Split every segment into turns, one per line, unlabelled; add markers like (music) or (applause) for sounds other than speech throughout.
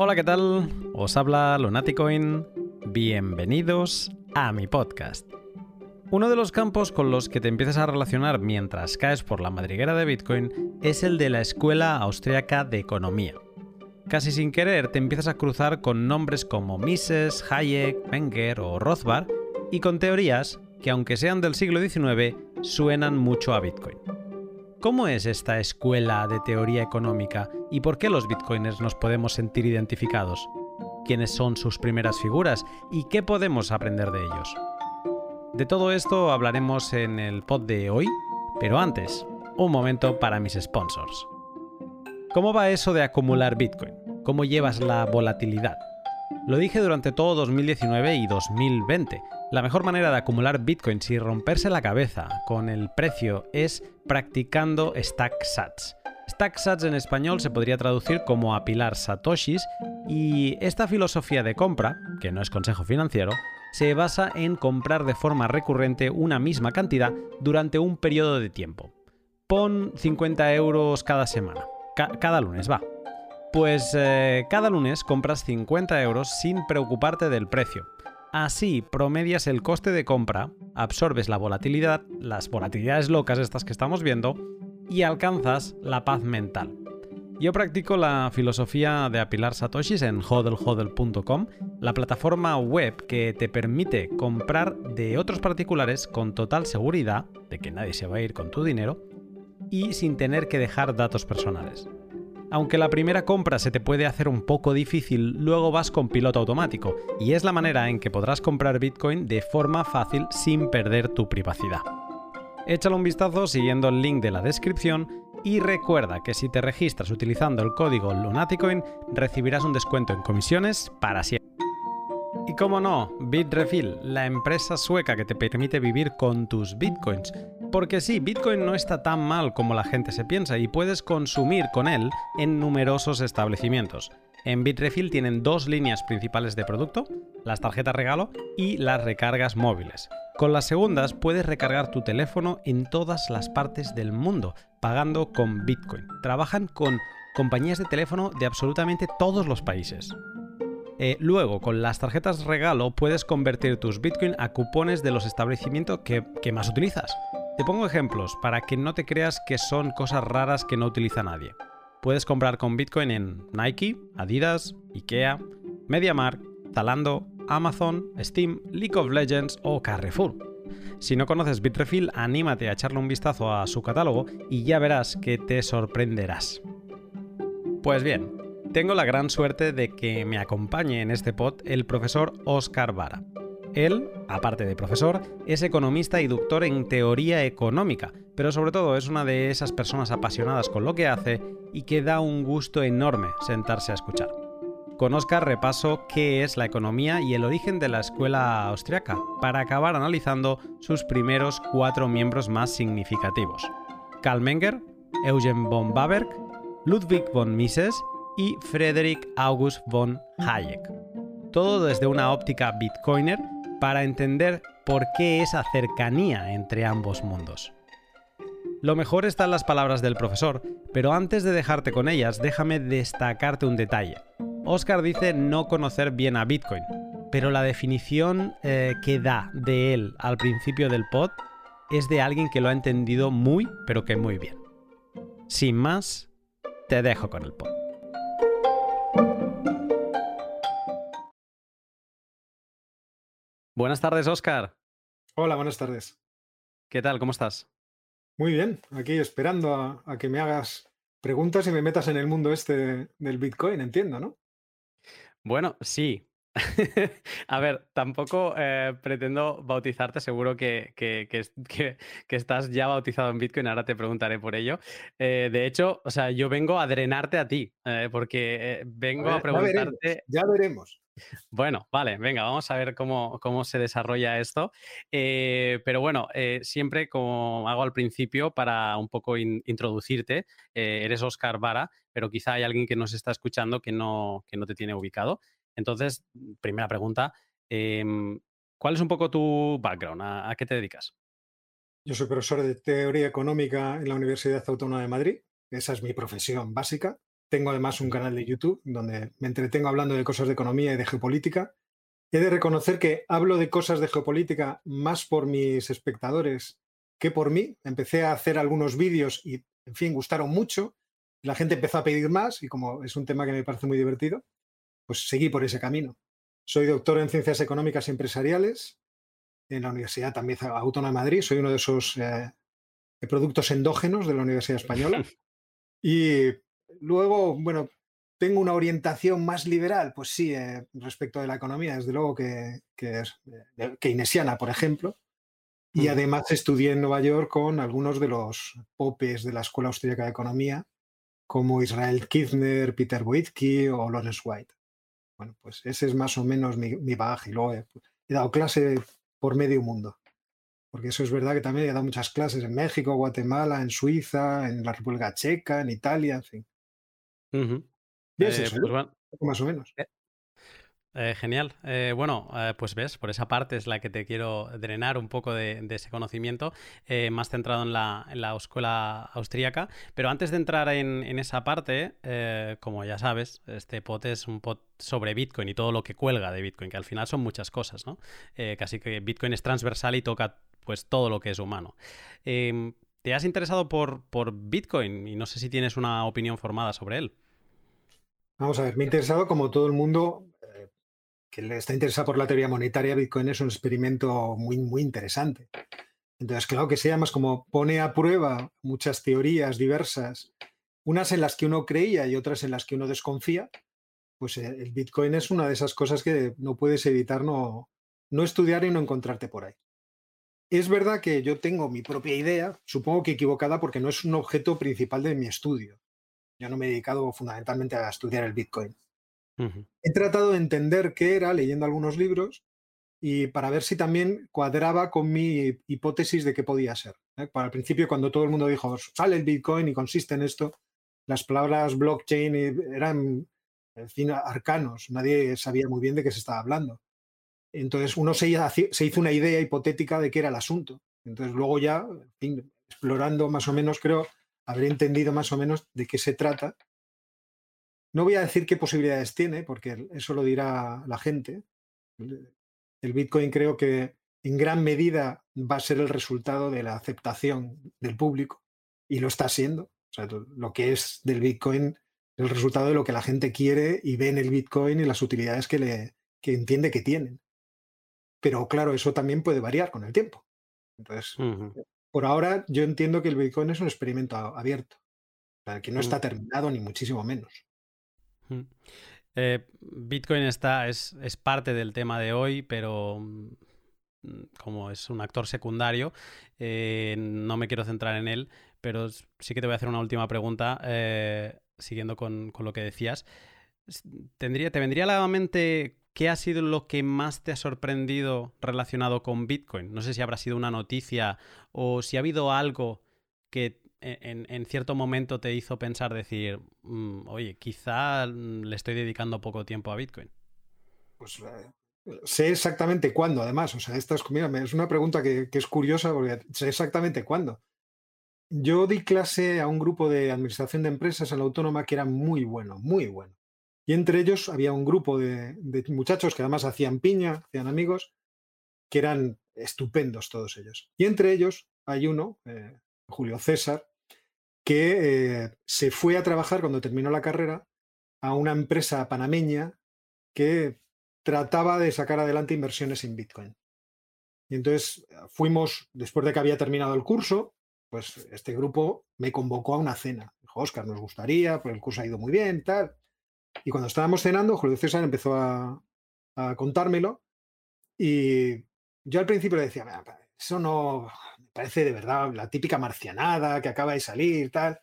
Hola, ¿qué tal? Os habla Lunaticoin. Bienvenidos a mi podcast. Uno de los campos con los que te empiezas a relacionar mientras caes por la madriguera de Bitcoin es el de la Escuela Austriaca de Economía. Casi sin querer te empiezas a cruzar con nombres como Mises, Hayek, Wenger o Rothbard y con teorías que aunque sean del siglo XIX suenan mucho a Bitcoin. ¿Cómo es esta escuela de teoría económica y por qué los bitcoiners nos podemos sentir identificados? ¿Quiénes son sus primeras figuras y qué podemos aprender de ellos? De todo esto hablaremos en el pod de hoy, pero antes, un momento para mis sponsors. ¿Cómo va eso de acumular Bitcoin? ¿Cómo llevas la volatilidad? Lo dije durante todo 2019 y 2020. La mejor manera de acumular Bitcoin sin romperse la cabeza con el precio es practicando Stack Sats. Stack Sats en español se podría traducir como apilar satoshis y esta filosofía de compra, que no es consejo financiero, se basa en comprar de forma recurrente una misma cantidad durante un periodo de tiempo. Pon 50 euros cada semana, cada lunes, va. Pues eh, cada lunes compras 50 euros sin preocuparte del precio. Así promedias el coste de compra, absorbes la volatilidad, las volatilidades locas estas que estamos viendo, y alcanzas la paz mental. Yo practico la filosofía de apilar satoshis en hodlhodl.com, la plataforma web que te permite comprar de otros particulares con total seguridad de que nadie se va a ir con tu dinero y sin tener que dejar datos personales. Aunque la primera compra se te puede hacer un poco difícil, luego vas con piloto automático y es la manera en que podrás comprar Bitcoin de forma fácil sin perder tu privacidad. Échale un vistazo siguiendo el link de la descripción y recuerda que si te registras utilizando el código Lunaticoin recibirás un descuento en comisiones para siempre. Y como no, Bitrefill, la empresa sueca que te permite vivir con tus bitcoins. Porque sí, Bitcoin no está tan mal como la gente se piensa y puedes consumir con él en numerosos establecimientos. En Bitrefill tienen dos líneas principales de producto, las tarjetas regalo y las recargas móviles. Con las segundas puedes recargar tu teléfono en todas las partes del mundo, pagando con Bitcoin. Trabajan con compañías de teléfono de absolutamente todos los países. Eh, luego, con las tarjetas regalo puedes convertir tus Bitcoin a cupones de los establecimientos que, que más utilizas. Te pongo ejemplos para que no te creas que son cosas raras que no utiliza nadie. Puedes comprar con Bitcoin en Nike, Adidas, Ikea, MediaMarkt, Zalando, Amazon, Steam, League of Legends o Carrefour. Si no conoces Bitrefill, anímate a echarle un vistazo a su catálogo y ya verás que te sorprenderás. Pues bien, tengo la gran suerte de que me acompañe en este pod el profesor Oscar Vara. Él, aparte de profesor, es economista y doctor en teoría económica, pero sobre todo es una de esas personas apasionadas con lo que hace y que da un gusto enorme sentarse a escuchar. Con Oscar repaso qué es la economía y el origen de la escuela austriaca, para acabar analizando sus primeros cuatro miembros más significativos. Karl Menger, Eugen von Baberg, Ludwig von Mises y Friedrich August von Hayek. Todo desde una óptica bitcoiner para entender por qué esa cercanía entre ambos mundos. Lo mejor está en las palabras del profesor, pero antes de dejarte con ellas, déjame destacarte un detalle. Oscar dice no conocer bien a Bitcoin, pero la definición eh, que da de él al principio del pod es de alguien que lo ha entendido muy, pero que muy bien. Sin más, te dejo con el pod. Buenas tardes, Oscar.
Hola, buenas tardes.
¿Qué tal? ¿Cómo estás?
Muy bien, aquí esperando a, que me hagas preguntas y me metas en el mundo este del Bitcoin, entiendo, ¿no?
Bueno, sí. (laughs) a ver, tampoco eh, pretendo bautizarte, seguro que, estás ya bautizado en Bitcoin, ahora te preguntaré por ello. Eh, de hecho, o sea, yo vengo a drenarte a ti, eh, porque vengo a, preguntarte...
ya veremos.
Bueno, vale, venga, vamos a ver cómo, se desarrolla esto. Eh, pero bueno, eh, siempre como hago al principio para un poco introducirte, eh, eres Oscar Vara, pero quizá hay alguien que nos está escuchando que no, que no te tiene ubicado. Entonces, primera pregunta, em, ¿cuál es un poco tu background? ¿A, qué te dedicas?
Yo soy profesor de teoría económica en la Universidad Autónoma de Madrid. Esa es mi profesión básica. Tengo además un canal de YouTube donde me entretengo hablando de cosas de economía y de geopolítica. He de reconocer que hablo de cosas de geopolítica más por mis espectadores que por mí. Empecé a hacer algunos vídeos y, en fin, gustaron mucho. La gente empezó a pedir más y como es un tema que me parece muy divertido, pues seguí por ese camino. Soy doctor en Ciencias Económicas y Empresariales en la Universidad también Autónoma de Madrid. Soy uno de esos eh, productos endógenos de la Universidad Española. (laughs) Y luego, bueno, tengo una orientación más liberal, pues sí, eh, respecto de la economía, desde luego que, es eh, keynesiana, por ejemplo. Y además estudié en Nueva York con algunos de los popes de la Escuela Austríaca de Economía, como Israel Kirchner, Peter Wojtki o Lawrence White. Bueno, pues ese es más o menos mi, bagaje. Y luego he, dado clase por medio mundo. Porque eso es verdad que también he dado muchas clases en México, Guatemala, en Suiza, en la República Checa, en Italia, en fin.
Uh eso, pues
más o menos.
Eh, eh, genial. Eh, bueno, eh, pues ves, por esa parte es la que te quiero drenar un poco de, ese conocimiento, más centrado en la, escuela austríaca. Pero antes de entrar en, esa parte, como ya sabes, este pot es un pot sobre Bitcoin y todo lo que cuelga de Bitcoin, que al final son muchas cosas, ¿no? casi que Bitcoin es transversal y toca pues todo lo que es humano. ¿Te has interesado por, Bitcoin? Y no sé si tienes una opinión formada sobre él.
Vamos a ver, me he interesado como todo el mundo que le está interesado por la teoría monetaria, Bitcoin es un experimento muy, muy interesante. Entonces, claro que sea más como pone a prueba muchas teorías diversas, unas en las que uno creía y otras en las que uno desconfía, pues eh, el Bitcoin es una de esas cosas que no puedes evitar no, no estudiar y no encontrarte por ahí. Es verdad que yo tengo mi propia idea, supongo que equivocada porque no es un objeto principal de mi estudio. Yo no me he dedicado fundamentalmente a estudiar el Bitcoin. He tratado de entender qué era leyendo algunos libros y para ver si también cuadraba con mi hipótesis de qué podía ser. ¿eh? Para el principio, cuando todo el mundo dijo, sale el Bitcoin y consiste en esto, las palabras blockchain eran en fin, arcanos, nadie sabía muy bien de qué se estaba hablando. Entonces uno se, hizo una idea hipotética de qué era el asunto. Entonces luego ya, explorando más o menos, creo, habré entendido más o menos de qué se trata no voy a decir qué posibilidades tiene, porque eso lo dirá la gente. El Bitcoin creo que en gran medida va a ser el resultado de la aceptación del público y lo está siendo. O sea, lo que es del Bitcoin el resultado de lo que la gente quiere y ve en el Bitcoin y las utilidades que, le, que entiende que tienen. Pero claro, eso también puede variar con el tiempo. Entonces, por ahora yo entiendo que el Bitcoin es un experimento abierto, que no está mm. terminado ni muchísimo menos.
Eh, Bitcoin está, es, parte del tema de hoy, pero mm, como es un actor secundario, eh, no me quiero centrar en él, pero sí que te voy a hacer una última pregunta, eh, siguiendo con, lo que decías. ¿Tendría, ¿Te vendría a la mente qué ha sido lo que más te ha sorprendido relacionado con Bitcoin? No sé si habrá sido una noticia o si ha habido algo que e-, en, cierto momento te hizo pensar, decir, mm, oye, quizá le estoy dedicando poco tiempo a Bitcoin?
Pues eh, sé exactamente cuándo, además. O sea, esta es, es una pregunta que, es curiosa porque sé exactamente cuándo. Yo di clase a un grupo de administración de empresas en la autónoma que era muy bueno, muy bueno. Y entre ellos había un grupo de, muchachos que además hacían piña, hacían amigos, que eran estupendos todos ellos. Y entre ellos hay uno, eh, Julio César, que eh, se fue a trabajar cuando terminó la carrera a una empresa panameña que trataba de sacar adelante inversiones en Bitcoin. Y entonces fuimos, después de que había terminado el curso, pues este grupo me convocó a una cena. Dijo, Oscar, nos gustaría, pues el curso ha ido muy bien, tal. Y cuando estábamos cenando, Julio César empezó a, a contármelo y yo al principio le decía, eso no, parece de verdad la típica marcianada que acaba de salir, tal.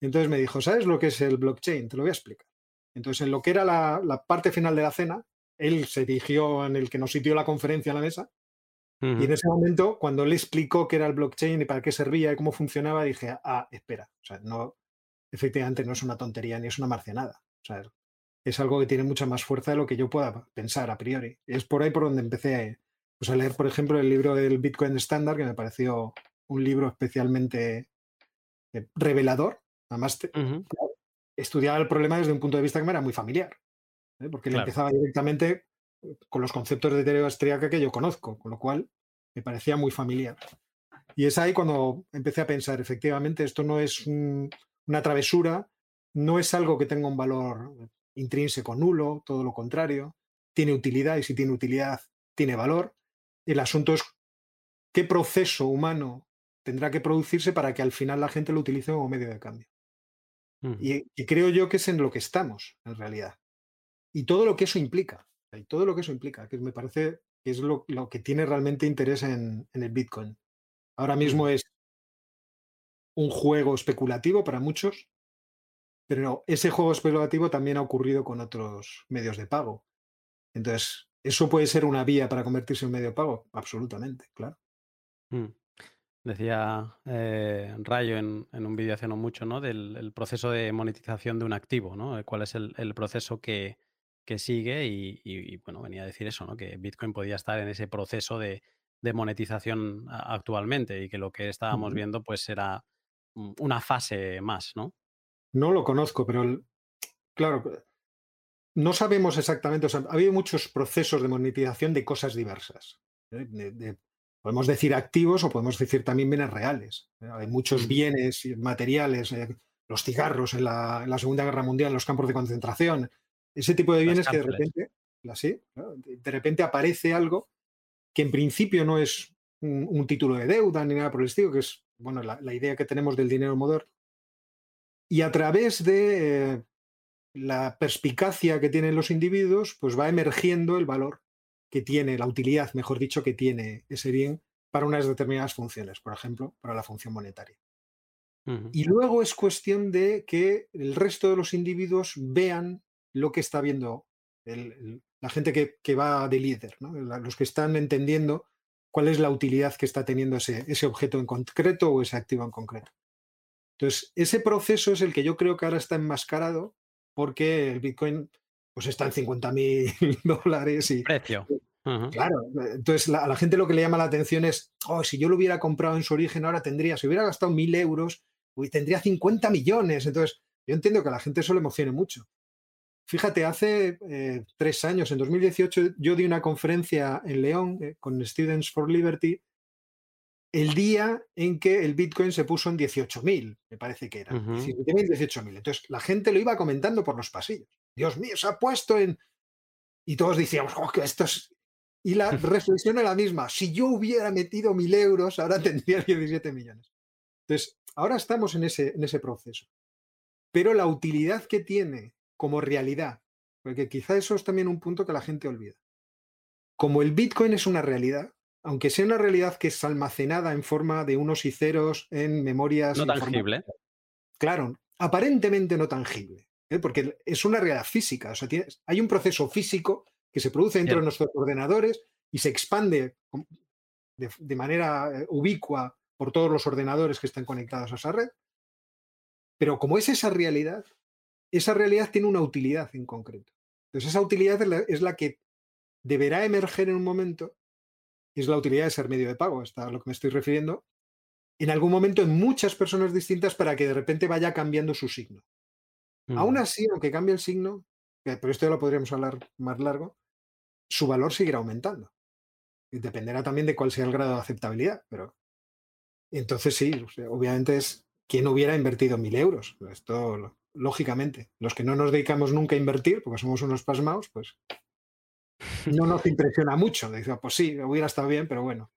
Entonces me dijo, ¿sabes lo que es el blockchain? Te lo voy a explicar. Entonces, en lo que era la, parte final de la cena, él se dirigió en el que nos sitió la conferencia a la mesa. Y en ese momento, cuando le explicó qué era el blockchain y para qué servía y cómo funcionaba, dije, ah, espera, o sea, no, efectivamente no es una tontería ni es una marcianada. O sea, es algo que tiene mucha más fuerza de lo que yo pueda pensar a priori. Es por ahí por donde empecé pues a leer, por ejemplo, el libro del Bitcoin Standard, que me pareció un libro especialmente eh, revelador. Además, estudiaba el problema desde un punto de vista que me era muy familiar, ¿eh? porque él empezaba directamente con los conceptos de teoría austríaca que yo conozco, con lo cual me parecía muy familiar. Y es ahí cuando empecé a pensar, efectivamente, esto no es una travesura, no es algo que tenga un valor intrínseco nulo, todo lo contrario, tiene utilidad y si tiene utilidad, tiene valor. El asunto es qué proceso humano tendrá que producirse para que al final la gente lo utilice como medio de cambio. y, creo yo que es en lo que estamos, en realidad. Y todo lo que eso implica, y todo lo que eso implica, que me parece que es lo, que tiene realmente interés en, el Bitcoin. Ahora mismo es un juego especulativo para muchos, pero ese juego especulativo también ha ocurrido con otros medios de pago. Entonces, ¿eso puede ser una vía para convertirse en medio de pago? Absolutamente, claro.
Mm. Decía eh, Rayo en, un vídeo hace no mucho, ¿no? Del proceso de monetización de un activo, ¿no? ¿Cuál es el, proceso que, sigue? Y, bueno, venía a decir eso, ¿no? Que Bitcoin podía estar en ese proceso de, monetización actualmente y que lo que estábamos viendo, pues, era una fase más, ¿no?
No lo conozco, pero claro, no sabemos exactamente, o sea, ha habido muchos procesos de monetización de cosas diversas. ¿eh? podemos decir activos o podemos decir también bienes reales. ¿eh? Hay muchos bienes materiales, eh, los cigarros en la, Segunda Guerra Mundial, en los campos de concentración, ese tipo de bienes que de repente, así, de repente aparece algo que en principio no es un, título de deuda ni nada por el estilo, que es bueno, la idea que tenemos del dinero moderno, y a través de eh, la perspicacia que tienen los individuos, pues va emergiendo el valor que tiene, la utilidad, mejor dicho, que tiene ese bien para unas determinadas funciones, por ejemplo, para la función monetaria. Y luego es cuestión de que el resto de los individuos vean lo que está viendo la gente que, va de líder, los que están entendiendo cuál es la utilidad que está teniendo ese, ese objeto en concreto o ese activo en concreto. Entonces, ese proceso es el que yo creo que ahora está enmascarado porque el Bitcoin pues está en 50 mil (laughs) dólares y...
Precio.
Claro, entonces a la gente lo que le llama la atención es, oh, si yo lo hubiera comprado en su origen ahora tendría, si hubiera gastado mil euros, tendría 50 millones. Entonces, yo entiendo que a la gente eso le emocione mucho. Fíjate, hace eh, tres años, en 2018, yo di una conferencia en León eh, con Students for Liberty el día en que el Bitcoin se puso en 18.000, me parece que era. 17.000, 18.000. Entonces la gente lo iba comentando por los pasillos. Dios mío, se ha puesto en... Y todos decíamos, oh, que esto es... Y la (laughs) reflexión era la misma. Si yo hubiera metido mil euros, ahora tendría (laughs) 17 millones. Entonces, ahora estamos en ese, en ese proceso. Pero la utilidad que tiene como realidad, porque quizá eso es también un punto que la gente olvida. Como el Bitcoin es una realidad, aunque sea una realidad que es almacenada en forma de unos y ceros en memorias.
No tangible.
Claro, aparentemente no tangible, ¿eh? porque es una realidad física. O sea, hay un proceso físico que se produce dentro de nuestros ordenadores y se expande de, manera eh, ubicua por todos los ordenadores que están conectados a esa red. Pero como es esa realidad, esa realidad tiene una utilidad en concreto. Entonces, esa utilidad es la que deberá emerger en un momento es la utilidad de ser medio de pago, está a lo que me estoy refiriendo, en algún momento en muchas personas distintas para que de repente vaya cambiando su signo. Aún así, aunque cambie el signo, pero esto ya lo podríamos hablar más largo, su valor seguirá aumentando. Y dependerá también de cuál sea el grado de aceptabilidad, pero entonces sí, obviamente es quien hubiera invertido mil euros. Esto, lógicamente, los que no nos dedicamos nunca a invertir, porque somos unos pasmaos, pues no nos impresiona mucho. Dice, pues sí, hubiera estado bien, pero bueno,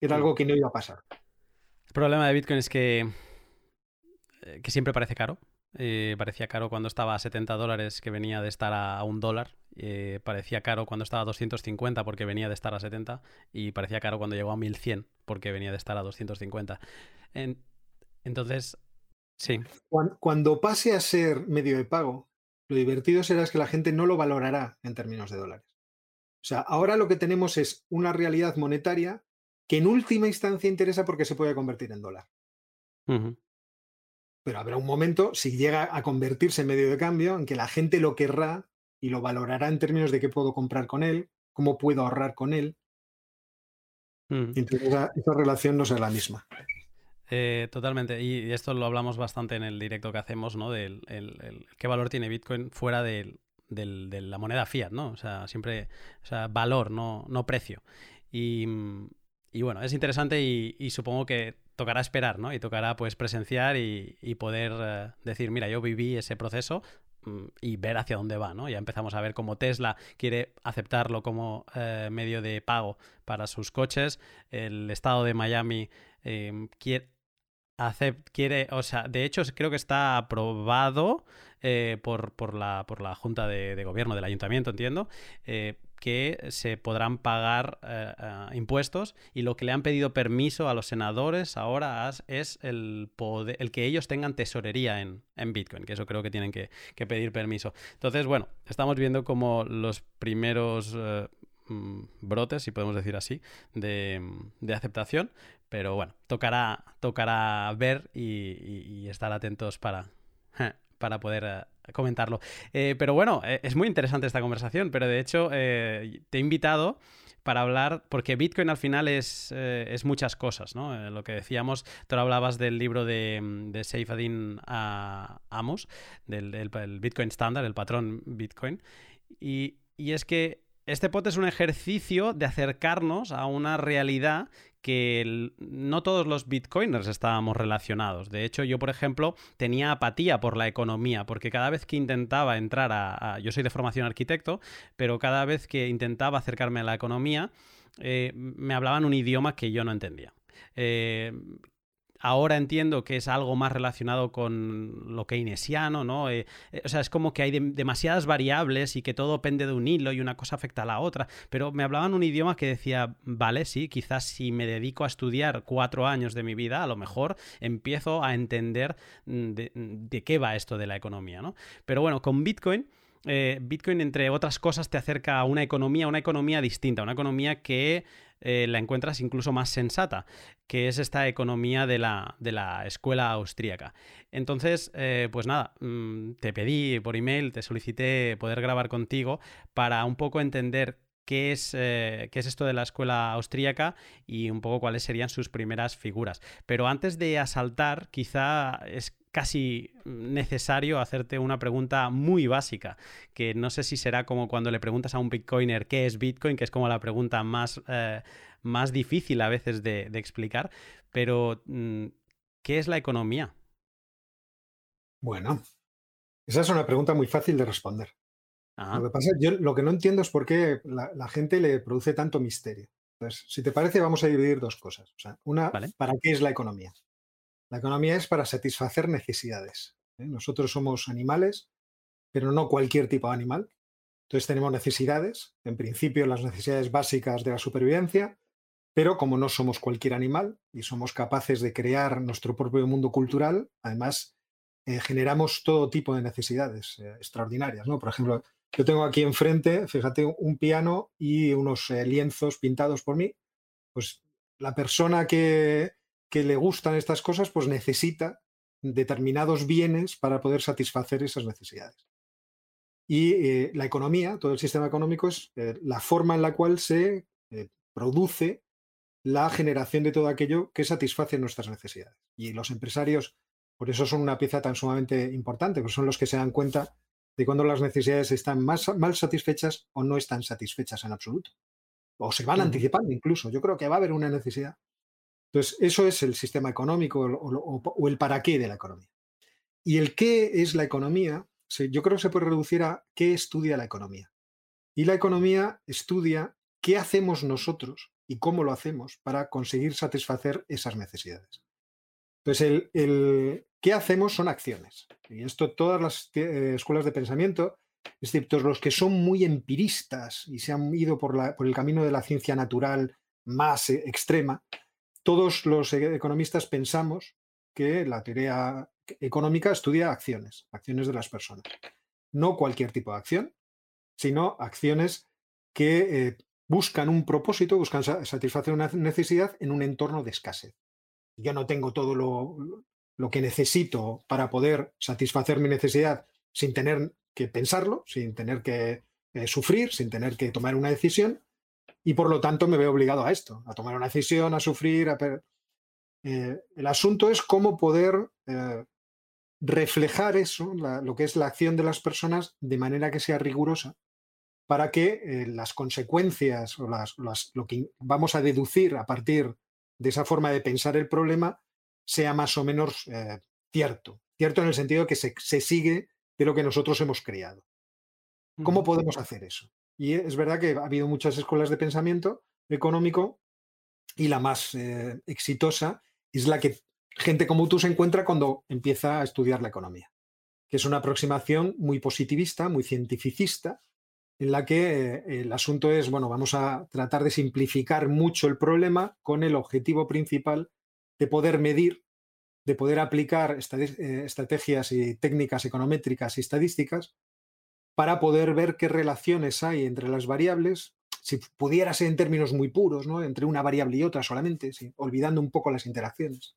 era algo que no iba a pasar.
El problema de Bitcoin es que, eh, que siempre parece caro. Eh, parecía caro cuando estaba a 70 dólares, que venía de estar a, un dólar. Eh, parecía caro cuando estaba a 250 porque venía de estar a 70. Y parecía caro cuando llegó a 1100 porque venía de estar a 250. entonces, sí.
cuando, pase a ser medio de pago, lo divertido será que la gente no lo valorará en términos de dólares. O sea, ahora lo que tenemos es una realidad monetaria que en última instancia interesa porque se puede convertir en dólar. Pero habrá un momento, si llega a convertirse en medio de cambio, en que la gente lo querrá y lo valorará en términos de qué puedo comprar con él, cómo puedo ahorrar con él. Entonces esa, relación no será la misma.
Eh, totalmente. Y esto lo hablamos bastante en el directo que hacemos, ¿no? Del qué valor tiene Bitcoin fuera de la moneda fiat, ¿no? O sea, siempre, o sea, valor, no, no precio. Y, bueno, es interesante y, supongo que tocará esperar, ¿no? Y tocará pues presenciar y, poder eh, decir, mira, yo viví ese proceso, Mm, y ver hacia dónde va, ¿no? Ya empezamos a ver cómo Tesla quiere aceptarlo como eh, medio de pago para sus coches, el estado de Miami em, quiere, quiere, o sea, de hecho creo que está aprobado eh, por, por, la, por la Junta de, Gobierno del Ayuntamiento, entiendo, eh, que se podrán pagar eh, impuestos y lo que le han pedido permiso a los senadores ahora es el, poder, el que ellos tengan tesorería en, Bitcoin, que eso creo que tienen que, pedir permiso. Entonces, bueno, estamos viendo como los primeros eh, mm, brotes, si podemos decir así, de, aceptación, pero bueno, tocará, tocará ver y, estar atentos para, (laughs) para poder comentarlo. Eh, pero bueno, eh, es muy interesante esta conversación, pero de hecho eh, te he invitado para hablar, porque Bitcoin al final es, es muchas cosas, ¿no? lo que decíamos, tú hablabas del libro de, de Seifadin Amos, del, Bitcoin Standard, el patrón Bitcoin, y, y es que este pot es un ejercicio de acercarnos a una realidad que no todos los bitcoiners estábamos relacionados. De hecho, yo, por ejemplo, tenía apatía por la economía, porque cada vez que intentaba entrar a... yo soy de formación arquitecto, pero cada vez que intentaba acercarme a la economía, eh, me hablaban un idioma que yo no entendía. Eh, Ahora entiendo que es algo más relacionado con lo keynesiano, ¿no? Eh, eh, o sea, es como que hay demasiadas variables y que todo pende de un hilo y una cosa afecta a la otra. Pero me hablaban un idioma que decía, vale, sí, quizás si me dedico a estudiar cuatro años de mi vida, a lo mejor empiezo a entender mm, de, qué va esto de la economía, ¿no? Pero bueno, con Bitcoin... Eh, Bitcoin, entre otras cosas, te acerca a una economía, una economía distinta, una economía que eh, la encuentras incluso más sensata, que es esta economía de la, de la escuela austríaca. Entonces, eh, pues nada, mm, te pedí por email, te solicité poder grabar contigo para un poco entender qué es, eh, qué es esto de la escuela austríaca y un poco cuáles serían sus primeras figuras. Pero antes de asaltar, quizá es casi necesario hacerte una pregunta muy básica, que no sé si será como cuando le preguntas a un bitcoiner qué es Bitcoin, que es como la pregunta más, eh, más difícil a veces de, explicar, pero mm, ¿qué es la economía?
Bueno, esa es una pregunta muy fácil de responder. Lo que pasa, yo lo que no entiendo es por qué la, gente le produce tanto misterio. Entonces, si te parece, vamos a dividir dos cosas. O sea, una, ¿para qué es la economía? La economía es para satisfacer necesidades. ¿eh? Nosotros somos animales, pero no cualquier tipo de animal. Entonces tenemos necesidades, en principio las necesidades básicas de la supervivencia, pero como no somos cualquier animal y somos capaces de crear nuestro propio mundo cultural, además eh, generamos todo tipo de necesidades eh, extraordinarias. ¿no? Por ejemplo, yo tengo aquí enfrente, fíjate, un piano y unos lienzos pintados por mí. Pues la persona que, que le gustan estas cosas, pues necesita determinados bienes para poder satisfacer esas necesidades. Y eh, la economía, todo el sistema económico es eh, la forma en la cual se eh, produce la generación de todo aquello que satisface nuestras necesidades. Y los empresarios, por eso son una pieza tan sumamente importante, porque son los que se dan cuenta de cuando las necesidades están más, mal satisfechas o no están satisfechas en absoluto. O se van anticipando incluso. Yo creo que va a haber una necesidad entonces, eso es el sistema económico o, el para qué de la economía. Y el qué es la economía, yo creo que se puede reducir a qué estudia la economía. Y la economía estudia qué hacemos nosotros y cómo lo hacemos para conseguir satisfacer esas necesidades. Entonces, el, qué hacemos son acciones. Y esto todas las eh, escuelas de pensamiento, excepto los que son muy empiristas y se han ido por, por el camino de la ciencia natural más eh, extrema, todos los e-, economistas pensamos que la teoría económica estudia acciones, acciones de las personas. No cualquier tipo de acción, sino acciones que eh, buscan un propósito, buscan satisfacer una necesidad en un entorno de escasez. Yo no tengo todo lo, que necesito para poder satisfacer mi necesidad sin tener que pensarlo, sin tener que eh, sufrir, sin tener que tomar una decisión, y por lo tanto me veo obligado a esto, a tomar una decisión, a sufrir. Eh, el asunto es cómo poder eh, reflejar eso, lo que es la acción de las personas, de manera que sea rigurosa, para que las consecuencias o las, lo que vamos a deducir a partir de esa forma de pensar el problema sea más o menos cierto. Cierto en el sentido de que se, se, sigue de lo que nosotros hemos creado. ¿Cómo podemos hacer eso? Y es verdad que ha habido muchas escuelas de pensamiento económico y la más exitosa es la que gente como tú se encuentra cuando empieza a estudiar la economía, que es una aproximación muy positivista, muy cientificista, en la que eh, el asunto es, bueno, vamos a tratar de simplificar mucho el problema con el objetivo principal de poder medir, de poder aplicar eh, estrategias y técnicas econométricas y estadísticas para poder ver qué relaciones hay entre las variables si pudiera ser en términos muy puros, ¿no? entre una variable y otra solamente, olvidando un poco las interacciones.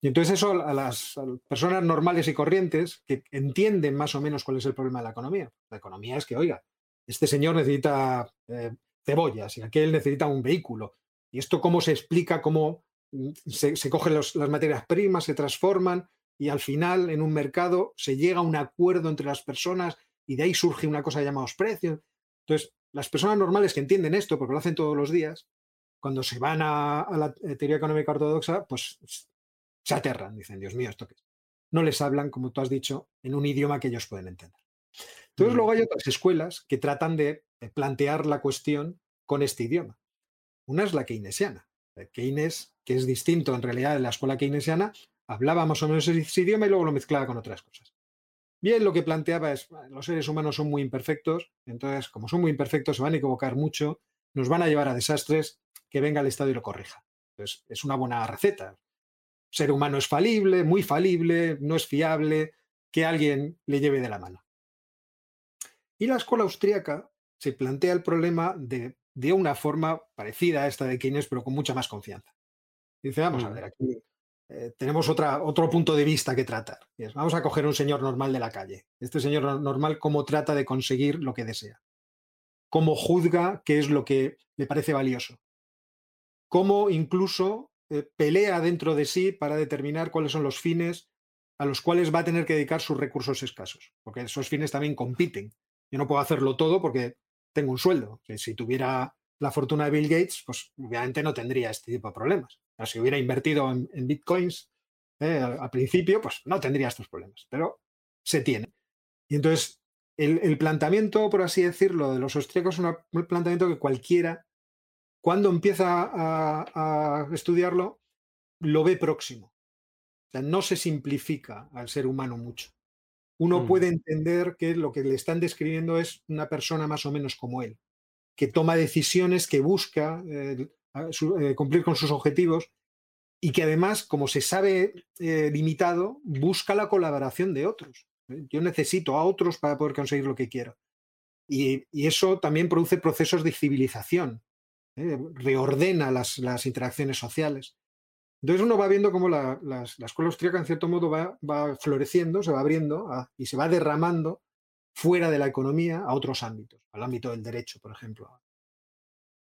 Y entonces eso a las, personas normales y corrientes que entienden más o menos cuál es el problema de la economía. La economía es que, oiga, este señor necesita eh, cebollas y aquel necesita un vehículo. ¿Y esto cómo se explica? ¿Cómo mm, se, cogen las materias primas, se transforman y al final en un mercado se llega a un acuerdo entre las personas y de ahí surge una cosa llamada precios? Entonces, las personas normales que entienden esto, porque lo hacen todos los días, cuando se van a, la eh, teoría económica ortodoxa, pues se aterran, dicen, Dios mío, ¿esto qué es? No les hablan, como tú has dicho, en un idioma que ellos pueden entender. Entonces, luego hay otras escuelas que tratan de plantear la cuestión con este idioma. Una es la keynesiana. Keynes, que es distinto en realidad de la escuela keynesiana, hablaba más o menos ese idioma y luego lo mezclaba con otras cosas. Bien, lo que planteaba es, los seres humanos son muy imperfectos, entonces, como son muy imperfectos, se van a equivocar mucho, nos van a llevar a desastres, que venga el Estado y lo corrija. Entonces, es una buena receta. ser humano es falible, muy falible, no es fiable, que alguien le lleve de la mano. Y la escuela austríaca se plantea el problema de, de una forma parecida a esta de Keynes, pero con mucha más confianza. Dice, vamos a mm. ver, aquí eh, tenemos otra, otro punto de vista que tratar. vamos a coger un señor normal de la calle. Este señor normal, ¿cómo trata de conseguir lo que desea? ¿Cómo juzga qué es lo que le parece valioso? ¿Cómo incluso eh, pelea dentro de sí para determinar cuáles son los fines a los cuales va a tener que dedicar sus recursos escasos? Porque esos fines también compiten. Yo no puedo hacerlo todo porque tengo un sueldo. Si tuviera la fortuna de Bill Gates, pues obviamente no tendría este tipo de problemas. si hubiera invertido en, bitcoins eh, al, principio, pues no tendría estos problemas, pero se tiene. Y entonces, el, planteamiento, por así decirlo, de los austríacos es un planteamiento que cualquiera, cuando empieza a, estudiarlo, lo ve próximo. O sea, no se simplifica al ser humano mucho. Uno mm. puede entender que lo que le están describiendo es una persona más o menos como él que toma decisiones, que busca eh, eh, cumplir con sus objetivos y que además, como se sabe eh, limitado, busca la colaboración de otros. Yo necesito a otros para poder conseguir lo que quiero. Y, eso también produce procesos de civilización, reordena las, interacciones sociales. Entonces uno va viendo cómo la, escuela austríaca en cierto modo va, floreciendo, se va abriendo y se va derramando fuera de la economía a otros ámbitos, al ámbito del derecho, por ejemplo.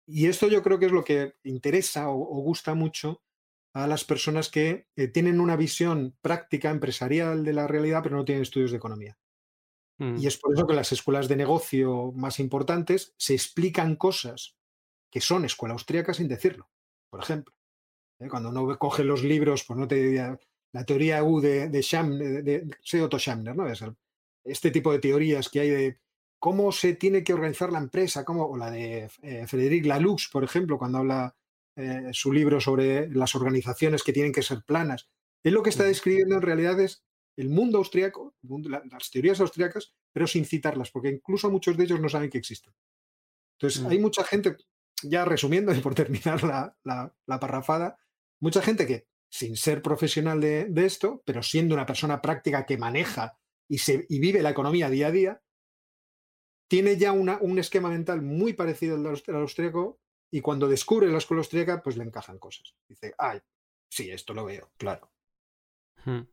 Y esto yo creo que es lo que interesa o, gusta mucho a las personas que eh, tienen una visión práctica empresarial de la realidad, pero no tienen estudios de economía. Mm. Y es por eso que las escuelas de negocio más importantes se explican cosas que son escuela austríaca sin decirlo. Por ejemplo, ¿eh? cuando uno coge los libros, pues no te diría la teoría U de, de, de, Otto Schamner, ¿no? Es el este tipo de teorías que hay de cómo se tiene que organizar la empresa, como, o la de eh, Frederic Laloux, por ejemplo, cuando habla eh, su libro sobre las organizaciones que tienen que ser planas. Él lo que está describiendo en realidad es el mundo austriaco, las teorías austriacas, pero sin citarlas, porque incluso muchos de ellos no saben que existen. Entonces, hay mucha gente, ya resumiendo (laughs) y por terminar la, parrafada, mucha gente que, sin ser profesional de, esto, pero siendo una persona práctica que maneja y, vive la economía día a día, tiene ya un esquema mental muy parecido al del austríaco y cuando descubre la escuela austríaca, pues le encajan cosas. Dice, ay, sí, esto lo veo, claro.
Hmm.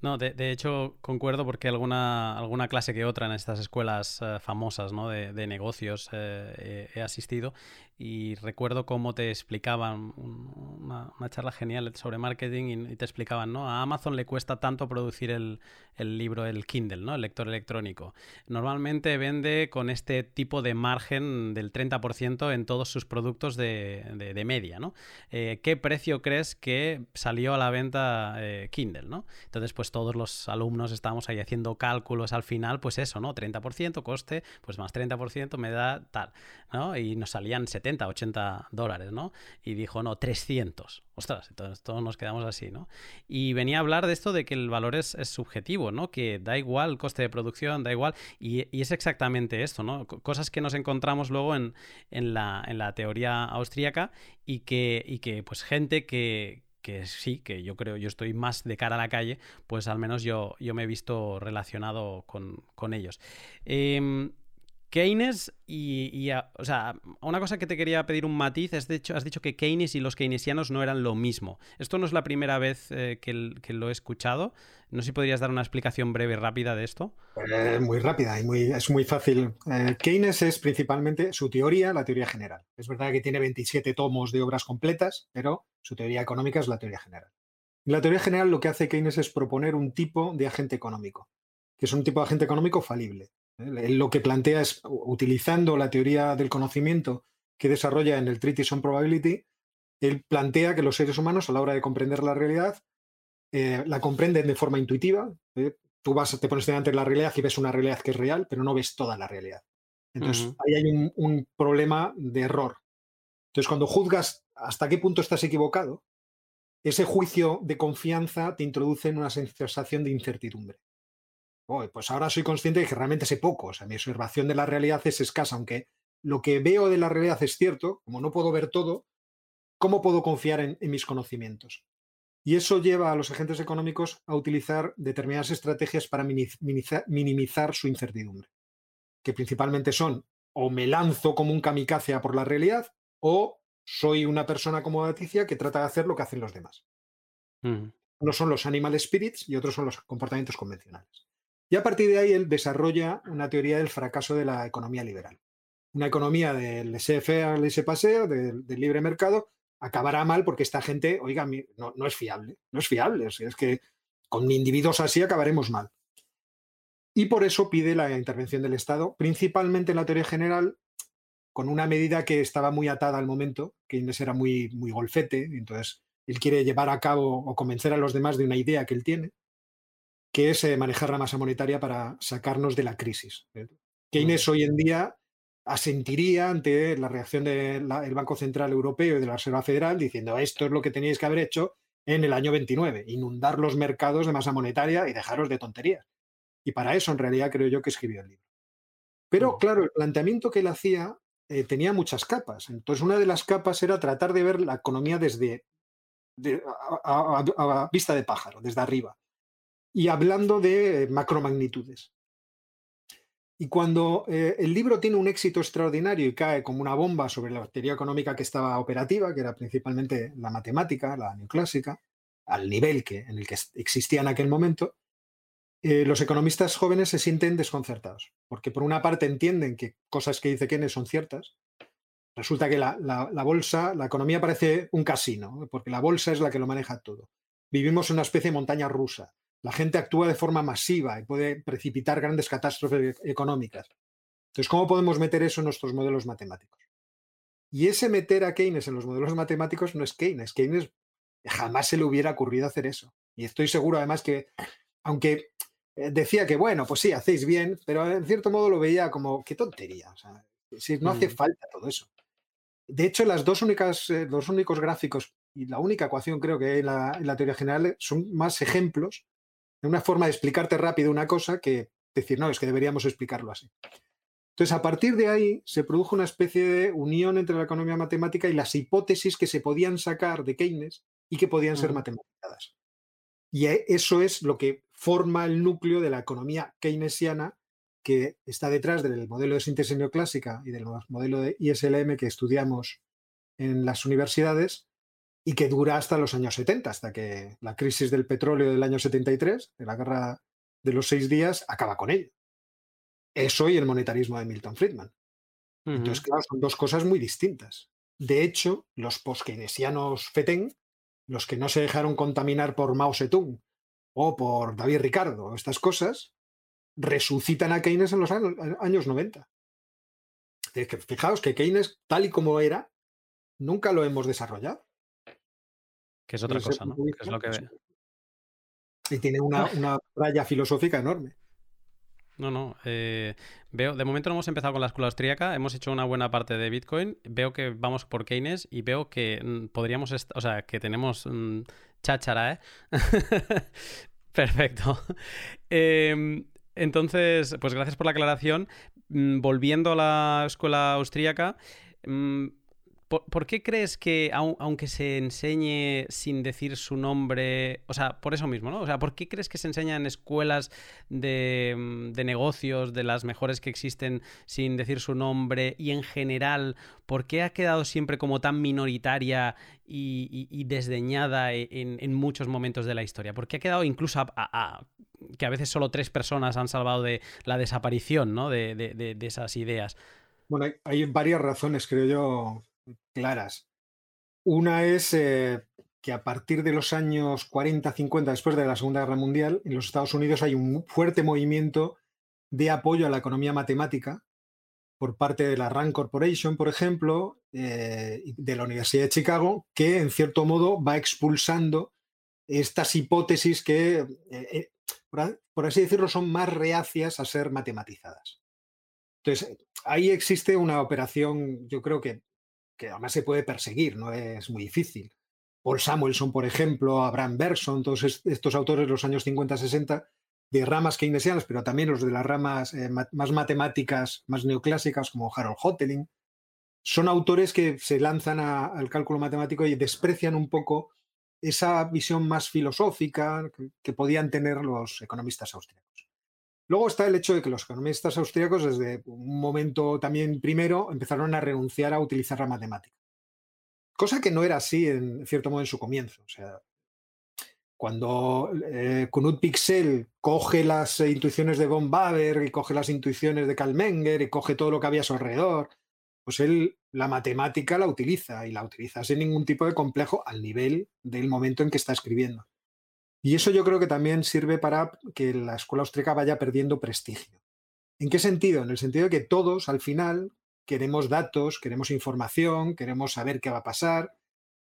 No, de, hecho concuerdo porque alguna, alguna clase que otra en estas escuelas eh, famosas ¿no? de, negocios eh, he asistido y recuerdo cómo te explicaban una, charla genial sobre marketing y, te explicaban, ¿no? A Amazon le cuesta tanto producir el, libro, el Kindle, ¿no? El lector electrónico. Normalmente vende con este tipo de margen del 30% en todos sus productos de, media, ¿no? Eh, ¿Qué precio crees que salió a la venta Kindle, ¿no? Entonces, pues todos los alumnos estábamos ahí haciendo cálculos al final, pues eso, ¿no? 30% coste, pues más 30% me da tal, ¿no? Y nos salían 70, 80 dólares, ¿no? Y dijo, no, 300. Ostras, entonces todos nos quedamos así, ¿no? Y venía a hablar de esto de que el valor es, subjetivo, ¿no? Que da igual el coste de producción, da igual. Y, es exactamente esto, ¿no? cosas que nos encontramos luego en, la, en la teoría austríaca y que, y que pues gente que, que sí, que yo creo, yo estoy más de cara a la calle, pues al menos yo, yo me he visto relacionado con, con ellos. Eh, Keynes y, o sea, una cosa que te quería pedir un matiz es, de hecho, has dicho que Keynes y los keynesianos no eran lo mismo. Esto no es la primera vez eh, que, lo he escuchado. No sé si podrías dar una explicación breve rápida de esto.
Eh, muy rápida y muy, es muy fácil. Eh, Keynes es principalmente su teoría, la teoría general. Es verdad que tiene 27 tomos de obras completas, pero su teoría económica es la teoría general. la teoría general lo que hace Keynes es proponer un tipo de agente económico, que es un tipo de agente económico falible él lo que plantea es, utilizando la teoría del conocimiento que desarrolla en el Treatise on Probability, él plantea que los seres humanos a la hora de comprender la realidad eh, la comprenden de forma intuitiva. ¿eh? Tú vas, te pones delante de la realidad y ves una realidad que es real, pero no ves toda la realidad. Entonces, ahí hay un, un, problema de error. Entonces, cuando juzgas hasta qué punto estás equivocado, ese juicio de confianza te introduce en una sensación de incertidumbre pues ahora soy consciente de que realmente sé poco. O sea, mi observación de la realidad es escasa, aunque lo que veo de la realidad es cierto, como no puedo ver todo, ¿cómo puedo confiar en, mis conocimientos? Y eso lleva a los agentes económicos a utilizar determinadas estrategias para minimizar, su incertidumbre, que principalmente son o me lanzo como un kamikaze a por la realidad o soy una persona como Leticia que trata de hacer lo que hacen los demás. Mm. Uno son los animal spirits y otros son los comportamientos convencionales. Y a partir de ahí él desarrolla una teoría del fracaso de la economía liberal. Una economía del laissez-faire, laissez-passer, del, libre mercado, acabará mal porque esta gente, oiga, no, es fiable, no es fiable. es que con individuos así acabaremos mal. Y por eso pide la intervención del Estado, principalmente en la teoría general, con una medida que estaba muy atada al momento, que Inés era muy, muy golfete, entonces él quiere llevar a cabo o convencer a los demás de una idea que él tiene, que es eh, manejar la masa monetaria para sacarnos de la crisis. ¿eh? Keynes hoy en día asentiría ante la reacción del Banco Central Europeo y de la Reserva Federal diciendo esto es lo que teníais que haber hecho en el año 29, inundar los mercados de masa monetaria y dejaros de tonterías. Y para eso en realidad creo yo que escribió el libro. Pero claro, el planteamiento que él hacía eh, tenía muchas capas. Entonces una de las capas era tratar de ver la economía desde a vista de pájaro, desde arriba y hablando de macromagnitudes. Y cuando eh, el libro tiene un éxito extraordinario y cae como una bomba sobre la teoría económica que estaba operativa, que era principalmente la matemática, la neoclásica, al nivel que, en el que existía en aquel momento, eh, los economistas jóvenes se sienten desconcertados, porque por una parte entienden que cosas que dice Keynes son ciertas, resulta que la, la, bolsa, la economía parece un casino, porque la bolsa es la que lo maneja todo. Vivimos en una especie de montaña rusa la gente actúa de forma masiva y puede precipitar grandes catástrofes económicas. Entonces, ¿cómo podemos meter eso en nuestros modelos matemáticos? Y ese meter a Keynes en los modelos matemáticos no es Keynes. Keynes jamás se le hubiera ocurrido hacer eso. Y estoy seguro además que, aunque eh, decía que, bueno, pues sí, hacéis bien, pero en cierto modo lo veía como, qué tontería. si no hace mm. falta todo eso. De hecho, las dos únicas, eh, los únicos gráficos y la única ecuación creo que hay en la teoría general son más ejemplos una forma de explicarte rápido una cosa que decir, no, es que deberíamos explicarlo así. Entonces, a partir de ahí se produjo una especie de unión entre la economía matemática y las hipótesis que se podían sacar de Keynes y que podían ser matematizadas. Y e, eso es lo que forma el núcleo de la economía keynesiana que está detrás del modelo de síntesis neoclásica y del modelo de ISLM que estudiamos en las universidades y que dura hasta los años 70, hasta que la crisis del petróleo del año 73, de la guerra de los seis días, acaba con ello. Eso y el monetarismo de Milton Friedman. Entonces, claro, son dos cosas muy distintas. De hecho, los post-keynesianos FETEN, los que no se dejaron contaminar por Mao Zedong o por David Ricardo, estas cosas, resucitan a Keynes en los años, 90. fijaos que Keynes, tal y como era, nunca lo hemos desarrollado.
Que es otra cosa, ¿no? es lo que...
Y tiene una, una raya filosófica enorme.
No, no. Eh, veo, de momento no hemos empezado con la escuela austríaca, hemos hecho una buena parte de Bitcoin. Veo que vamos por Keynes y veo que mm, podríamos, o sea, que tenemos mm, cháchara, ¿eh? (laughs) Perfecto. (laughs) Em, entonces, pues gracias por la aclaración. Mm, volviendo a la escuela austríaca, ¿Por, qué crees que, aunque se enseñe sin decir su nombre, o sea, por eso mismo, ¿no? O sea, ¿por qué crees que se enseña en escuelas de, mm, negocios, de las mejores que existen, sin decir su nombre? Y en general, ¿por qué ha quedado siempre como tan minoritaria y, desdeñada e, en, muchos momentos de la historia? ¿Por qué ha quedado incluso a, que a veces solo tres personas han salvado de la desaparición, ¿no? De, de esas ideas.
Bueno, hay varias razones, creo yo, claras. Una es eh, que a partir de los años 40-50, después de la Segunda Guerra Mundial, en los Estados Unidos hay un fuerte movimiento de apoyo a la economía matemática por parte de la RAND Corporation, por ejemplo, eh, de la Universidad de Chicago, que en cierto modo va expulsando estas hipótesis que, eh, por, así decirlo, son más reacias a ser matematizadas. Entonces, ahí existe una operación, yo creo que que además se puede perseguir, no es muy difícil. Paul Samuelson, por ejemplo, Abraham Bergson, todos estos autores de los años 50-60 de ramas keynesianas, pero también los de las ramas eh, más matemáticas, más neoclásicas, como Harold Hotelling, son autores que se lanzan al cálculo matemático y desprecian un poco esa visión más filosófica que podían tener los economistas austriacos. Luego está el hecho de que los economistas austríacos desde un momento también primero empezaron a renunciar a utilizar la matemática. Cosa que no era así en cierto modo en su comienzo. O sea, cuando eh, Knut Pixel coge las intuiciones de von Baber y coge las intuiciones de Karl Menger y coge todo lo que había a su alrededor, pues él la matemática la utiliza y la utiliza sin ningún tipo de complejo al nivel del momento en que está escribiendo. Y eso yo creo que también sirve para que la escuela austríaca vaya perdiendo prestigio. ¿En qué sentido? En el sentido de que todos al final queremos datos, queremos información, queremos saber qué va a pasar.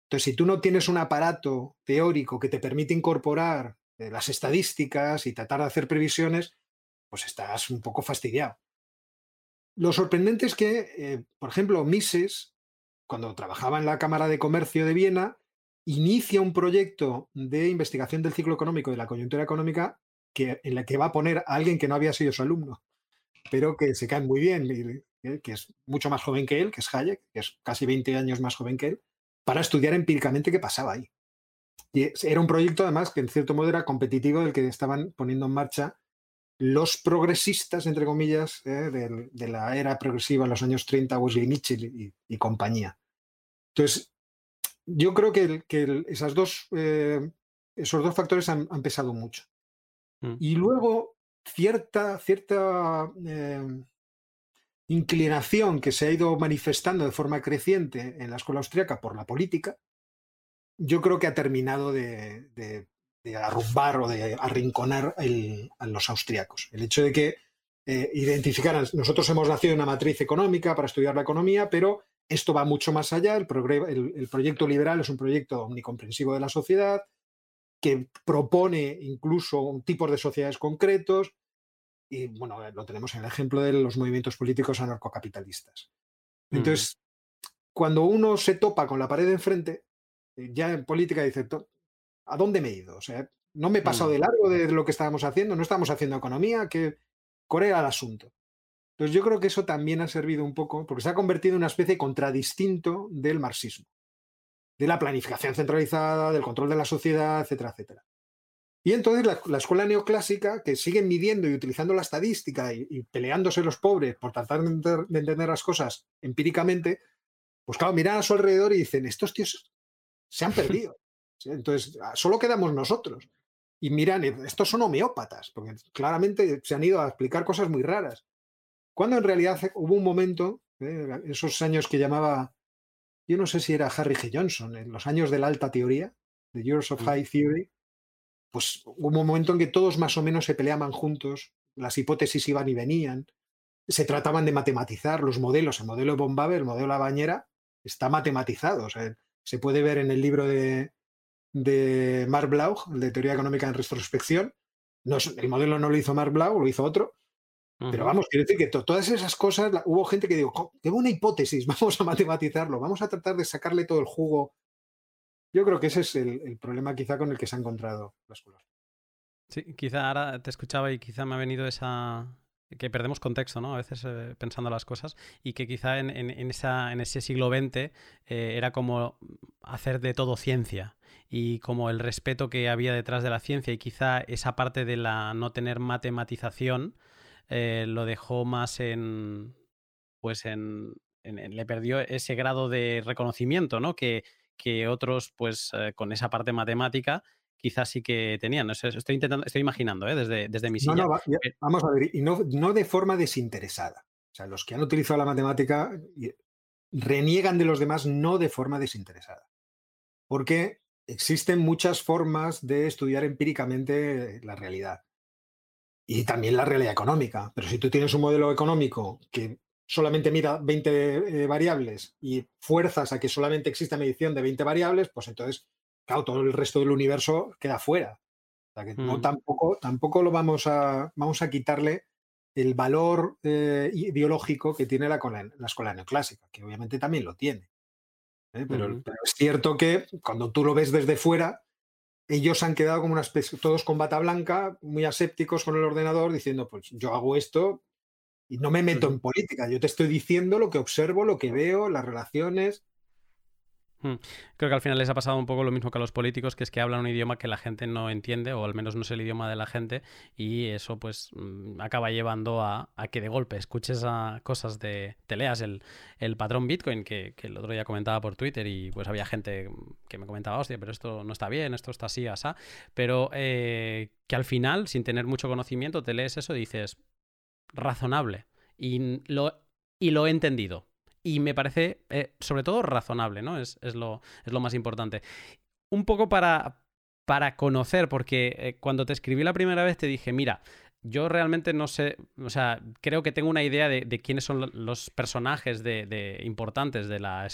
Entonces, si tú no tienes un aparato teórico que te permite incorporar eh, las estadísticas y tratar de hacer previsiones, pues estás un poco fastidiado. Lo sorprendente es que, eh, por ejemplo, Mises, cuando trabajaba en la Cámara de Comercio de Viena, inicia un proyecto de investigación del ciclo económico y de la coyuntura económica que, en la que va a poner a alguien que no había sido su alumno, pero que se cae muy bien, eh, que es mucho más joven que él, que es Hayek, que es casi 20 años más joven que él, para estudiar empíricamente qué pasaba ahí. Y era un proyecto además que en cierto modo era competitivo del que estaban poniendo en marcha los progresistas, entre comillas, eh, de, la era progresiva en los años 30, Wesley Mitchell y, y compañía. Entonces, yo creo que, esas dos, eh, esos dos factores han, pesado mucho. Mm. Y luego, cierta, cierta em, inclinación que se ha ido manifestando de forma creciente en la escuela austríaca por la política, yo creo que ha terminado de, arrumbar o de arrinconar a los austriacos. El hecho de que eh, identificaran, nosotros hemos nacido en una matriz económica para estudiar la economía, pero esto va mucho más allá. El, proyecto liberal es un proyecto omnicomprensivo de la sociedad que propone incluso tipos de sociedades concretos. Y bueno, lo tenemos en el ejemplo de los movimientos políticos anarcocapitalistas. Entonces, cuando uno se topa con la pared de enfrente, eh, ya en política dice, ¿a dónde me he ido? O sea, no me he pasado mm. de largo de lo que estábamos haciendo, no estamos haciendo economía, que, ¿cuál era el asunto? Entonces yo creo que eso también ha servido un poco, porque se ha convertido en una especie de contradistinto del marxismo, de la planificación centralizada, del control de la sociedad, etcétera, etcétera. Y entonces la, escuela neoclásica, que sigue midiendo y utilizando la estadística y, peleándose los pobres por tratar de entender, las cosas empíricamente, pues claro, miran a su alrededor y dicen, estos tíos se han perdido. (laughs) Entonces, ah, solo quedamos nosotros. Y miran, estos son homeópatas, porque claramente se han ido a explicar cosas muy raras. Cuando en realidad hubo un momento, eh, esos años que llamaba, yo no sé si era Harry G. Johnson, en los años de la alta teoría, The Years of High Theory, pues hubo un momento en que todos más o menos se peleaban juntos, las hipótesis iban y venían, se trataban de matematizar los modelos. El modelo de Bombabe, el modelo de la bañera, está matematizado. se puede ver en el libro de, de Mark Blau, el de Teoría Económica en Retrospección. No, el modelo no lo hizo Mark Blau, lo hizo otro. Pero vamos, quiero decir que todas esas cosas, hubo gente que dijo, qué buena hipótesis, (laughs) vamos a matematizarlo, vamos a tratar de sacarle todo el jugo. Yo creo que ese es el, problema quizá con el que se ha encontrado la escuela.
Sí, quizá ahora te escuchaba y quizá me ha venido esa, que perdemos contexto, ¿no? A veces eh, pensando las cosas y que quizá en, esa, en ese siglo XX eh, era como hacer de todo ciencia y como el respeto que había detrás de la ciencia y quizá esa parte de la no tener matematización eh, lo dejó más en, pues en, le perdió ese grado de reconocimiento, ¿no? Que, que otros, pues con esa parte matemática quizás sí que tenían. Estoy intentando, estoy imaginando, ¿eh? desde, desde mi silla.
vamos a ver, y no, no de forma desinteresada. O sea, los que han utilizado la matemática reniegan de los demás no de forma desinteresada. Porque existen muchas formas de estudiar empíricamente la realidad. Y también la realidad económica. Pero si tú tienes un modelo económico que solamente mira 20 eh, variables y fuerzas a que solamente exista medición de 20 variables, pues entonces claro, todo el resto del universo queda fuera. O sea que no, mm. tampoco, tampoco lo vamos a, vamos a quitarle el valor eh, ideológico que tiene la, la, escuela neoclásica, que obviamente también lo tiene. ¿eh? Pero, es cierto que cuando tú lo ves desde fuera, ellos han quedado como una especie, todos con bata blanca, muy asépticos con el ordenador, diciendo, pues yo hago esto y no me meto en política, yo te estoy diciendo lo que observo, lo que veo, las relaciones.
Hmm. Creo que al final les ha pasado un poco lo mismo que a los políticos, que es que hablan un idioma que la gente no entiende, o al menos no es el idioma de la gente, y eso pues mm, acaba llevando a, que de golpe escuches a cosas de... te leas el, patrón Bitcoin, que, el otro día comentaba por Twitter, y pues había gente que me comentaba, hostia, pero esto no está bien, esto está así, así, pero eh, que al final, sin tener mucho conocimiento, te lees eso y dices, razonable, y lo, y lo he entendido y me parece eh, sobre todo razonable, ¿no? Es, lo, es, lo, más importante. Un poco para, para conocer, porque eh, cuando te escribí la primera vez te dije, mira, yo realmente no sé, o sea, creo que tengo una idea de, quiénes son los personajes de, importantes de la,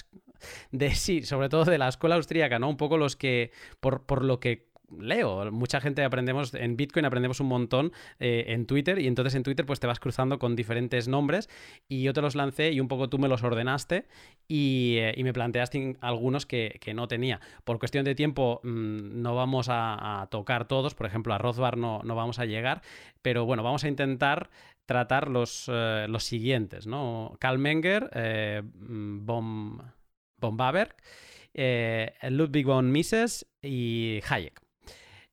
de sí, sobre todo de la escuela austríaca, ¿no? Un poco los que, por, por lo que leo. Mucha gente aprendemos en Bitcoin, aprendemos un montón eh, en Twitter y entonces en Twitter pues te vas cruzando con diferentes nombres y yo te los lancé y un poco tú me los ordenaste y, eh, me planteaste algunos que, no tenía. Por cuestión de tiempo mm, no vamos a, tocar todos, por ejemplo a Rothbard no, no vamos a llegar, pero bueno, vamos a intentar tratar los, eh, los siguientes, ¿no? Karl Menger, mm, Bom, Baberg, Ludwig von Mises y Hayek.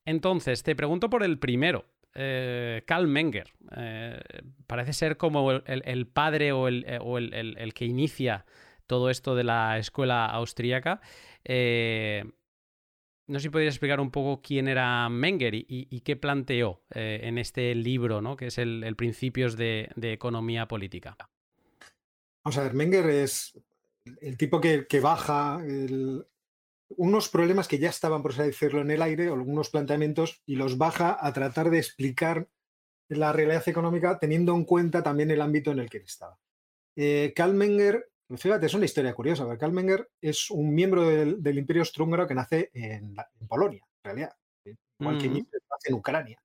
Entonces, te pregunto por el primero. Eh, Karl Menger. Eh, parece ser como el, padre o, el, eh, que inicia todo esto de la escuela austríaca. no sé si podrías explicar un poco quién era Menger y, qué planteó en este libro, ¿no? que es el, Principios de, Economía Política.
Vamos a ver, Menger es el tipo que, que baja el, unos problemas que ya estaban, por así decirlo, en el aire, o algunos planteamientos, y los baja a tratar de explicar la realidad económica teniendo en cuenta también el ámbito en el que estaba. Eh, Karl Menger, fíjate, es una historia curiosa, porque Karl Menger es un miembro del, Imperio Austrohúngaro que nace en, Polonia, en realidad, igual que nace en Ucrania.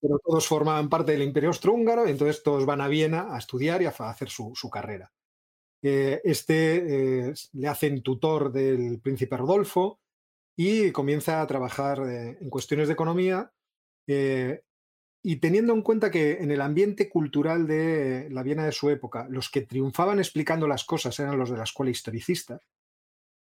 Pero todos formaban parte del Imperio Austrohúngaro entonces todos van a Viena a estudiar y a hacer su carrera este eh, le hacen tutor del príncipe Rodolfo y comienza a trabajar eh, en cuestiones de economía. Eh, y teniendo en cuenta que en el ambiente cultural de la Viena de su época, los que triunfaban explicando las cosas eran los de la escuela historicista,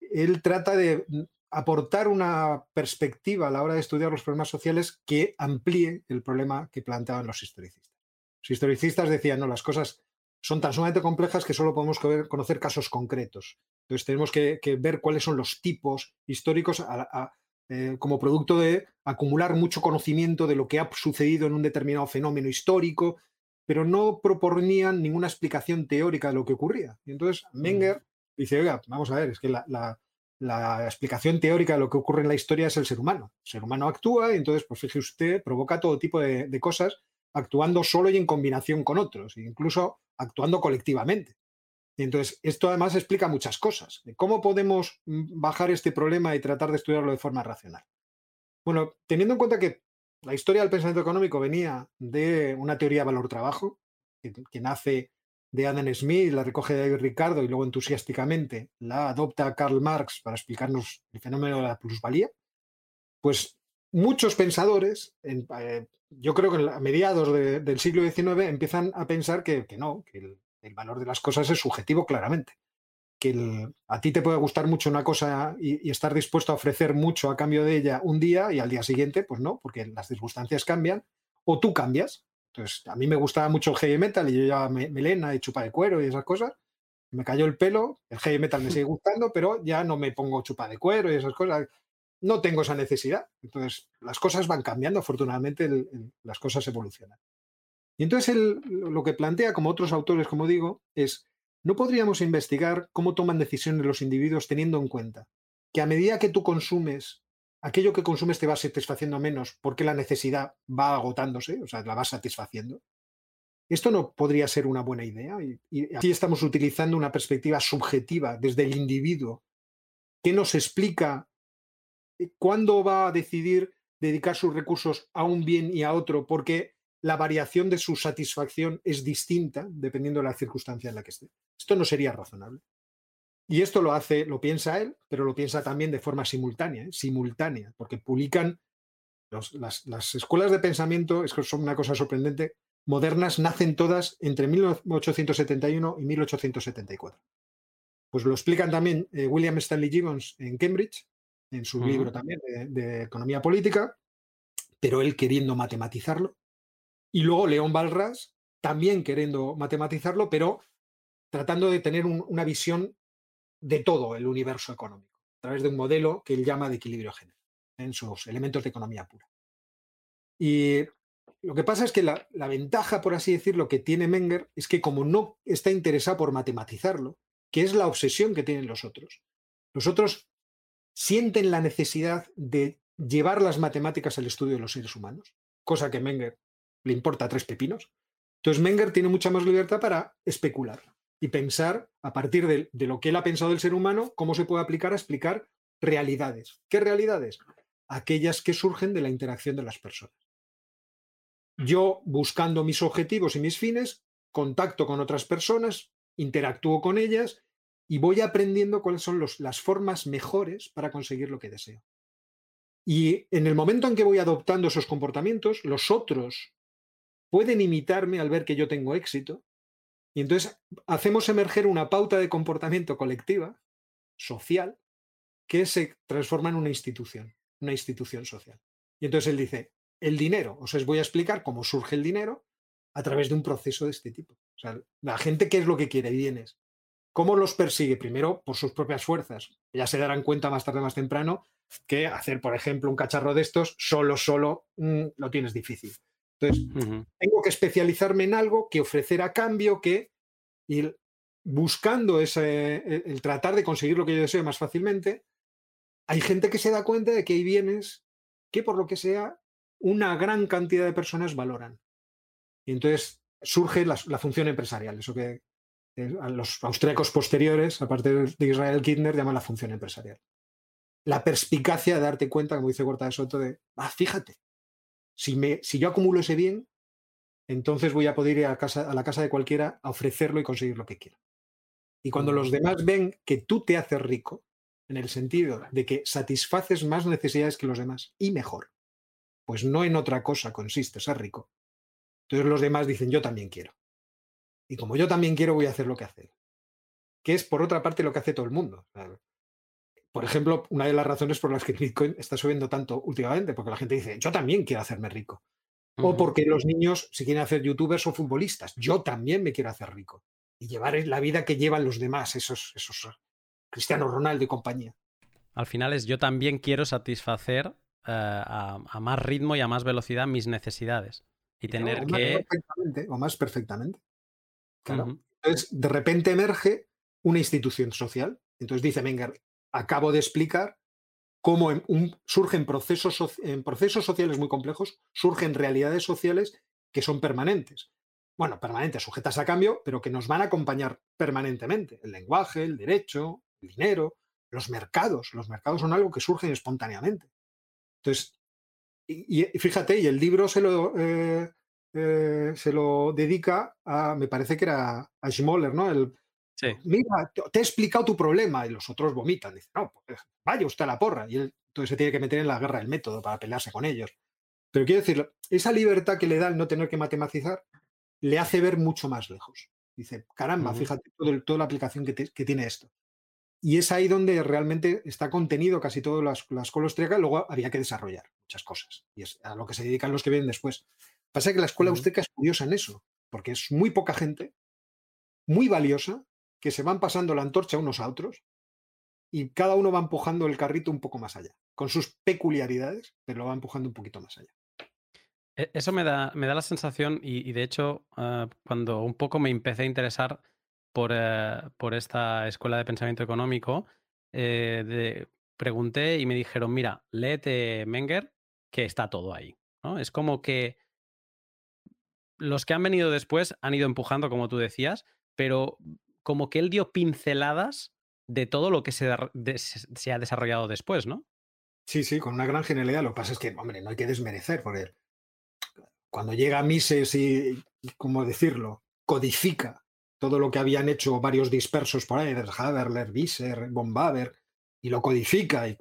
él trata de mm, aportar una perspectiva a la hora de estudiar los problemas sociales que amplíe el problema que planteaban los historicistas. Los historicistas decían, no, las cosas son tan sumamente complejas que solo podemos conocer casos concretos. Entonces tenemos que, ver cuáles son los tipos históricos eh, como producto de acumular mucho conocimiento de lo que ha sucedido en un determinado fenómeno histórico, pero no proponían ninguna explicación teórica de lo que ocurría. Y entonces mm. Menger dice, oiga, vamos a ver, es que la, explicación teórica de lo que ocurre en la historia es el ser humano. El ser humano actúa y entonces, pues fíjese usted, provoca todo tipo de cosas actuando solo y en combinación con otros, incluso actuando colectivamente. Entonces, esto además explica muchas cosas. ¿Cómo podemos mm, bajar este problema y tratar de estudiarlo de forma racional? Bueno, teniendo en cuenta que la historia del pensamiento económico venía de una teoría valor-trabajo, que, nace de Adam Smith, la recoge de David Ricardo y luego entusiásticamente la adopta Karl Marx para explicarnos el fenómeno de la plusvalía, pues muchos pensadores, eh, yo creo que a mediados del siglo XIX empiezan a pensar que, no, que el, valor de las cosas es subjetivo claramente. Que a ti te puede gustar mucho una cosa y, estar dispuesto a ofrecer mucho a cambio de ella un día y al día siguiente, pues no, porque las circunstancias cambian o tú cambias. Entonces, a mí me gustaba mucho el heavy metal y yo ya me, melena y chupa de cuero y esas cosas. Me cayó el pelo, el heavy metal me (laughs) sigue gustando, pero ya no me pongo chupa de cuero y esas cosas no tengo esa necesidad. Entonces, las cosas van cambiando, afortunadamente las cosas evolucionan. Y entonces lo que plantea, como otros autores, como digo, es, ¿no podríamos investigar cómo toman decisiones los individuos teniendo en cuenta que a medida que tú consumes, aquello que consumes te va satisfaciendo menos porque la necesidad va agotándose, o sea, la va satisfaciendo? Esto no podría ser una buena idea. y aquí estamos utilizando una perspectiva subjetiva desde el individuo que nos explica cuándo va a decidir dedicar sus recursos a un bien y a otro, porque la variación de su satisfacción es distinta dependiendo de la circunstancia en la que esté. Esto no sería razonable. Y esto lo hace, lo piensa él, pero lo piensa también de forma simultánea, ¿eh? simultánea, porque publican las, las, escuelas de pensamiento, es que son una cosa sorprendente, modernas, nacen todas entre 1871 y 1874. Pues lo explican también eh, William Stanley Gibbons en Cambridge, en su libro también de, economía política, pero él queriendo matematizarlo. Y luego León Balras también queriendo matematizarlo, pero tratando de tener una visión de todo el universo económico, a través de un modelo que él llama de equilibrio general, en sus elementos de economía pura. Y lo que pasa es que la, la, ventaja, por así decirlo, que tiene Menger es que como no está interesado por matematizarlo, que es la obsesión que tienen los otros, los otros sienten la necesidad de llevar las matemáticas al estudio de los seres humanos, cosa que Menger le importa tres pepinos. Entonces Menger tiene mucha más libertad para especular y pensar a partir de, lo que él ha pensado del ser humano, cómo se puede aplicar a explicar realidades. ¿Qué realidades? Aquellas que surgen de la interacción de las personas. Yo, buscando mis objetivos y mis fines, contacto con otras personas, interactúo con ellas y voy aprendiendo cuáles son las formas mejores para conseguir lo que deseo. Y en el momento en que voy adoptando esos comportamientos, los otros pueden imitarme al ver que yo tengo éxito. Y entonces hacemos emerger una pauta de comportamiento colectiva, social, que se transforma en una institución, una institución social. Y entonces él dice, el dinero, os voy a explicar cómo surge el dinero a través de un proceso de este tipo. O sea, la gente qué es lo que quiere, bienes. ¿Cómo los persigue? Primero, por sus propias fuerzas. Ya se darán cuenta más tarde o más temprano que hacer, por ejemplo, un cacharro de estos solo, solo mm, lo tienes difícil. Entonces, tengo que especializarme en algo que ofrecer a cambio que ir buscando ese, e, el, tratar de conseguir lo que yo deseo más fácilmente. Hay gente que se da cuenta de que hay bienes que, por lo que sea, una gran cantidad de personas valoran. Y entonces surge la, la función empresarial, eso que a los austríacos posteriores, aparte de Israel Kittner, llaman la función empresarial. La perspicacia de darte cuenta, como dice Huerta de Soto, de, ah, fíjate, si, me, si yo acumulo ese bien, entonces voy a poder ir a, casa, a la casa de cualquiera a ofrecerlo y conseguir lo que quiera. Y cuando los demás ven que tú te haces rico, en el sentido de que satisfaces más necesidades que los demás y mejor, pues no en otra cosa consiste ser rico. Entonces los demás dicen, yo también quiero. Y como yo también quiero, voy a hacer lo que hace Que es, por otra parte, lo que hace todo el mundo. Por ejemplo, una de las razones por las que (laughs) Bitcoin está subiendo tanto últimamente, porque la gente dice, yo también quiero hacerme rico. O porque los niños, si quieren hacer youtubers o futbolistas. Yo también me quiero hacer rico. Y llevar la vida que llevan los demás, esos, esos Cristiano Ronaldo y compañía.
Al final es yo también quiero satisfacer eh, a, más ritmo y a más velocidad mis necesidades. Y tener que.
o más perfectamente. Entonces, de repente emerge una institución social. Entonces dice Menger, acabo de explicar cómo surgen procesos, en procesos sociales muy complejos, surgen realidades sociales que son permanentes. Bueno, permanentes, sujetas a cambio, pero que nos van a acompañar permanentemente. El lenguaje, el derecho, el dinero, los mercados. Los mercados son algo que surgen espontáneamente. Entonces, y, fíjate, y el libro se lo, eh, eh, se lo dedica a, me parece que era a Schmoller, ¿no? El, Mira, te he explicado tu problema y los otros vomitan. Dicen, no, pues vaya usted a la porra. Y él entonces se tiene que meter en la guerra del método para pelearse con ellos. Pero quiero decir, esa libertad que le da el no tener que matematizar le hace ver mucho más lejos. Dice, caramba, fíjate toda la aplicación que, tiene esto. Y es ahí donde realmente está contenido casi todas las, la escuela austríaca. Luego había que desarrollar muchas cosas. Y es a lo que se dedican los que vienen después. Pasa que la escuela austríaca es curiosa en eso, porque es muy poca gente, muy valiosa, que se van pasando la antorcha unos a otros y cada uno va empujando el carrito un poco más allá, con sus peculiaridades, pero lo va empujando un poquito más allá.
E, eso me da, me da la sensación, y, de hecho, ah, cuando un poco me empecé a interesar por, eh, por esta escuela de pensamiento económico, eh, pregunté y me dijeron, mira, léete Menger, que está todo ahí. ¿no? Es como que los que han venido después han ido empujando, como tú decías, pero como que él dio pinceladas de todo lo que se, ha desarrollado después, ¿no?
Sí, sí, con una gran genialidad. Lo que pasa es que, hombre, no hay que desmerecer, por él. cuando llega Mises y, ¿cómo decirlo?, codifica todo lo que habían hecho varios dispersos por ahí, Haberler, Visser, von y lo codifica, y,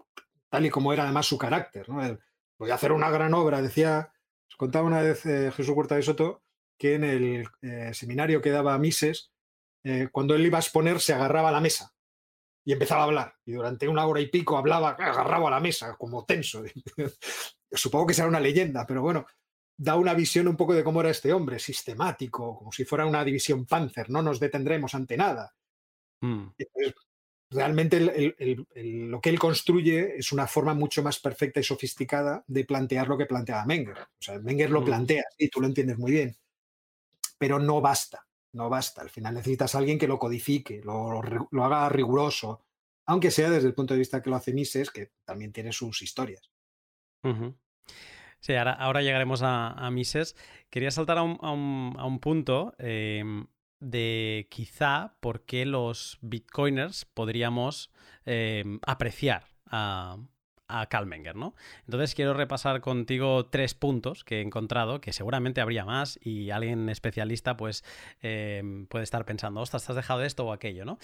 tal y como era además su carácter. ¿no? voy a hacer una gran obra, decía, os contaba una vez eh, Jesús Huerta de Soto, que en el eh, seminario que daba Mises, eh, cuando él iba a exponer se agarraba a la mesa y empezaba a hablar. Y durante una hora y pico hablaba, agarraba a la mesa, como tenso. (laughs) Supongo que será una leyenda, pero bueno, da una visión un poco de cómo era este hombre, sistemático, como si fuera una división Panzer, no nos detendremos ante nada. Mm. Realmente lo que él construye es una forma mucho más perfecta y sofisticada de plantear lo que planteaba Menger. O sea, Menger lo mm. plantea, y tú lo entiendes muy bien, pero no basta no basta. Al final necesitas a alguien que lo codifique, lo, haga riguroso, aunque sea desde el punto de vista que lo hace Mises, que también tiene sus historias.
Sí, ahora, llegaremos a, Mises. Quería saltar a un, punto em, de quizá por qué los bitcoiners podríamos em, apreciar a, a Kalmenger, ¿no? Entonces quiero repasar contigo tres puntos que he encontrado, que seguramente habría más y alguien especialista pues em, puede estar pensando, ostras, te has dejado esto o aquello, ¿no?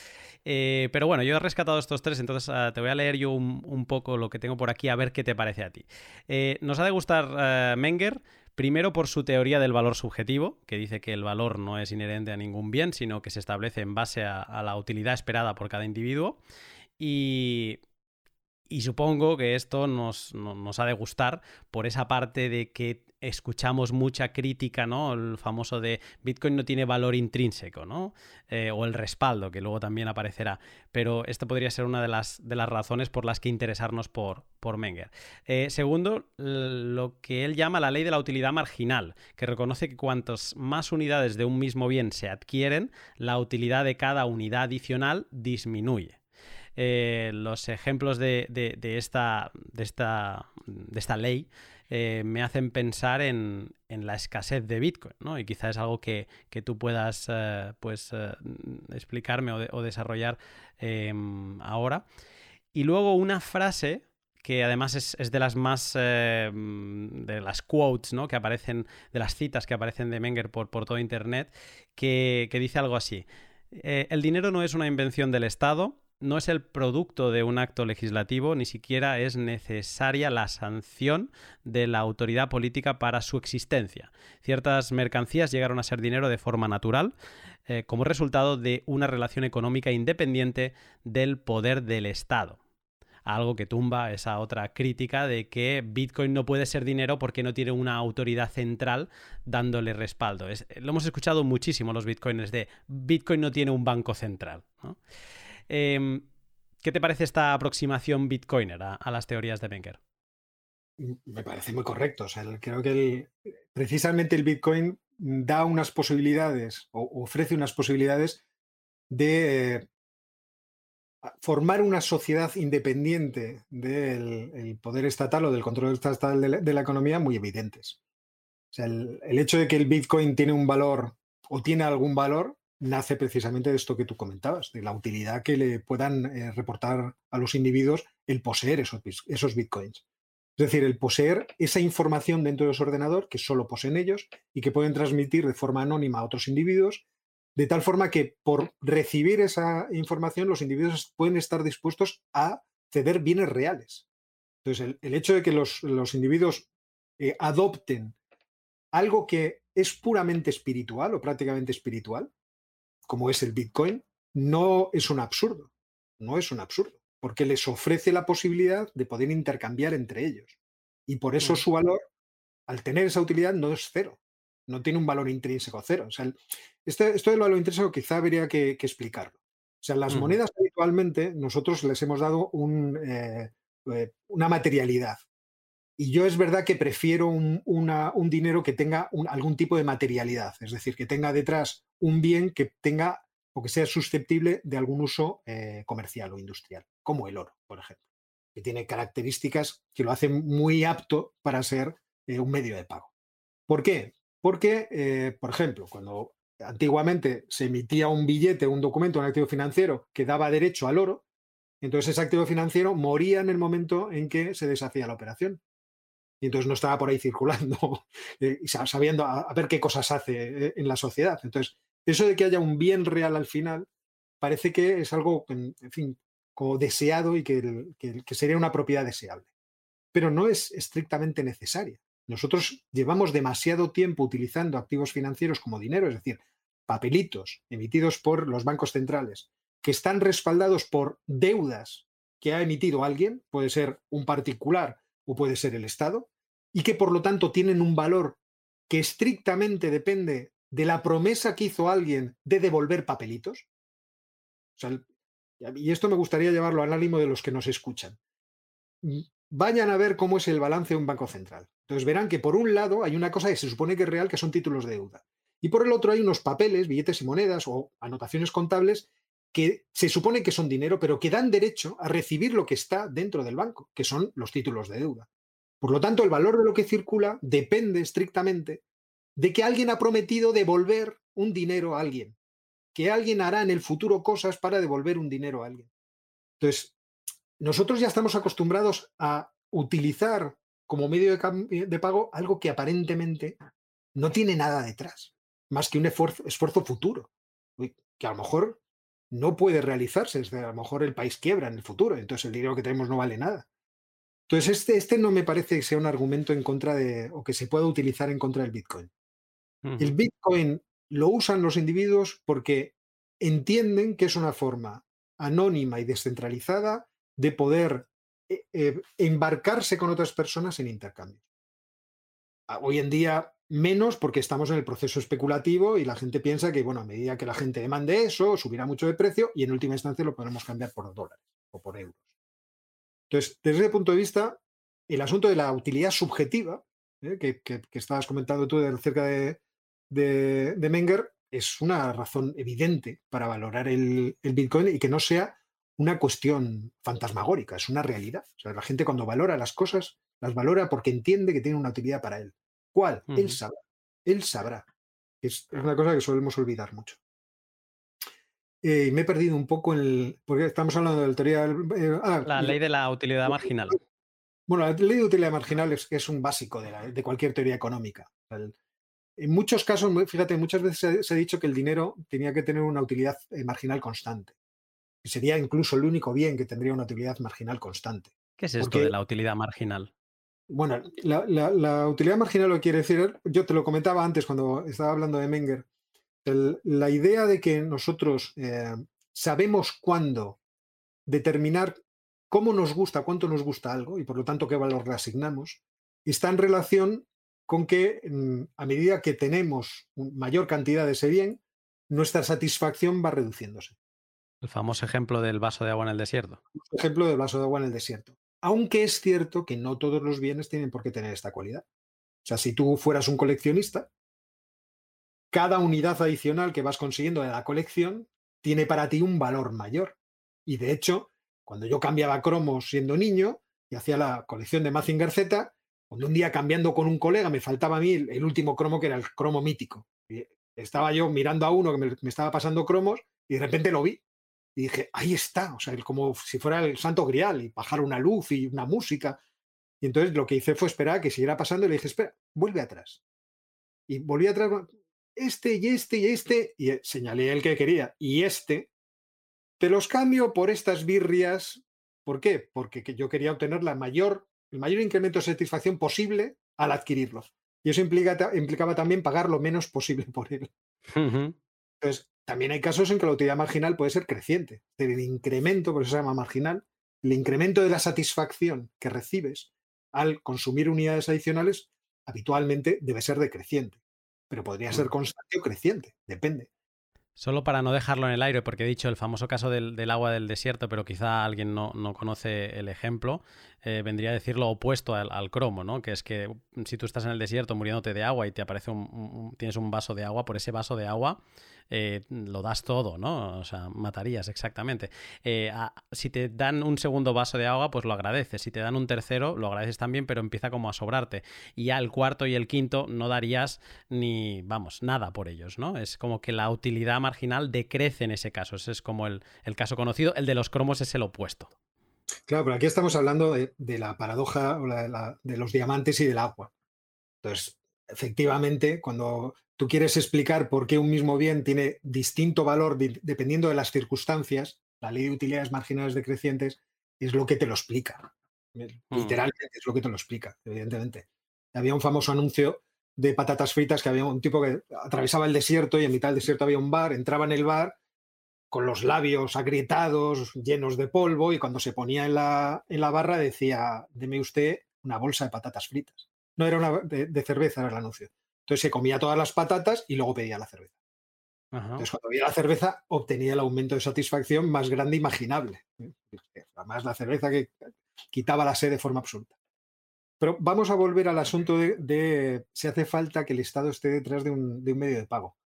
Eh, pero bueno, yo he rescatado estos tres, entonces ah, te voy a leer yo un, poco lo que tengo por aquí a ver qué te parece a ti. Eh, nos ha de gustar eh, Menger. Primero por su teoría del valor subjetivo, que dice que el valor no es inherente a ningún bien, sino que se establece en base a la utilidad esperada por cada individuo. Y y supongo que esto nos, ha de gustar por esa parte de que escuchamos mucha crítica, ¿no? El famoso de Bitcoin no tiene valor intrínseco, ¿no? Eh, o el respaldo, que luego también aparecerá. Pero esto podría ser una de las, de las razones por las que interesarnos por, por Menger. Eh, segundo, lo que él llama la ley de la utilidad marginal, que reconoce que cuantas más unidades de un mismo bien se adquieren, la utilidad de cada unidad adicional disminuye. Eh, los ejemplos de, esta, ley eh, me hacen pensar en, la escasez de Bitcoin, ¿no? Y quizás es algo que, tú puedas eh, pues, explicarme o, desarrollar em, ahora. Y luego una frase que además es, de las más de las quotes ¿no? que aparecen, de las citas que aparecen de Menger por, todo internet, que dice algo así. el dinero no es una invención del Estado, no es el producto de un acto legislativo, ni siquiera es necesaria la sanción de la autoridad política para su existencia. Ciertas mercancías llegaron a ser dinero de forma natural, eh, como resultado de una relación económica independiente del poder del Estado. algo que tumba esa otra crítica de que Bitcoin no puede ser dinero porque no tiene una autoridad central dándole respaldo. lo hemos escuchado muchísimo los bitcoiners de Bitcoin no tiene un banco central. Em, ¿Qué te parece esta aproximación bitcoiner a, las teorías de Wenger?
Me parece muy correcto. creo que precisamente el Bitcoin da unas posibilidades o ofrece unas posibilidades de formar una sociedad independiente del poder estatal o del control estatal de la, economía muy evidentes. O sea, el, hecho de que el Bitcoin tiene un valor o tiene algún valor nace precisamente de esto que tú comentabas, de la utilidad que le puedan eh, reportar a los individuos el poseer esos, esos Bitcoins. Es decir, el poseer esa información dentro de su ordenador que solo poseen ellos y que pueden transmitir de forma anónima a otros individuos de tal forma que por recibir esa información los individuos pueden estar dispuestos a ceder bienes reales. Entonces, el, hecho de que los, individuos eh, adopten algo que es puramente espiritual o prácticamente espiritual, como es el Bitcoin, no es un absurdo, no es un absurdo, porque les ofrece la posibilidad de poder intercambiar entre ellos. Y por eso mm. su valor, al tener esa utilidad, no es cero, no tiene un valor intrínseco cero. O sea, este, esto del valor intrínseco quizá habría que, explicarlo. O sea, las monedas habitualmente nosotros les hemos dado eh, eh, una materialidad. Y yo es verdad que prefiero un, dinero que tenga algún tipo de materialidad, es decir, que tenga detrás un bien que tenga o que sea susceptible de algún uso eh, comercial o industrial, como el oro, por ejemplo, que tiene características que lo hacen muy apto para ser un medio de pago. ¿Por qué? Porque, eh, por ejemplo, cuando antiguamente se emitía un billete, un documento, un activo financiero que daba derecho al oro, entonces ese activo financiero moría en el momento en que se deshacía la operación. Y entonces no estaba por ahí circulando (laughs) eh, y sabiendo a, ver qué cosas hace eh, en la sociedad. Entonces, eso de que haya un bien real al final parece que es algo, en, fin, como deseado y que sería una propiedad deseable. Pero no es estrictamente necesaria. Nosotros llevamos demasiado tiempo utilizando activos financieros como dinero, es decir, papelitos emitidos por los bancos centrales, que están respaldados por deudas que ha emitido alguien, puede ser un particular o puede ser el Estado, y que por lo tanto tienen un valor que estrictamente depende de la promesa que hizo alguien de devolver papelitos. y esto me gustaría llevarlo al ánimo de los que nos escuchan vayan a ver cómo es el balance de un banco central. Entonces verán que por un lado hay una cosa que se supone que es real, que son títulos de deuda. Y por el otro hay unos papeles, billetes y monedas o anotaciones contables que se supone que son dinero, pero que dan derecho a recibir lo que está dentro del banco, que son los títulos de deuda. Por lo tanto, el valor de lo que circula depende estrictamente de que alguien ha prometido devolver un dinero a alguien, que alguien hará en el futuro cosas para devolver un dinero a alguien. Entonces, nosotros ya estamos acostumbrados a utilizar como medio de, pago algo que aparentemente no tiene nada detrás, más que un esfuerzo, futuro, que a lo mejor no puede realizarse, a lo mejor el país quiebra en el futuro, entonces el dinero que tenemos no vale nada. Entonces, este, este no me parece que sea un argumento en contra de, o que se pueda utilizar en contra del Bitcoin. El Bitcoin lo usan los individuos porque entienden que es una forma anónima y descentralizada de poder eh, eh, embarcarse con otras personas en intercambios. Ah, hoy en día menos porque estamos en el proceso especulativo y la gente piensa que, bueno, a medida que la gente demande eso, subirá mucho de precio y en última instancia lo podremos cambiar por dólares o por euros. Entonces, desde ese punto de vista, el asunto de la utilidad subjetiva, eh, que, estabas comentando tú acerca de, de, Menger, es una razón evidente para valorar el, el Bitcoin y que no sea una cuestión fantasmagórica, es una realidad. O sea, la gente cuando valora las cosas, las valora porque entiende que tiene una utilidad para él. ¿Cuál? Él sabrá. Él sabrá. Es, una cosa que solemos olvidar mucho. Eh, me he perdido un poco en el. Porque estamos hablando de la teoría.
Eh, ah, la ley de la utilidad marginal.
Bueno, la ley de utilidad marginal es, es un básico de, cualquier teoría económica. en muchos casos, fíjate, muchas veces se, ha dicho que el dinero tenía que tener una utilidad eh, marginal constante sería incluso el único bien que tendría una utilidad marginal constante.
¿Qué es esto de la utilidad marginal?
Bueno, la, utilidad marginal lo quiere decir, yo te lo comentaba antes cuando estaba hablando de Menger, la idea de que nosotros eh, sabemos cuándo determinar cómo nos gusta, cuánto nos gusta algo y por lo tanto qué valor le asignamos, está en relación con que mm, a medida que tenemos mayor cantidad de ese bien, nuestra satisfacción va reduciéndose.
El famoso ejemplo del vaso de agua en el desierto.
El ejemplo del vaso de agua en el desierto. Aunque es cierto que no todos los bienes tienen por qué tener esta cualidad. O sea, si tú fueras un coleccionista, cada unidad adicional que vas consiguiendo de la colección tiene para ti un valor mayor. Y de hecho, cuando yo cambiaba cromos siendo niño y hacía la colección de Mazinger Z, cuando un día cambiando con un colega me faltaba a mí el, último cromo que era el cromo mítico. estaba yo mirando a uno que me, estaba pasando cromos y de repente lo vi. Y dije, ahí está, o sea, como si fuera el santo grial y bajar una luz y una música. Y entonces lo que hice fue esperar a que siguiera pasando y le dije, espera, vuelve atrás. Y volví atrás, este y este y este, y señalé el que quería. Y este, te los cambio por estas birrias. ¿Por qué? Porque yo quería obtener la mayor el mayor incremento de satisfacción posible al adquirirlos. Y eso implica, implicaba también pagar lo menos posible por él. Entonces, también hay casos en que la utilidad marginal puede ser creciente. El incremento, por eso se llama marginal, el incremento de la satisfacción que recibes al consumir unidades adicionales habitualmente debe ser decreciente, pero podría ser constante o creciente, depende.
Solo para no dejarlo en el aire, porque he dicho el famoso caso del, agua del desierto, pero quizá alguien no, conoce el ejemplo, eh, vendría a decir lo opuesto al, cromo, ¿no? Que es que si tú estás en el desierto muriéndote de agua y te aparece un, tienes un vaso de agua, por ese vaso de agua eh, lo das todo, ¿no? O sea, matarías exactamente. Eh, si te dan un segundo vaso de agua, pues lo agradeces. Si te dan un tercero, lo agradeces también, pero empieza como a sobrarte. Y ya el cuarto y el quinto no darías ni, vamos, nada por ellos, ¿no? Es como que la utilidad marginal decrece en ese caso. Ese es como el, caso conocido. El de los cromos es el opuesto.
Claro, pero aquí estamos hablando de, la paradoja de los diamantes y del agua. Entonces, efectivamente, cuando tú quieres explicar por qué un mismo bien tiene distinto valor dependiendo de las circunstancias, la ley de utilidades marginales decrecientes es lo que te lo explica. Mm. Literalmente es lo que te lo explica, evidentemente. Había un famoso anuncio de patatas fritas que había un tipo que atravesaba el desierto y en mitad del desierto había un bar, entraba en el bar con los labios agrietados, llenos de polvo, y cuando se ponía en la, en la barra decía, deme usted una bolsa de patatas fritas. No era una de cerveza, era el anuncio. Entonces se comía todas las patatas y luego pedía la cerveza. Entonces, cuando pedía la cerveza, obtenía el aumento de satisfacción más grande imaginable. ¿eh? Además, la cerveza que quitaba la sed de forma absoluta. Pero vamos a volver al asunto de, si hace falta que el Estado esté detrás de un, medio de pago.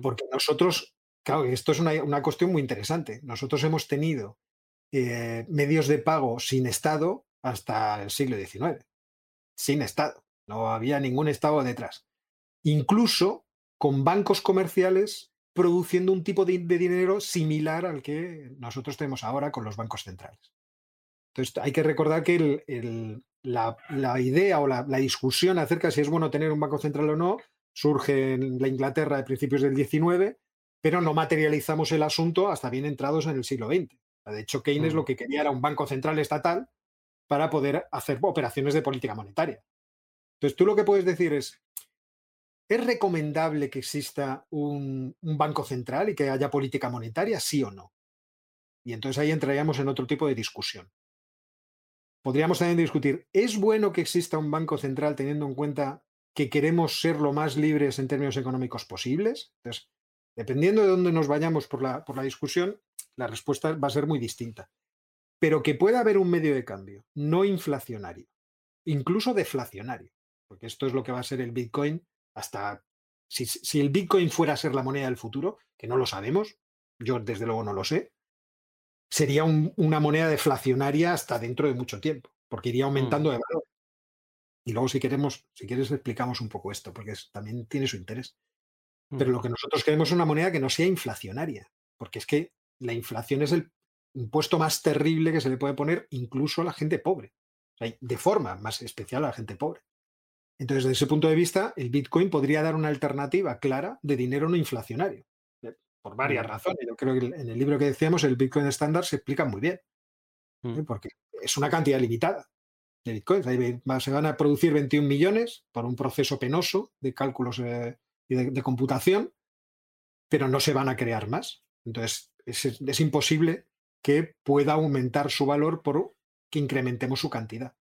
Porque nosotros, claro, esto es una, cuestión muy interesante. Nosotros hemos tenido eh, medios de pago sin Estado hasta el siglo XIX. Sin Estado. No había ningún Estado detrás incluso con bancos comerciales produciendo un tipo de, dinero similar al que nosotros tenemos ahora con los bancos centrales. Entonces, hay que recordar que la, idea o la, discusión acerca de si es bueno tener un banco central o no surge en la Inglaterra de principios del XIX, pero no materializamos el asunto hasta bien entrados en el siglo XX. De hecho, Keynes lo que quería era un banco central estatal para poder hacer operaciones de política monetaria. Entonces, tú lo que puedes decir es, ¿Es recomendable que exista un, banco central y que haya política monetaria, sí o no? Y entonces ahí entraríamos en otro tipo de discusión. Podríamos también discutir, ¿es bueno que exista un banco central teniendo en cuenta que queremos ser lo más libres en términos económicos posibles? Entonces, dependiendo de dónde nos vayamos por la, por la discusión, la respuesta va a ser muy distinta. Pero que pueda haber un medio de cambio no inflacionario, incluso deflacionario, porque esto es lo que va a ser el Bitcoin hasta si, el Bitcoin fuera a ser la moneda del futuro, que no lo sabemos, yo desde luego no lo sé, sería una moneda deflacionaria hasta dentro de mucho tiempo, porque iría aumentando mm. de valor. Y luego si queremos, si quieres explicamos un poco esto, porque también tiene su interés. Pero mm. lo que nosotros queremos es una moneda que no sea inflacionaria, porque es que la inflación es el impuesto más terrible que se le puede poner incluso a la gente pobre, de forma más especial a la gente pobre. Entonces, desde ese punto de vista, el Bitcoin podría dar una alternativa clara de dinero no inflacionario, eh, por varias razones. Yo creo que en el libro que decíamos, el Bitcoin estándar, se explica muy bien, ¿eh? mm. porque es una cantidad limitada de Bitcoins. Se van a producir 21 millones por un proceso penoso de cálculos eh, y de, computación, pero no se van a crear más. Entonces, es, imposible que pueda aumentar su valor por que incrementemos su cantidad.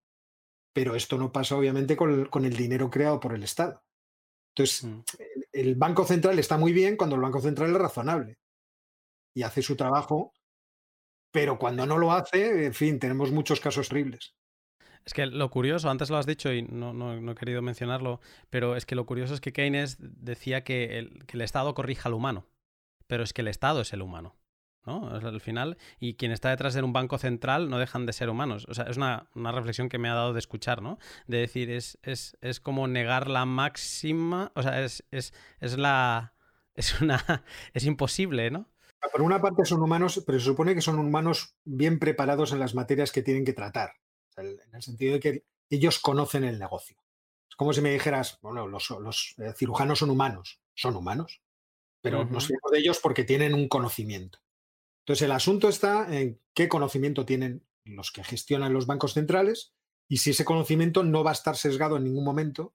Pero esto no pasa obviamente con el, dinero creado por el Estado. Entonces, mm. el Banco Central está muy bien cuando el Banco Central es razonable y hace su trabajo, pero cuando no lo hace, en fin, tenemos muchos casos horribles.
Es que lo curioso, antes lo has dicho y no, he querido mencionarlo, pero es que lo curioso es que Keynes decía que el, Estado corrija al humano, pero es que el Estado es el humano. ¿No? Al final, y quien está detrás de un banco central no dejan de ser humanos. O sea, es una, reflexión que me ha dado de escuchar, ¿no? De decir, es, es, es como negar la máxima, o sea, es, es, es la... (laughs) Es una... es imposible, ¿no?
Por una parte son humanos, pero se supone que son humanos bien preparados en las materias que tienen que tratar en el sentido de que ellos conocen el negocio. Es como si me dijeras, bueno, los, eh, cirujanos son humanos, son humanos, pero nos fiamos de ellos porque tienen un conocimiento. Entonces, el asunto está en qué conocimiento tienen los que gestionan los bancos centrales y si ese conocimiento no va a estar sesgado en ningún momento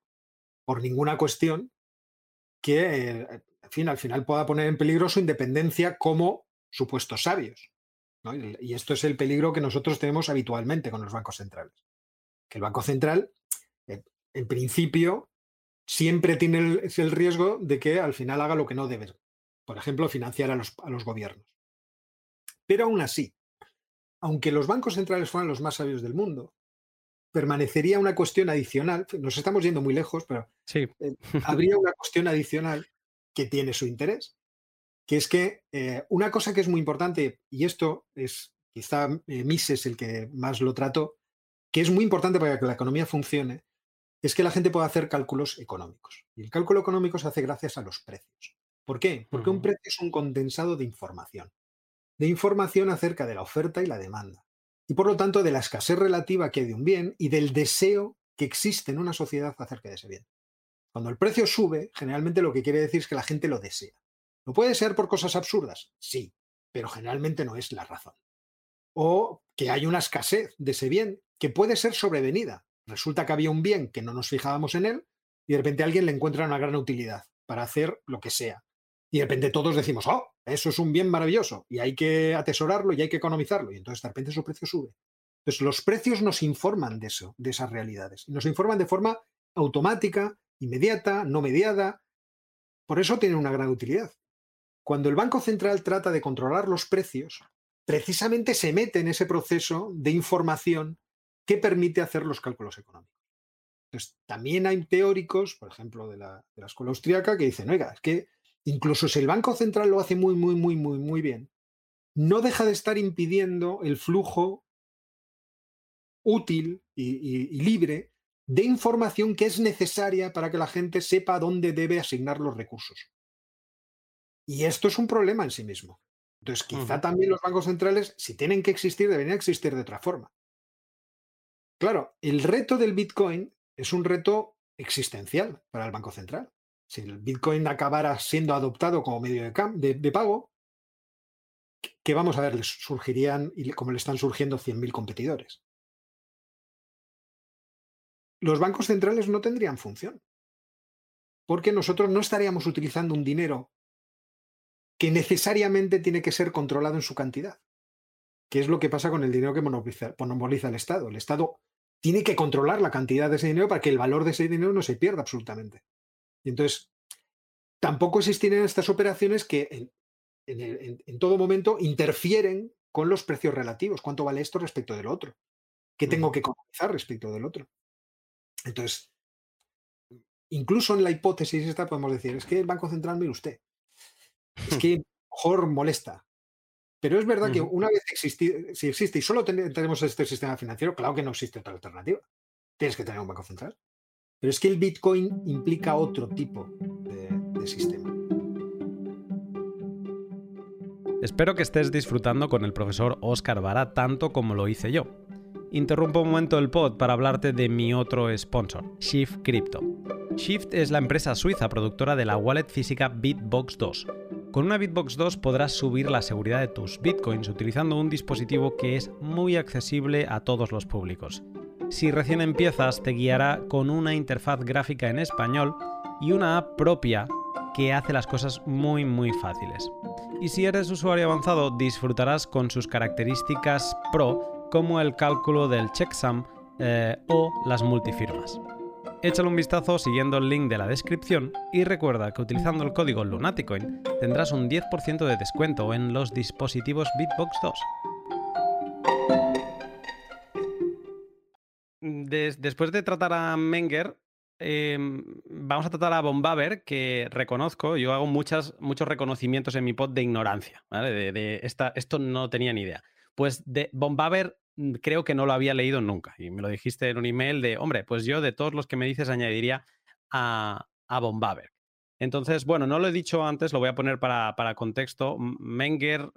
por ninguna cuestión que, eh, al final pueda poner en peligro su independencia como supuestos sabios. Y esto es el peligro que nosotros tenemos habitualmente con los bancos centrales. Que el Banco Central, eh, en principio, siempre tiene el, riesgo de que al final haga lo que no debe. Por ejemplo, financiar a los gobiernos. Pero aún así, aunque los bancos centrales fueran los más sabios del mundo, permanecería una cuestión adicional, nos estamos yendo muy lejos, pero
sí.
Eh, (laughs) habría una cuestión adicional que tiene su interés, que es que eh, una cosa que es muy importante, y esto es quizá eh, Mises el que más lo trató, que es muy importante para que la economía funcione, es que la gente pueda hacer cálculos económicos. Y el cálculo económico se hace gracias a los precios. ¿Por qué? Porque un precio es un condensado de información. De información acerca de la oferta y la demanda. Y por lo tanto de la escasez relativa que hay de un bien y del deseo que existe en una sociedad acerca de ese bien. Cuando el precio sube, generalmente lo que quiere decir es que la gente lo desea. ¿Lo puede ser por cosas absurdas? Sí, pero generalmente no es la razón. O que hay una escasez de ese bien que puede ser sobrevenida. Resulta que había un bien que no nos fijábamos en él y de repente alguien le encuentra una gran utilidad para hacer lo que sea. Y de repente todos decimos, oh, eso es un bien maravilloso y hay que atesorarlo y hay que economizarlo. Y entonces de repente su precio sube. Entonces los precios nos informan de eso, de esas realidades. Y nos informan de forma automática, inmediata, no mediada. Por eso tienen una gran utilidad. Cuando el Banco Central trata de controlar los precios, precisamente se mete en ese proceso de información que permite hacer los cálculos económicos. Entonces, también hay teóricos, por ejemplo, de la, escuela austríaca, que dicen, oiga, es que incluso si el Banco Central lo hace muy, muy, muy, muy, muy bien, no deja de estar impidiendo el flujo útil y, libre de información que es necesaria para que la gente sepa dónde debe asignar los recursos. Y esto es un problema en sí mismo. Entonces, quizá también los bancos centrales, si tienen que existir, deberían existir de otra forma. Claro, el reto del Bitcoin es un reto existencial para el Banco Central. Si el Bitcoin acabara siendo adoptado como medio de, pago, ¿qué vamos a ver? Les surgirían, como le están surgiendo, 100.000 competidores. Los bancos centrales no tendrían función, porque nosotros no estaríamos utilizando un dinero que necesariamente tiene que ser controlado en su cantidad, que es lo que pasa con el dinero que monopoliza, el Estado. El Estado tiene que controlar la cantidad de ese dinero para que el valor de ese dinero no se pierda absolutamente. Y entonces, tampoco existirían estas operaciones que en, todo momento interfieren con los precios relativos. ¿Cuánto vale esto respecto del otro? ¿Qué tengo que economizar respecto del otro? Entonces, incluso en la hipótesis esta podemos decir, es que el Banco Central, mire usted, es (laughs) que mejor molesta. Pero es verdad que una vez existe, si existe y solo tenemos este sistema financiero, claro que no existe otra alternativa. Tienes que tener un banco central. Pero es que el Bitcoin implica otro tipo de, sistema.
Espero que estés disfrutando con el profesor Oscar Vara tanto como lo hice yo. Interrumpo un momento el pod para hablarte de mi otro sponsor, Shift Crypto. Shift es la empresa suiza productora de la wallet física Bitbox 2 con una Bitbox 2 podrás subir la seguridad de tus bitcoins utilizando un dispositivo que es muy accesible a todos los públicos. Si recién empiezas, te guiará con una interfaz gráfica en español y una app propia que hace las cosas muy muy fáciles. Y si eres usuario avanzado, disfrutarás con sus características pro como el cálculo del checksum eh, o las multifirmas. Échale un vistazo siguiendo el link de la descripción y recuerda que utilizando el código Lunaticoin tendrás un 10% de descuento en los dispositivos Bitbox 2. Después de tratar a Menger, em, vamos a tratar a Bombaber, que reconozco, yo hago muchas, muchos reconocimientos en mi pod de ignorancia, De, esta, esto no tenía ni idea. Pues de Bombaber mm, creo que no lo había leído nunca. Y me lo dijiste en un email de, hombre, pues yo de todos los que me dices añadiría a, a Bombaber. Entonces, bueno, no lo he dicho antes, lo voy a poner para, contexto. Menger,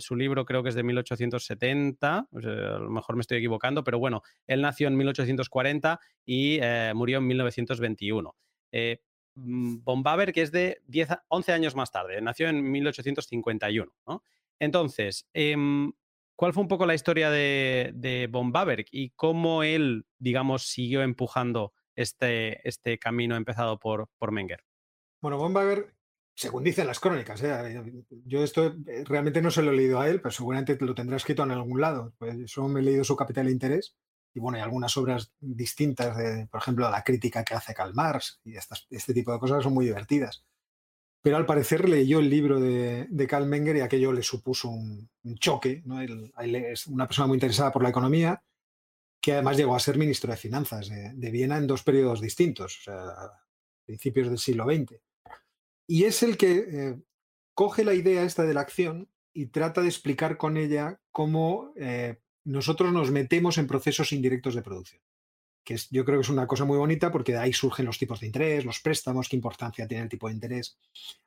su libro creo que es de 1870, a lo mejor me estoy equivocando, pero bueno, él nació en 1840 y eh, murió en 1921. Eh, mm, Bombaber, que es de 10, 11 años más tarde, nació en 1851. Entonces, em, ¿cuál fue un poco la historia de, de Bombaber y cómo él, digamos, siguió empujando este, este camino empezado por, por Menger?
Bueno, Bombager, según dicen las crónicas, ¿eh? yo esto eh, realmente no se lo he leído a él, pero seguramente lo tendrá escrito en algún lado. Pues solo me he leído su Capital de Interés y bueno, hay algunas obras distintas, de, por ejemplo, la crítica que hace Karl Marx y este tipo de cosas son muy divertidas. Pero al parecer leyó el libro de, Karl Menger y aquello le supuso un, choque. Él, es una persona muy interesada por la economía, que además llegó a ser ministro de Finanzas de, de Viena en dos periodos distintos, o sea, principios del siglo XX. Y es el que eh, coge la idea esta de la acción y trata de explicar con ella cómo eh, nosotros nos metemos en procesos indirectos de producción. Que es, yo creo que es una cosa muy bonita porque de ahí surgen los tipos de interés, los préstamos, qué importancia tiene el tipo de interés.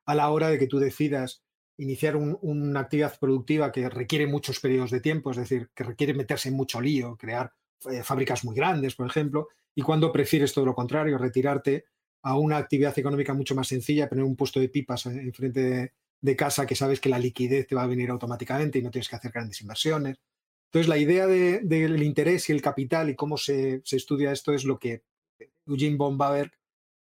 A la hora de que tú decidas iniciar una actividad productiva que requiere muchos periodos de tiempo, es decir, que requiere meterse en mucho lío, crear eh, fábricas muy grandes, por ejemplo, y cuando prefieres todo lo contrario, retirarte a una actividad económica mucho más sencilla, poner un puesto de pipas enfrente de, casa que sabes que la liquidez te va a venir automáticamente y no tienes que hacer grandes inversiones. Entonces, la idea del interés y el capital y cómo se, estudia esto es lo que Eugene von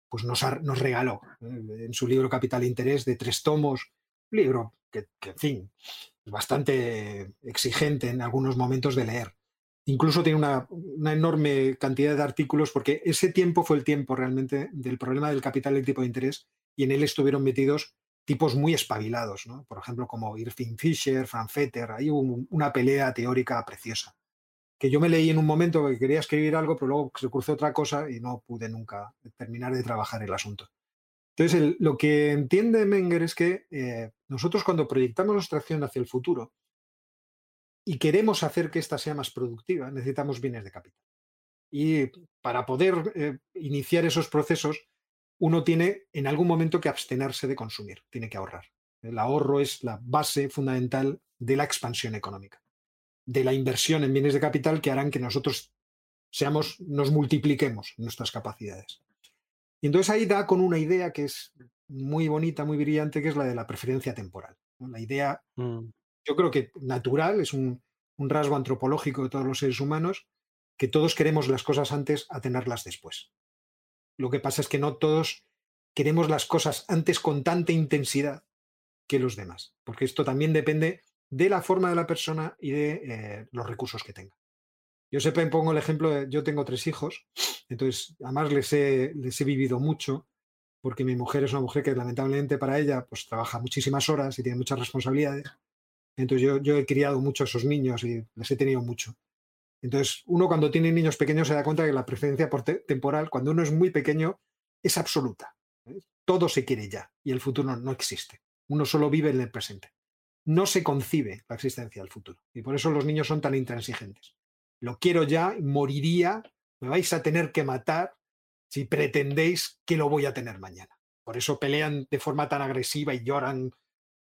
pues nos, nos regaló ¿eh? en su libro Capital e Interés de tres tomos, libro que, que, en fin, es bastante exigente en algunos momentos de leer. Incluso tiene una, enorme cantidad de artículos porque ese tiempo fue el tiempo realmente del problema del capital y el tipo de interés y en él estuvieron metidos tipos muy espabilados, por ejemplo como Irving Fisher, Frank Fetter, ahí hubo una pelea teórica preciosa que yo me leí en un momento que quería escribir algo, pero luego se cruzó otra cosa y no pude nunca terminar de trabajar el asunto. Entonces, lo que entiende Menger es que eh, nosotros cuando proyectamos nuestra acción hacia el futuro, y queremos hacer que ésta sea más productiva, necesitamos bienes de capital. Y para poder eh, iniciar esos procesos, uno tiene en algún momento que abstenerse de consumir, tiene que ahorrar. El ahorro es la base fundamental de la expansión económica, de la inversión en bienes de capital que harán que nosotros seamos, nos multipliquemos nuestras capacidades. Y entonces ahí da con una idea que es muy bonita, muy brillante, que es la de la preferencia temporal. La idea mm yo creo que natural, es un, rasgo antropológico de todos los seres humanos, que todos queremos las cosas antes a tenerlas después. Lo que pasa es que no todos queremos las cosas antes con tanta intensidad que los demás, porque esto también depende de la forma de la persona y de eh, los recursos que tenga. Yo siempre pongo el ejemplo, de, yo tengo tres hijos, entonces además les he, les he vivido mucho, porque mi mujer es una mujer que lamentablemente para ella pues trabaja muchísimas horas y tiene muchas responsabilidades. Entonces yo, he criado mucho a esos niños y les he tenido mucho. Entonces uno cuando tiene niños pequeños se da cuenta que la preferencia temporal, cuando uno es muy pequeño, es absoluta. ¿eh? Todo se quiere ya y el futuro no, existe. Uno solo vive en el presente. No se concibe la existencia del futuro. Y por eso los niños son tan intransigentes. Lo quiero ya, moriría, me vais a tener que matar si pretendéis que lo voy a tener mañana. Por eso pelean de forma tan agresiva y lloran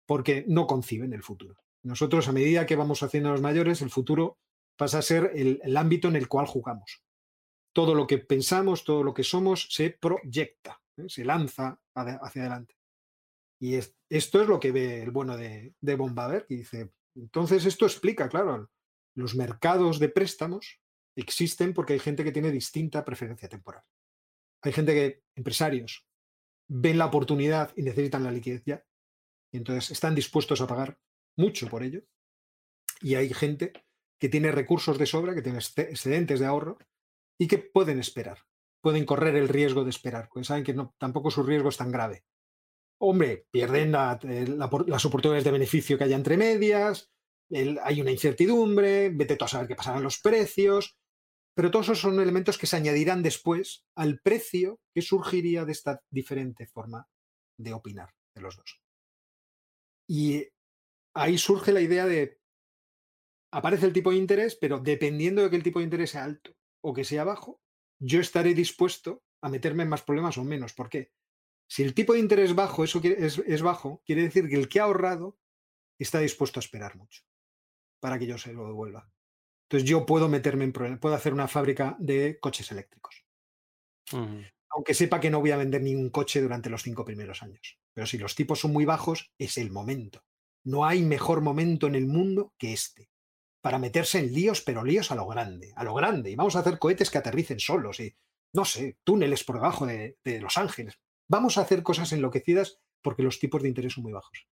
porque no conciben el futuro. Nosotros, a medida que vamos haciendo los mayores, el futuro pasa a ser el, ámbito en el cual jugamos. Todo lo que pensamos, todo lo que somos, se proyecta, ¿eh? se lanza hacia adelante. Y esto es lo que ve el bueno de, de Bombaber, y dice, entonces esto explica, claro, los mercados de préstamos existen porque hay gente que tiene distinta preferencia temporal. Hay gente que, empresarios, ven la oportunidad y necesitan la liquidez ya. Y entonces están dispuestos a pagar mucho por ello. Y hay gente que tiene recursos de sobra, que tiene excedentes de ahorro y que pueden esperar, pueden correr el riesgo de esperar, porque saben que no, tampoco su riesgo es tan grave. Hombre, pierden eh, las oportunidades de beneficio que hay entre medias, hay una incertidumbre, vete a saber qué pasarán los precios, pero todos esos son elementos que se añadirán después al precio que surgiría de esta diferente forma de opinar de los dos. Y ahí surge la idea de, aparece el tipo de interés, pero dependiendo de que el tipo de interés sea alto o que sea bajo, yo estaré dispuesto a meterme en más problemas o menos. ¿Por qué? Si el tipo de interés bajo eso es, es bajo, quiere decir que el que ha ahorrado está dispuesto a esperar mucho para que yo se lo devuelva. Entonces yo puedo meterme en problemas, puedo hacer una fábrica de coches eléctricos. Aunque sepa que no voy a vender ningún coche durante los cinco primeros años. Pero si los tipos son muy bajos, es el momento. No hay mejor momento en el mundo que este. Para meterse en líos, pero líos a lo grande, a lo grande. Y vamos a hacer cohetes que aterricen solos y, no sé, túneles por debajo de, Los Ángeles. Vamos a hacer cosas enloquecidas porque los tipos de interés son muy bajos.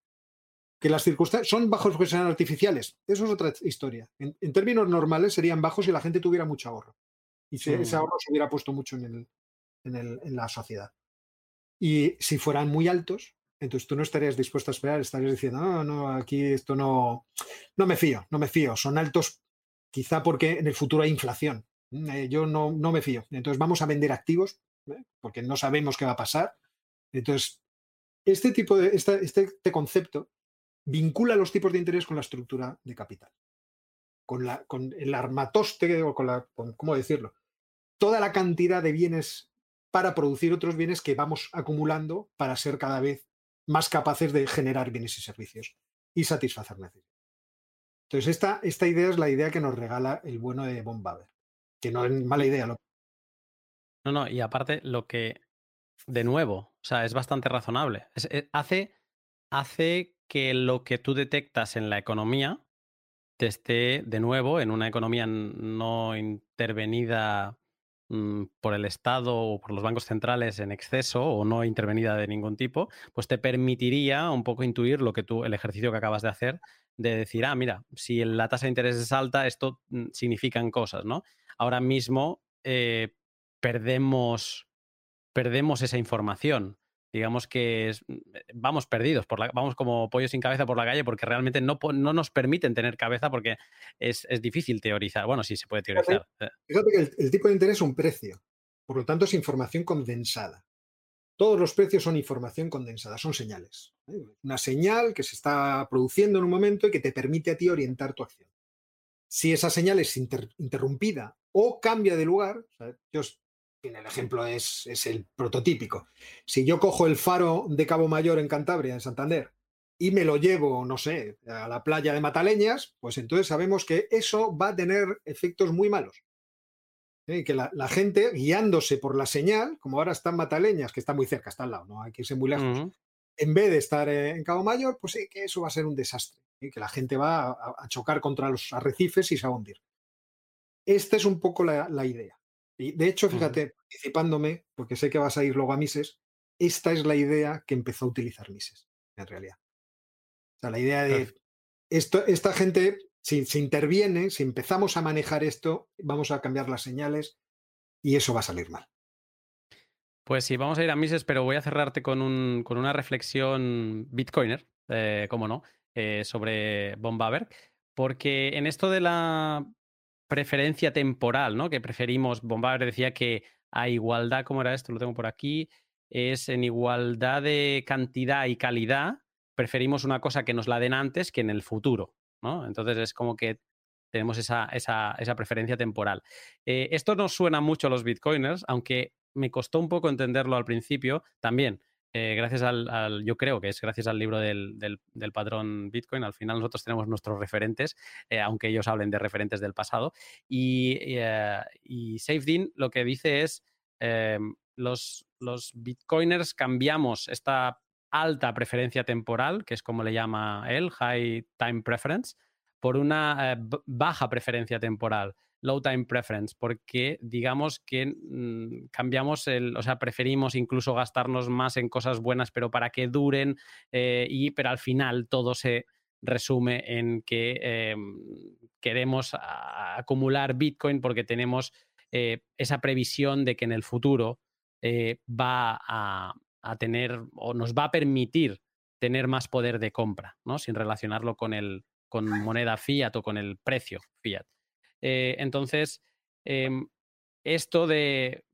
Que las circunstancias son bajos porque sean artificiales, eso es otra historia. En, términos normales serían bajos si la gente tuviera mucho ahorro. Y si ese ahorro se hubiera puesto mucho en, en la sociedad. Y si fueran muy altos, entonces tú no estarías dispuesto a esperar, estarías diciendo, no, no, aquí esto no, no me fío, no me fío. Son altos quizá porque en el futuro hay inflación. Mm, eh, yo no, no me fío. Entonces vamos a vender activos ¿eh? porque no sabemos qué va a pasar. Entonces, este tipo de, este, este, concepto vincula los tipos de interés con la estructura de capital, con, la, con el armatoste o con la, ¿cómo decirlo? Toda la cantidad de bienes para producir otros bienes que vamos acumulando para ser cada vez más capaces de generar bienes y servicios y satisfacer necesidades. Entonces, esta, esta idea es la idea que nos regala el bueno de Von que no es mala idea. No,
no, y aparte lo que, de nuevo, o sea, es bastante razonable. Eh, hace, hace que lo que tú detectas en la economía te esté de nuevo en una economía no intervenida por el Estado o por los bancos centrales en exceso o no intervenida de ningún tipo, pues te permitiría un poco intuir lo que tú, el ejercicio que acabas de hacer, de decir, ah, mira, si la tasa de interés es alta, esto mm, significan cosas, ¿no? Ahora mismo eh, perdemos, perdemos esa información digamos que mm, eh, vamos perdidos, por la, vamos como pollos sin cabeza por la calle porque realmente no, no nos permiten tener cabeza porque es, difícil teorizar. Bueno, sí se puede teorizar.
Eh. Fíjate, que el, tipo de interés es un precio, por lo tanto es información condensada. Todos los precios son información condensada, son señales. ¿eh? Una señal que se está produciendo en un momento y que te permite a ti orientar tu acción. Si esa señal es interrumpida o cambia de lugar, yo el ejemplo es, el prototípico. Si yo cojo el faro de Cabo Mayor en Cantabria, en Santander, y me lo llevo, no sé, a la playa de Mataleñas, pues entonces sabemos que eso va a tener efectos muy malos. ¿Eh? Que la, gente, guiándose por la señal, como ahora están Mataleñas, que está muy cerca, está al lado, no hay que irse muy lejos, en vez de estar en Cabo Mayor, pues sí que eso va a ser un desastre, ¿eh? que la gente va a, chocar contra los arrecifes y se va a hundir. Esta es un poco la idea. Y de hecho, fíjate, participándome, porque sé que vas a ir luego a Mises, esta es la idea que empezó a utilizar Mises, en realidad. O sea, la idea de esto, esta gente, si se interviene, si empezamos a manejar esto, vamos a cambiar las señales y eso va a salir mal.
Pues sí, vamos a ir a Mises, pero voy a cerrarte con, un, con una reflexión bitcoiner, eh, cómo no, eh, sobre Von porque en esto de la preferencia temporal, ¿no? Que preferimos, Bombardier decía que a igualdad, ¿cómo era esto? Lo tengo por aquí, es en igualdad de cantidad y calidad, preferimos una cosa que nos la den antes que en el futuro, ¿no? Entonces es como que tenemos esa, esa, esa preferencia temporal. Eh, esto nos suena mucho a los bitcoiners, aunque me costó un poco entenderlo al principio también. Eh, gracias al, yo creo que es gracias al libro del, del, patrón Bitcoin, al final nosotros tenemos nuestros referentes, eh, aunque ellos hablen de referentes del pasado. Y, eh, y lo que dice es, em, los, los Bitcoiners cambiamos esta alta preferencia temporal, que es como le llama él, High Time Preference, por una baja preferencia temporal. Low time preference, porque digamos que mm, cambiamos el, o sea, preferimos incluso gastarnos más en cosas buenas, pero para que duren, eh, y pero al final todo se resume en que em, queremos acumular Bitcoin porque tenemos eh, esa previsión de que en el futuro eh, va a, tener o nos va a permitir tener más poder de compra, ¿no? Sin relacionarlo con el con moneda fiat o con el precio fiat. Eh, entonces, em, esto de.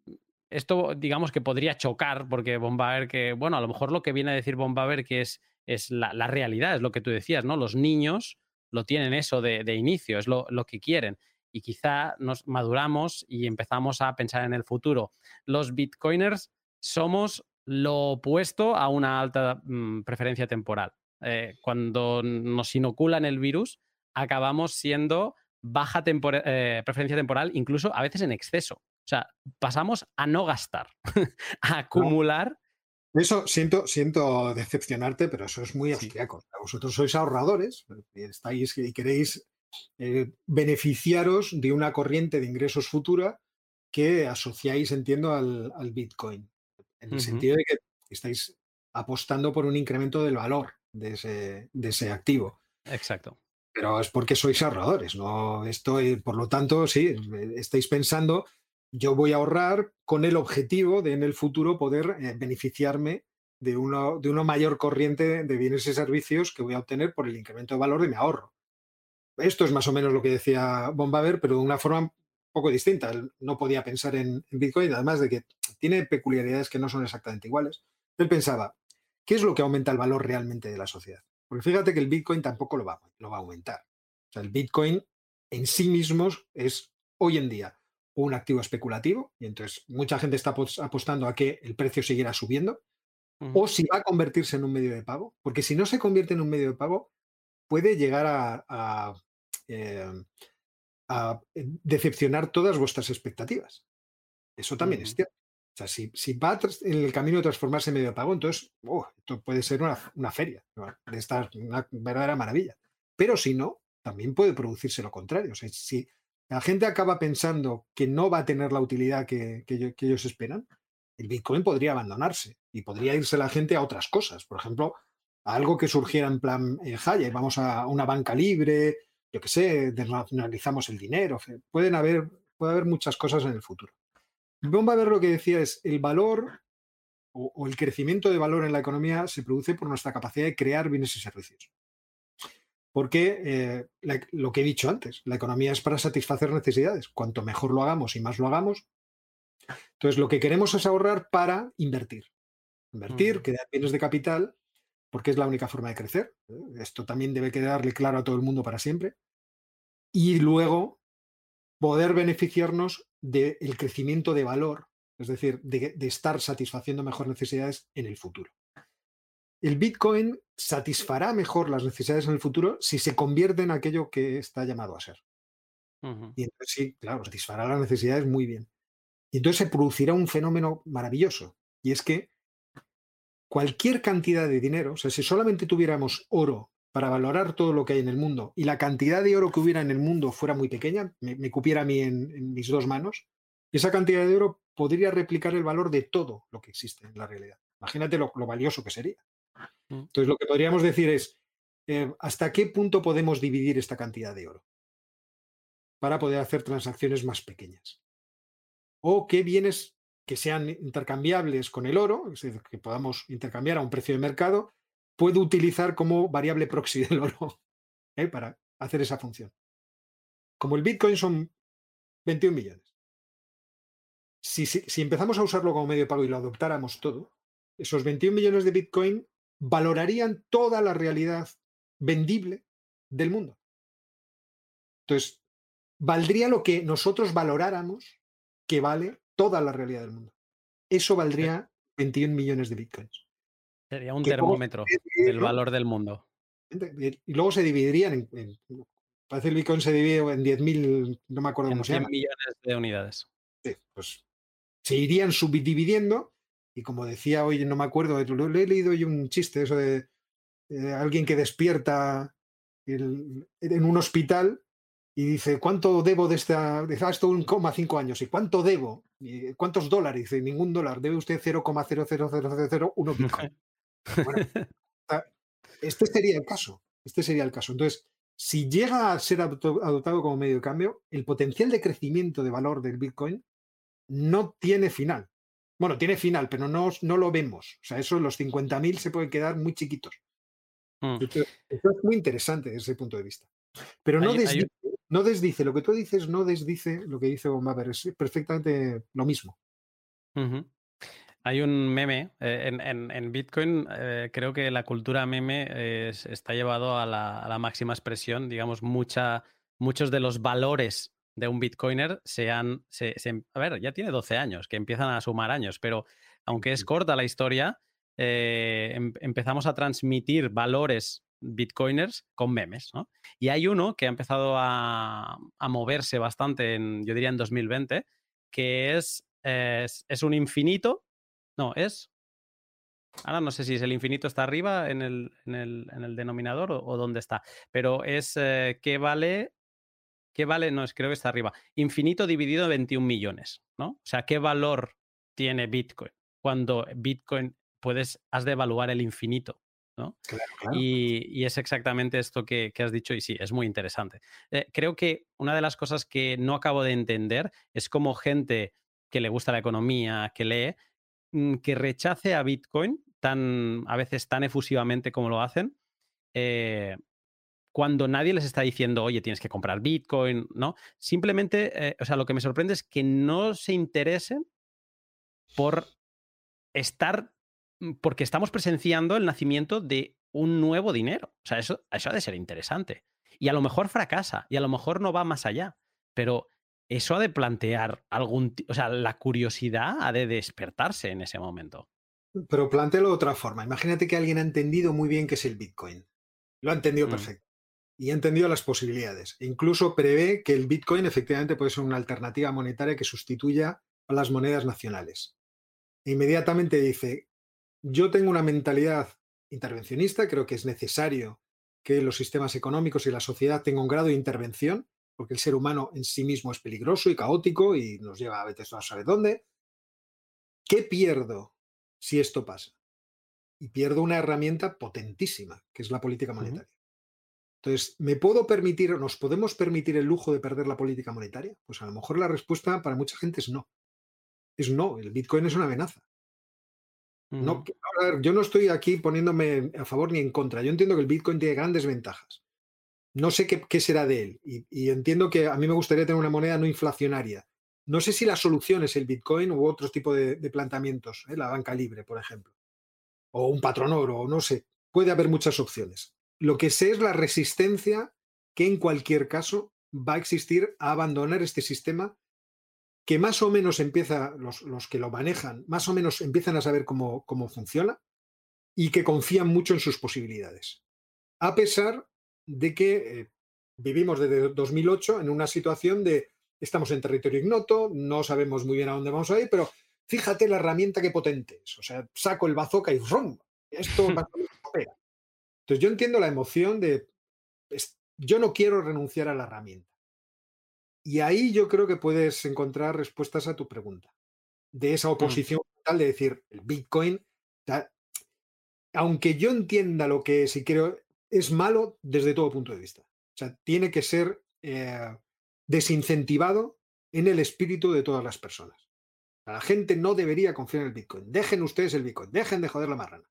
Esto, digamos que podría chocar, porque Bombaver, que, bueno, a lo mejor lo que viene a decir Bombaver que es, es la, realidad, es lo que tú decías, ¿no? Los niños lo tienen eso de, inicio, es lo, lo, que quieren. Y quizá nos maduramos y empezamos a pensar en el futuro. Los bitcoiners somos lo opuesto a una alta mm, preferencia temporal. Eh, cuando nos inoculan el virus, acabamos siendo baja eh, preferencia temporal, incluso a veces en exceso. O sea, pasamos a no gastar, (laughs) a acumular.
Eso siento, siento decepcionarte, pero eso es muy austriaco. Vosotros sois ahorradores y estáis y queréis eh, beneficiaros de una corriente de ingresos futura que asociáis, entiendo, al, Bitcoin. En el sentido de que estáis apostando por un incremento del valor de ese, de ese activo.
Exacto
pero es porque sois ahorradores, ¿no? Estoy, por lo tanto, sí, estáis pensando, yo voy a ahorrar con el objetivo de en el futuro poder eh, beneficiarme de, uno, de una mayor corriente de bienes y servicios que voy a obtener por el incremento de valor de mi ahorro. Esto es más o menos lo que decía Bombaver, pero de una forma un poco distinta. No podía pensar en, en Bitcoin, además de que tiene peculiaridades que no son exactamente iguales. Él pensaba, ¿qué es lo que aumenta el valor realmente de la sociedad? Porque fíjate que el Bitcoin tampoco lo va, lo va a aumentar. O sea, el Bitcoin en sí mismo es hoy en día un activo especulativo y entonces mucha gente está apostando a que el precio siguiera subiendo o si va a convertirse en un medio de pago, porque si no se convierte en un medio de pago puede llegar a, eh, decepcionar todas vuestras expectativas. Eso también es cierto. O sea, si, va en el camino de transformarse en medio pago, entonces oh, esto puede ser una, feria, de esta una verdadera maravilla. Pero si no, también puede producirse lo contrario. O sea, si la gente acaba pensando que no va a tener la utilidad que, ellos esperan, el Bitcoin podría abandonarse y podría irse la gente a otras cosas. Por ejemplo, a algo que surgiera en plan, eh, vamos a una banca libre, yo qué sé, desnacionalizamos el dinero. Pueden haber, puede haber muchas cosas en el futuro. Vamos a ver lo que decía es el valor o, el crecimiento de valor en la economía se produce por nuestra capacidad de crear bienes y servicios. Porque eh, lo que he dicho antes, la economía es para satisfacer necesidades. Cuanto mejor lo hagamos y más lo hagamos, entonces lo que queremos es ahorrar para invertir. Invertir, crear bienes de capital, porque es la única forma de crecer. ¿eh? Esto también debe quedarle claro a todo el mundo para siempre. Y luego poder beneficiarnos del crecimiento de valor, es decir, de, estar satisfaciendo mejor necesidades en el futuro. El Bitcoin satisfará mejor las necesidades en el futuro si se convierte en aquello que está llamado a ser. Y entonces sí, claro, satisfará las necesidades muy bien. Y entonces se producirá un fenómeno maravilloso. Y es que cualquier cantidad de dinero, o sea, si solamente tuviéramos oro para valorar todo lo que hay en el mundo y la cantidad de oro que hubiera en el mundo fuera muy pequeña, me, cupiera a mí en, mis dos manos, esa cantidad de oro podría replicar el valor de todo lo que existe en la realidad. Imagínate lo, valioso que sería. Mm. Entonces, lo que podríamos decir es, eh, ¿hasta qué punto podemos dividir esta cantidad de oro? Para poder hacer transacciones más pequeñas. O qué bienes que sean intercambiables con el oro, es decir, que podamos intercambiar a un precio de mercado, puedo utilizar como variable proxy (laughs) del oro ¿eh? para hacer esa función. Como el Bitcoin son 21 millones. Si, si, empezamos a usarlo como medio de pago y lo adoptáramos todo, esos 21 millones de Bitcoin valorarían toda la realidad vendible del mundo. Entonces, valdría lo que nosotros valoráramos que vale toda la realidad del mundo. Eso valdría 21 millones de Bitcoins.
Sería un termómetro del valor del mundo.
Y luego se dividirían en, parece el Bitcoin se divide en 10.000, no me acuerdo cómo se llama.
millones de unidades.
Sí, pues se irían subdividiendo y como decía hoy, no me acuerdo, le he leído yo un chiste, eso de alguien que despierta en un hospital y dice, ¿cuánto debo de esta? Dice, ah, esto un coma cinco años. ¿Y cuánto debo? ¿Cuántos dólares? Dice, ningún dólar. Debe usted 0,00001 Bitcoin. (laughs) bueno, (laughs) este sería el caso. Este sería el caso. Entonces, si llega a ser adoptado como medio de cambio, el potencial de crecimiento de valor del Bitcoin no tiene final. Bueno, tiene final, pero no, no lo vemos. O sea, eso, los 50.000 se pueden quedar muy chiquitos. Mm. Esto, es muy interesante desde ese punto de vista. Pero no, desdice, no desdice, lo que tú dices no desdice lo que dice Bombaber, es perfectamente lo mismo.
Hay un meme eh, en, Bitcoin, eh, creo que la cultura meme está llevado a la, máxima expresión, digamos, mucha, muchos de los valores de un Bitcoiner sean, se, a ver, ya tiene 12 años, que empiezan a sumar años, pero aunque es corta la historia, eh, em, empezamos a transmitir valores bitcoiners con memes, ¿no? Y hay uno que ha empezado a, moverse bastante, en, yo diría en 2020, que es, es un infinito no, es. Ahora no sé si es el infinito está arriba en el, en el, en el denominador o, dónde está. Pero es eh, qué vale. ¿Qué vale? No, es creo que está arriba. Infinito dividido en 21 millones, ¿no? O sea, ¿qué valor tiene Bitcoin? Cuando Bitcoin puedes, has de evaluar el infinito. ¿no? Y, es exactamente esto que, has dicho y sí, es muy interesante. Eh, creo que una de las cosas que no acabo de entender es como gente que le gusta la economía, que lee, que rechace a Bitcoin tan, a veces tan efusivamente como lo hacen, eh, cuando nadie les está diciendo, oye, tienes que comprar Bitcoin, ¿no? Simplemente, eh, o sea, lo que me sorprende es que no se interesen por estar, mm, porque estamos presenciando el nacimiento de un nuevo dinero. O sea, eso, eso ha de ser interesante. Y a lo mejor fracasa, y a lo mejor no va más allá, pero eso ha de plantear algún, o sea, la curiosidad ha de despertarse en ese momento.
Pero plantealo de otra forma. Imagínate que alguien ha entendido muy bien qué es el Bitcoin. Lo ha entendido mm. perfecto. Y ha entendido las posibilidades. E incluso prevé que el Bitcoin efectivamente puede ser una alternativa monetaria que sustituya a las monedas nacionales. E inmediatamente dice, yo tengo una mentalidad intervencionista, creo que es necesario que los sistemas económicos y la sociedad tengan un grado de intervención porque el ser humano en sí mismo es peligroso y caótico y nos lleva a veces a saber dónde. ¿Qué pierdo si esto pasa? Y pierdo una herramienta potentísima, que es la política monetaria. Entonces, ¿me puedo permitir, nos podemos permitir el lujo de perder la política monetaria? Pues a lo mejor la respuesta para mucha gente es no. Es no, el Bitcoin es una amenaza. No, yo no estoy aquí poniéndome a favor ni en contra. Yo entiendo que el Bitcoin tiene grandes ventajas no sé qué, será de él. Y, entiendo que a mí me gustaría tener una moneda no inflacionaria. No sé si la solución es el Bitcoin u otro tipo de, planteamientos, ¿eh? la banca libre, por ejemplo. O un patrón oro, no sé. Puede haber muchas opciones. Lo que sé es la resistencia que en cualquier caso va a existir a abandonar este sistema que más o menos empieza, los, los que lo manejan, más o menos empiezan a saber cómo, cómo funciona y que confían mucho en sus posibilidades. A pesar de que eh, vivimos desde 2008 en una situación de estamos en territorio ignoto, no sabemos muy bien a dónde vamos a ir, pero fíjate la herramienta que potente es. O sea, saco el bazooka y ¡rum! Esto (laughs) Entonces yo entiendo la emoción de yo no quiero renunciar a la herramienta. Y ahí yo creo que puedes encontrar respuestas a tu pregunta. De esa mm. oposición tal de decir, el Bitcoin, aunque yo entienda lo que es y creo, es malo desde todo punto de vista. O sea, tiene que ser eh, desincentivado en el espíritu de todas las personas. La gente no debería confiar en el Bitcoin. Dejen ustedes el Bitcoin, dejen de joder la marrana.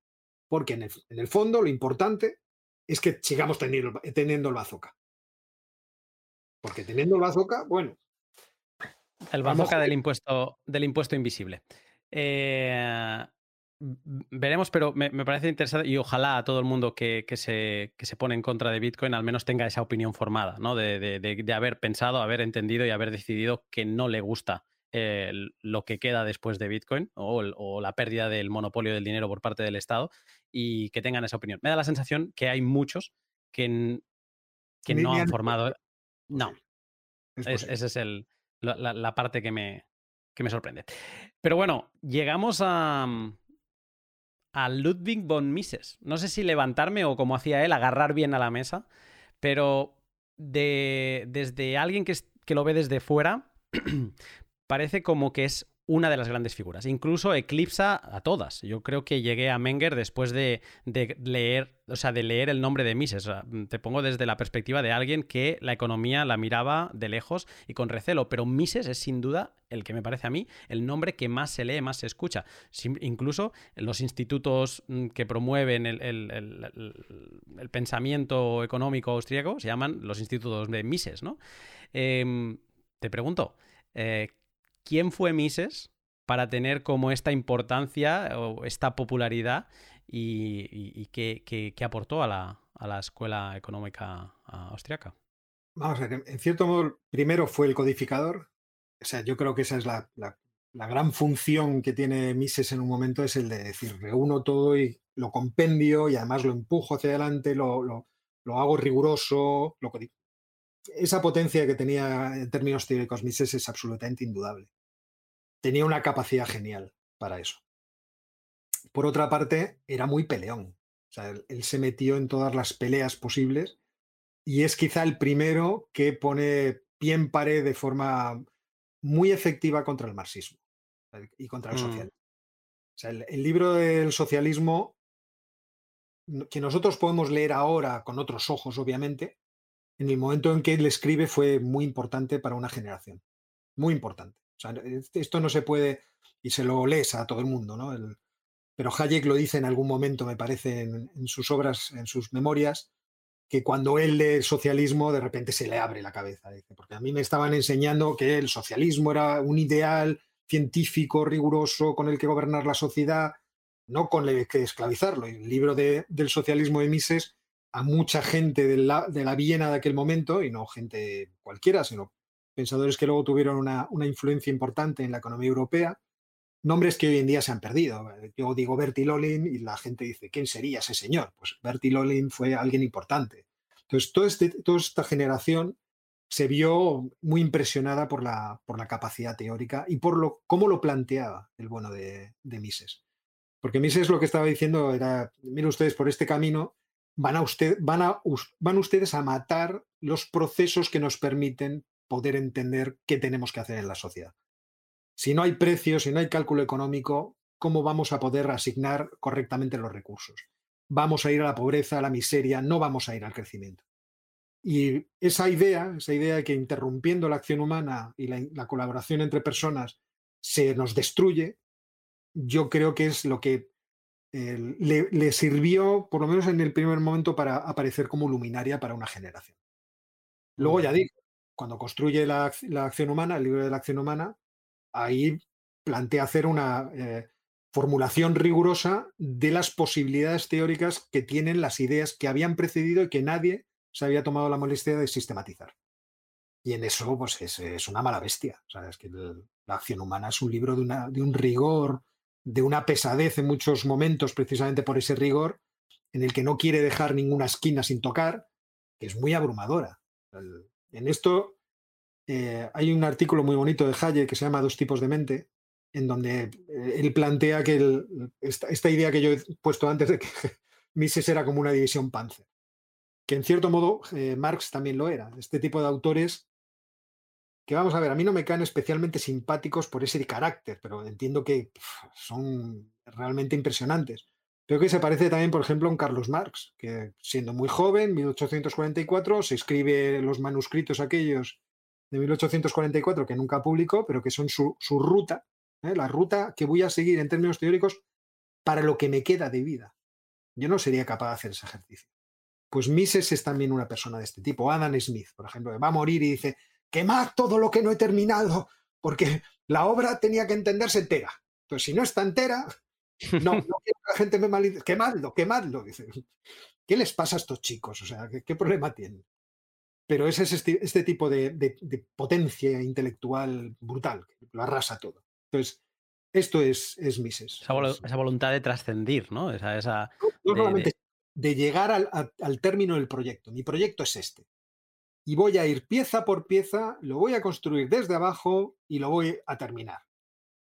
Porque en el, fondo lo importante es que sigamos teniendo, teniendo el bazooka. Porque teniendo el bazooka, bueno.
El bazooka del impuesto, del impuesto invisible. Eh, Veremos, pero me, parece interesante y ojalá a todo el mundo que, se, se, pone en contra de Bitcoin al menos tenga esa opinión formada, ¿no? De, haber pensado, haber entendido y haber decidido que no le gusta eh, lo que queda después de Bitcoin o, la pérdida del monopolio del dinero por parte del Estado y que tengan esa opinión. Me da la sensación que hay muchos que, que no han formado. No. esa es el, la, parte que me, que me sorprende. Pero bueno, llegamos a a Ludwig von Mises. No sé si levantarme o como hacía él, agarrar bien a la mesa, pero de, desde alguien que, que lo ve desde fuera, (clears throat) parece como que es una de las grandes figuras. Incluso eclipsa a todas. Yo creo que llegué a Menger después de, leer, o sea, de leer el nombre de Mises. te pongo desde la perspectiva de alguien que la economía la miraba de lejos y con recelo, pero Mises es sin duda el que me parece a mí el nombre que más se lee, más se escucha. incluso los institutos mm, que promueven el, pensamiento económico austríaco se llaman los institutos de Mises, ¿no? Em, te pregunto, eh, quién fue Mises para tener como esta importancia o esta popularidad y, qué, aportó a la, escuela económica austriaca.
Vamos a ver, en cierto modo, primero fue el codificador. O sea, yo creo que esa es la, gran función que tiene Mises en un momento, es el de decir, reúno todo y lo compendio y además lo empujo hacia adelante, lo, hago riguroso, lo, esa potencia que tenía en términos teóricos Mises es absolutamente indudable. Tenía una capacidad genial para eso. Por otra parte, era muy peleón. O sea, él, se metió en todas las peleas posibles y es quizá el primero que pone pie en pared de forma muy efectiva contra el marxismo y contra el mm. socialismo. O sea, el libro del socialismo, que nosotros podemos leer ahora con otros ojos, obviamente, en el momento en que él escribe fue muy importante para una generación. Muy importante. esto no se puede, y se lo lees a todo el mundo, ¿no? pero Hayek lo dice en algún momento, me parece, en, sus obras, en sus memorias, que cuando él lee el socialismo, de repente se le abre la cabeza. porque a mí me estaban enseñando que el socialismo era un ideal científico, riguroso, con el que gobernar la sociedad, no con el que esclavizarlo. El libro del socialismo de Mises a mucha gente de la, de la, Viena de aquel momento, y no gente cualquiera, sino pensadores que luego tuvieron una, influencia importante en la economía europea, nombres que hoy en día se han perdido. Yo digo Bertil y la gente dice, ¿quién sería ese señor? Pues Bertil fue alguien importante. Entonces, todo este, toda esta generación se vio muy impresionada por la, por la capacidad teórica y por lo, cómo lo planteaba el bueno de, de Mises. Porque Mises lo que estaba diciendo era, miren ustedes, por este camino van, a usted, van, a, van ustedes a matar los procesos que nos permiten poder entender qué tenemos que hacer en la sociedad. Si no hay precios, si no hay cálculo económico, ¿cómo vamos a poder asignar correctamente los recursos? Vamos a ir a la pobreza, a la miseria, no vamos a ir al crecimiento. Y esa idea, esa idea de que interrumpiendo la acción humana y la, la colaboración entre personas se nos destruye, yo creo que es lo que le, sirvió, por lo menos en el primer momento, para aparecer como luminaria para una generación. Luego ya digo, cuando construye la, acción humana, el libro de la acción humana, ahí plantea hacer una eh, formulación rigurosa de las posibilidades teóricas que tienen las ideas que habían precedido y que nadie se había tomado la molestia de sistematizar. Y en eso, pues es, una mala bestia. O que la acción humana es un libro de, una, de un rigor de una pesadez en muchos momentos, precisamente por ese rigor, en el que no quiere dejar ninguna esquina sin tocar, que es muy abrumadora. En esto eh, hay un artículo muy bonito de Hayek que se llama Dos tipos de mente, en donde eh, él plantea que esta, idea que yo he puesto antes de que (laughs) Mises era como una división Panzer, que en cierto modo eh, Marx también lo era. Este tipo de autores que vamos a ver, a mí no me caen especialmente simpáticos por ese carácter, pero entiendo que son realmente impresionantes. Creo que se parece también, por ejemplo, a Carlos Marx, que siendo muy joven, 1844, se escribe los manuscritos aquellos de 1844 que nunca publicó, pero que son su, ruta, ¿eh? la ruta que voy a seguir en términos teóricos para lo que me queda de vida. Yo no sería capaz de hacer ese ejercicio. Pues Mises es también una persona de este tipo. Adam Smith, por ejemplo, va a morir y dice, quemad todo lo que no he terminado, porque la obra tenía que entenderse entera. Entonces, si no está entera, no, (laughs) no quiero que la gente me malinterprete. Quemadlo, quemadlo. Dice. ¿Qué les pasa a estos chicos? O sea, ¿qué, problema tienen? Pero ese es este, este tipo de, potencia intelectual brutal, que lo arrasa todo. Entonces, esto es, es Mises.
Esa, voluntad de trascendir, ¿no? Esa, esa
no, de, llegar al, al, término del proyecto. Mi proyecto es este y voy a ir pieza por pieza, lo voy a construir desde abajo y lo voy a terminar.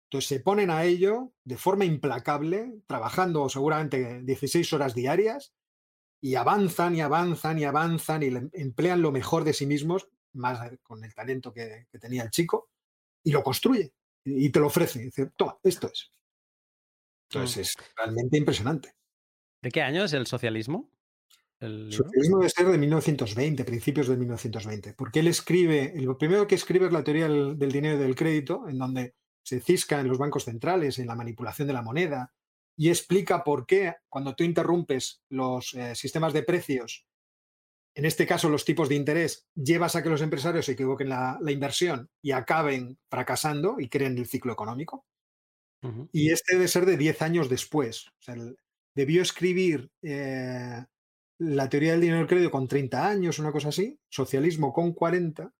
Entonces se ponen a ello de forma implacable, trabajando seguramente 16 horas diarias y avanzan y avanzan y avanzan y emplean lo mejor de sí mismos, más con el talento que, tenía el chico, y lo construye y te lo ofrece. dice, toma, esto es. Entonces mm. es realmente impresionante.
¿De qué año es el socialismo?
El socialismo debe ser de 1920, principios de 1920, porque él escribe, lo primero que escribe es la teoría del, del dinero y del crédito, en donde se cisca en los bancos centrales, en la manipulación de la moneda, y explica por qué cuando tú interrumpes los eh, sistemas de precios, en este caso los tipos de interés, llevas a que los empresarios se equivoquen la, inversión y acaben fracasando y creen el ciclo económico. Y este debe ser de 10 años después. debió escribir eh, la teoría del dinero y crédito con 30 años, una cosa así, socialismo con 40,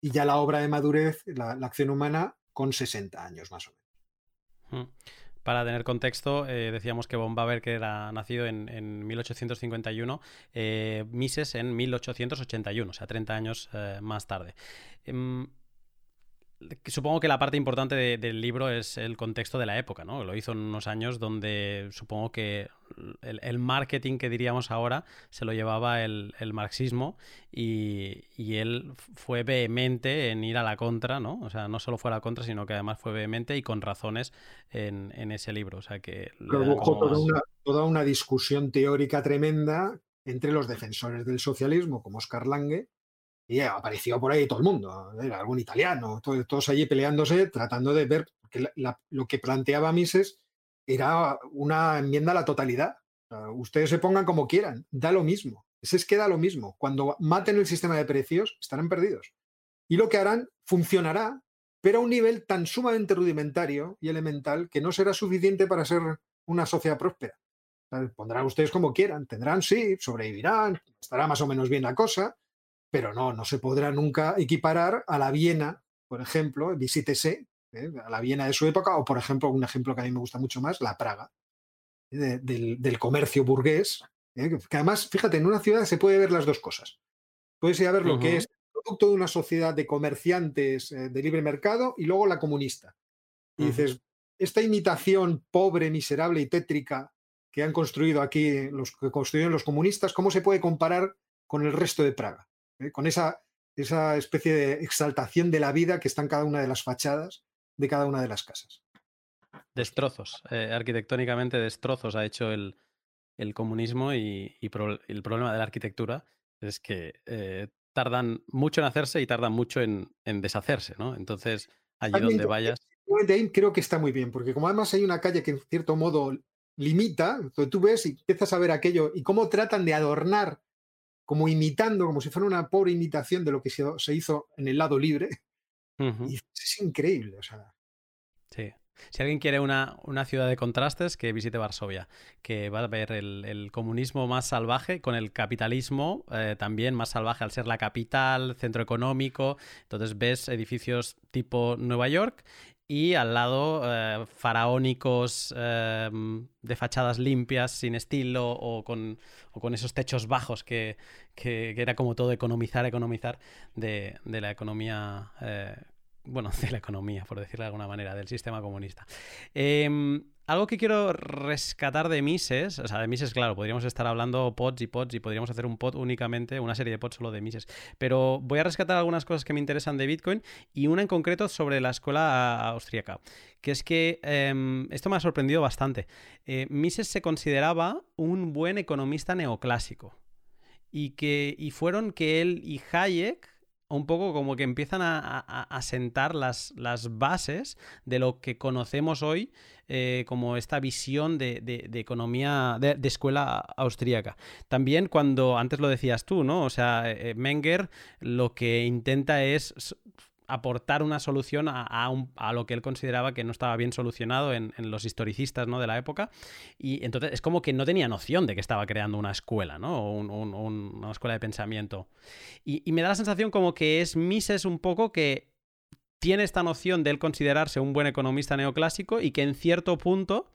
y ya la obra de madurez, la, acción humana, con 60 años más o menos.
Para tener contexto, eh, decíamos que von que era nacido en, 1851, eh, Mises en 1881, o sea, 30 años eh, más tarde. Supongo que la parte importante del libro es el contexto de la época, ¿no? Lo hizo en unos años donde supongo que el, marketing que diríamos ahora se lo llevaba el, marxismo y, él fue vehemente en ir a la contra, ¿no? O sea, no solo fue a la contra, sino que además fue vehemente y con razones en, ese libro. O sea, que...
Produjo toda, una, toda una discusión teórica tremenda entre los defensores del socialismo, como Oscar Lange, y apareció por ahí todo el mundo, era algún italiano, todos, allí peleándose, tratando de ver, que lo que planteaba Mises era una enmienda a la totalidad. ustedes se pongan como quieran, da lo mismo. Es que da lo mismo. Cuando maten el sistema de precios, estarán perdidos. Y lo que harán funcionará, pero a un nivel tan sumamente rudimentario y elemental que no será suficiente para ser una sociedad próspera. Pondrán ustedes como quieran, tendrán, sí, sobrevivirán, estará más o menos bien la cosa, pero no, no se podrá nunca equiparar a la Viena, por ejemplo, visítese, ¿eh? a la Viena de su época, o por ejemplo, un ejemplo que a mí me gusta mucho más, la Praga, ¿eh? del, comercio burgués, ¿eh? que además, fíjate, en una ciudad se puede ver las dos cosas. Puedes ir a ver lo que es el producto de una sociedad de comerciantes de libre mercado y luego la comunista. Y dices, esta imitación pobre, miserable y tétrica que han construido aquí los que construyeron los comunistas, ¿cómo se puede comparar con el resto de Praga? ¿Eh? con esa, esa especie de exaltación de la vida que está en cada una de las fachadas de cada una de las casas.
Destrozos, eh, arquitectónicamente destrozos ha hecho el, comunismo y, el problema de la arquitectura es que eh, tardan mucho en hacerse y tardan mucho en, deshacerse, ¿no? Entonces, allí donde vayas...
creo que está muy bien, porque como además hay una calle que en cierto modo limita, tú ves y empiezas a ver aquello y cómo tratan de adornar como imitando, como si fuera una pobre imitación de lo que se, hizo en el lado libre. Y es increíble, o sea.
Sí. Si alguien quiere una, una, ciudad de contrastes, que visite Varsovia, que va a ver el, comunismo más salvaje con el capitalismo eh, también más salvaje al ser la capital, centro económico. Entonces ves edificios tipo Nueva York y al lado eh, faraónicos em, de fachadas limpias, sin estilo o con, con esos techos bajos que, era como todo economizar, economizar de, la economía, eh, bueno, (laughs) de la economía, por decirlo de alguna manera, del sistema comunista. Algo que quiero rescatar de Mises, o sea, de Mises, claro, podríamos estar hablando pods y pods y podríamos hacer un pod únicamente, una serie de pods solo de Mises, pero voy a rescatar algunas cosas que me interesan de Bitcoin y una en concreto sobre la escuela austríaca, que es que em, esto me ha sorprendido bastante. Eh, Mises se consideraba un buen economista neoclásico y que y fueron que él y Hayek un poco como que empiezan a, sentar las, bases de lo que conocemos hoy eh, como esta visión de, economía, de, escuela austríaca. También cuando, antes lo decías tú, ¿no? O sea, eh, Menger lo que intenta es aportar una solución a, lo que él consideraba que no estaba bien solucionado en, los historicistas ¿no? de la época. Y entonces es como que no tenía noción de que estaba creando una escuela, ¿no? O una escuela de pensamiento. Y, me da la sensación como que es Mises un poco que tiene esta noción de él considerarse un buen economista neoclásico y que en cierto punto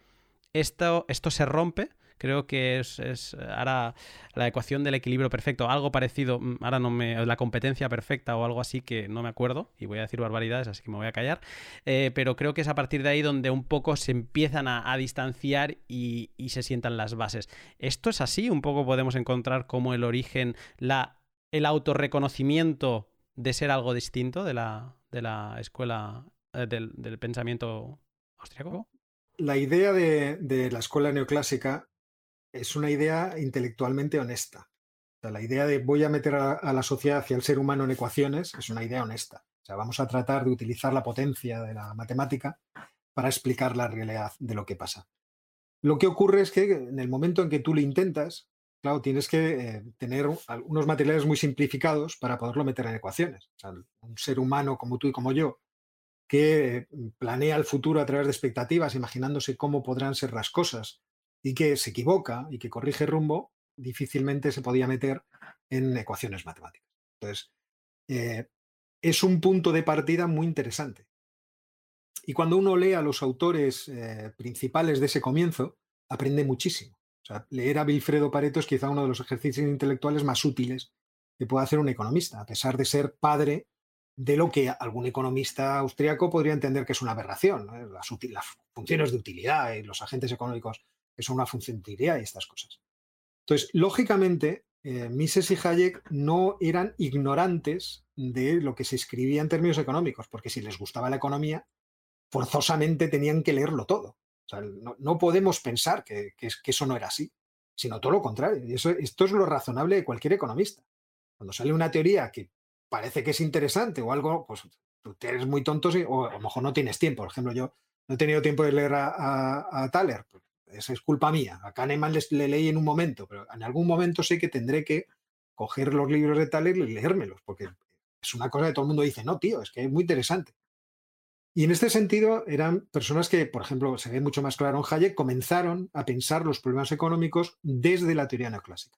esto, esto se rompe creo que es, es ahora la ecuación del equilibrio perfecto, algo parecido, mm, ahora no me, la competencia perfecta o algo así que no me acuerdo y voy a decir barbaridades, así que me voy a callar, eh, pero creo que es a partir de ahí donde un poco se empiezan a, distanciar y, y se sientan las bases. Esto es así, un poco podemos encontrar como el origen, la, el autorreconocimiento de ser algo distinto de la, de la escuela eh, del, pensamiento austriaco?
La idea de, la escuela neoclásica es una idea intelectualmente honesta. la idea de voy a meter a, la sociedad hacia el ser humano en ecuaciones es una idea honesta. O sea, vamos a tratar de utilizar la potencia de la matemática para explicar la realidad de lo que pasa. Lo que ocurre es que en el momento en que tú lo intentas, claro, tienes que eh, tener unos materiales muy simplificados para poderlo meter en ecuaciones. un ser humano como tú y como yo, que planea el futuro a través de expectativas, imaginándose cómo podrán ser las cosas, y que se equivoca y que corrige rumbo, difícilmente se podía meter en ecuaciones matemáticas. Entonces, eh, es un punto de partida muy interesante. Y cuando uno lee a los autores eh, principales de ese comienzo, aprende muchísimo leer a Wilfredo Pareto es quizá uno de los ejercicios intelectuales más útiles que puede hacer un economista, a pesar de ser padre de lo que algún economista austriaco podría entender que es una aberración, las, funciones de utilidad y los agentes económicos que son una función de utilidad y estas cosas. Entonces, lógicamente, eh, Mises y Hayek no eran ignorantes de lo que se escribía en términos económicos, porque si les gustaba la economía, forzosamente tenían que leerlo todo no, podemos pensar que, eso no era así, sino todo lo contrario. Eso, esto es lo razonable de cualquier economista. Cuando sale una teoría que parece que es interesante o algo, pues tú eres muy tonto o a lo mejor no tienes tiempo. Por ejemplo, yo no he tenido tiempo de leer a, Thaler. Pues esa es culpa mía. A Kahneman le leí en un momento, pero en algún momento sé que tendré que coger los libros de Thaler y leérmelos, porque es una cosa que todo el mundo dice, no, tío, es que es muy interesante. Y en este sentido eran personas que, por ejemplo, se ve mucho más claro en Hayek, comenzaron a pensar los problemas económicos desde la teoría neoclásica.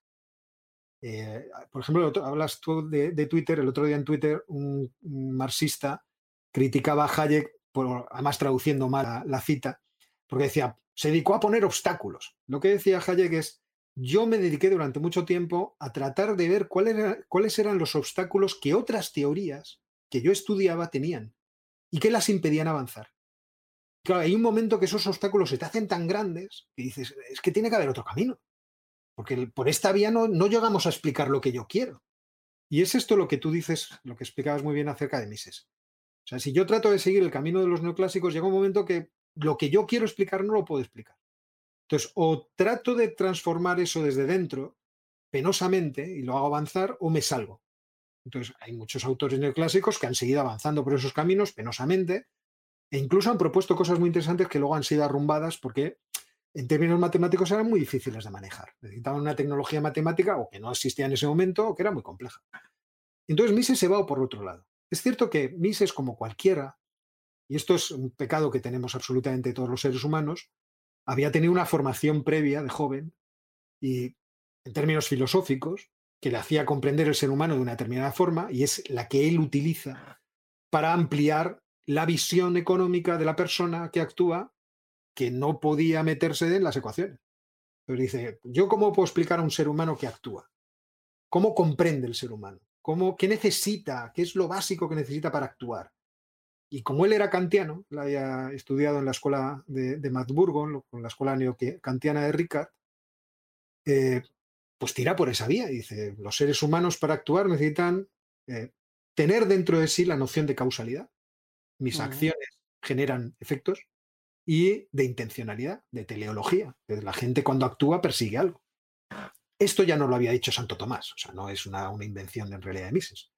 Eh, por ejemplo, hablas tú de, Twitter, el otro día en Twitter un, marxista criticaba a Hayek, por, además traduciendo mal la, cita, porque decía, se dedicó a poner obstáculos. Lo que decía Hayek es, yo me dediqué durante mucho tiempo a tratar de ver cuáles eran los obstáculos que otras teorías que yo estudiaba tenían y que las impedían avanzar. Claro, hay un momento que esos obstáculos se te hacen tan grandes que dices, es que tiene que haber otro camino. Porque por esta vía no, no llegamos a explicar lo que yo quiero. Y es esto lo que tú dices, lo que explicabas muy bien acerca de Mises. O sea, si yo trato de seguir el camino de los neoclásicos, llega un momento que lo que yo quiero explicar no lo puedo explicar. Entonces, o trato de transformar eso desde dentro, penosamente, y lo hago avanzar, o me salgo. Entonces, hay muchos autores neoclásicos que han seguido avanzando por esos caminos penosamente e incluso han propuesto cosas muy interesantes que luego han sido arrumbadas porque en términos matemáticos eran muy difíciles de manejar. Necesitaban una tecnología matemática o que no existía en ese momento o que era muy compleja. Entonces Mises se va por otro lado. Es cierto que Mises, como cualquiera, y esto es un pecado que tenemos absolutamente todos los seres humanos, había tenido una formación previa de joven y en términos filosóficos que le hacía comprender el ser humano de una determinada forma y es la que él utiliza para ampliar la visión económica de la persona que actúa que no podía meterse en las ecuaciones. Pero dice, ¿yo cómo puedo explicar a un ser humano que actúa? ¿Cómo comprende el ser humano? ¿Cómo, ¿Qué necesita? ¿Qué es lo básico que necesita para actuar? Y como él era kantiano, la había estudiado en la escuela de, de Magdeburgo, con la escuela neocantiana de Ricard, eh, pues tira por esa vía. Y dice, los seres humanos para actuar necesitan eh, tener dentro de sí la noción de causalidad. Mis acciones generan efectos y de intencionalidad, de teleología. La gente cuando actúa persigue algo. Esto ya no lo había dicho Santo Tomás, o sea, no es una, una invención en realidad de Mises.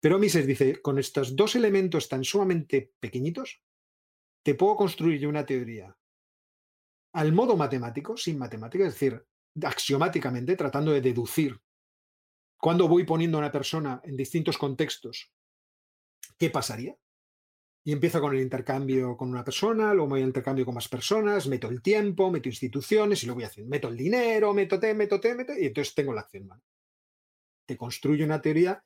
Pero Mises dice, con estos dos elementos tan sumamente pequeñitos, te puedo construir una teoría al modo matemático, sin matemática, es decir, axiomáticamente, tratando de deducir cuando voy poniendo a una persona en distintos contextos, ¿qué pasaría? Y empiezo con el intercambio con una persona, luego voy al intercambio con más personas, meto el tiempo, meto instituciones y lo voy haciendo. Meto el dinero, meto T, meto T, meto, y entonces tengo la acción. Te construye una teoría,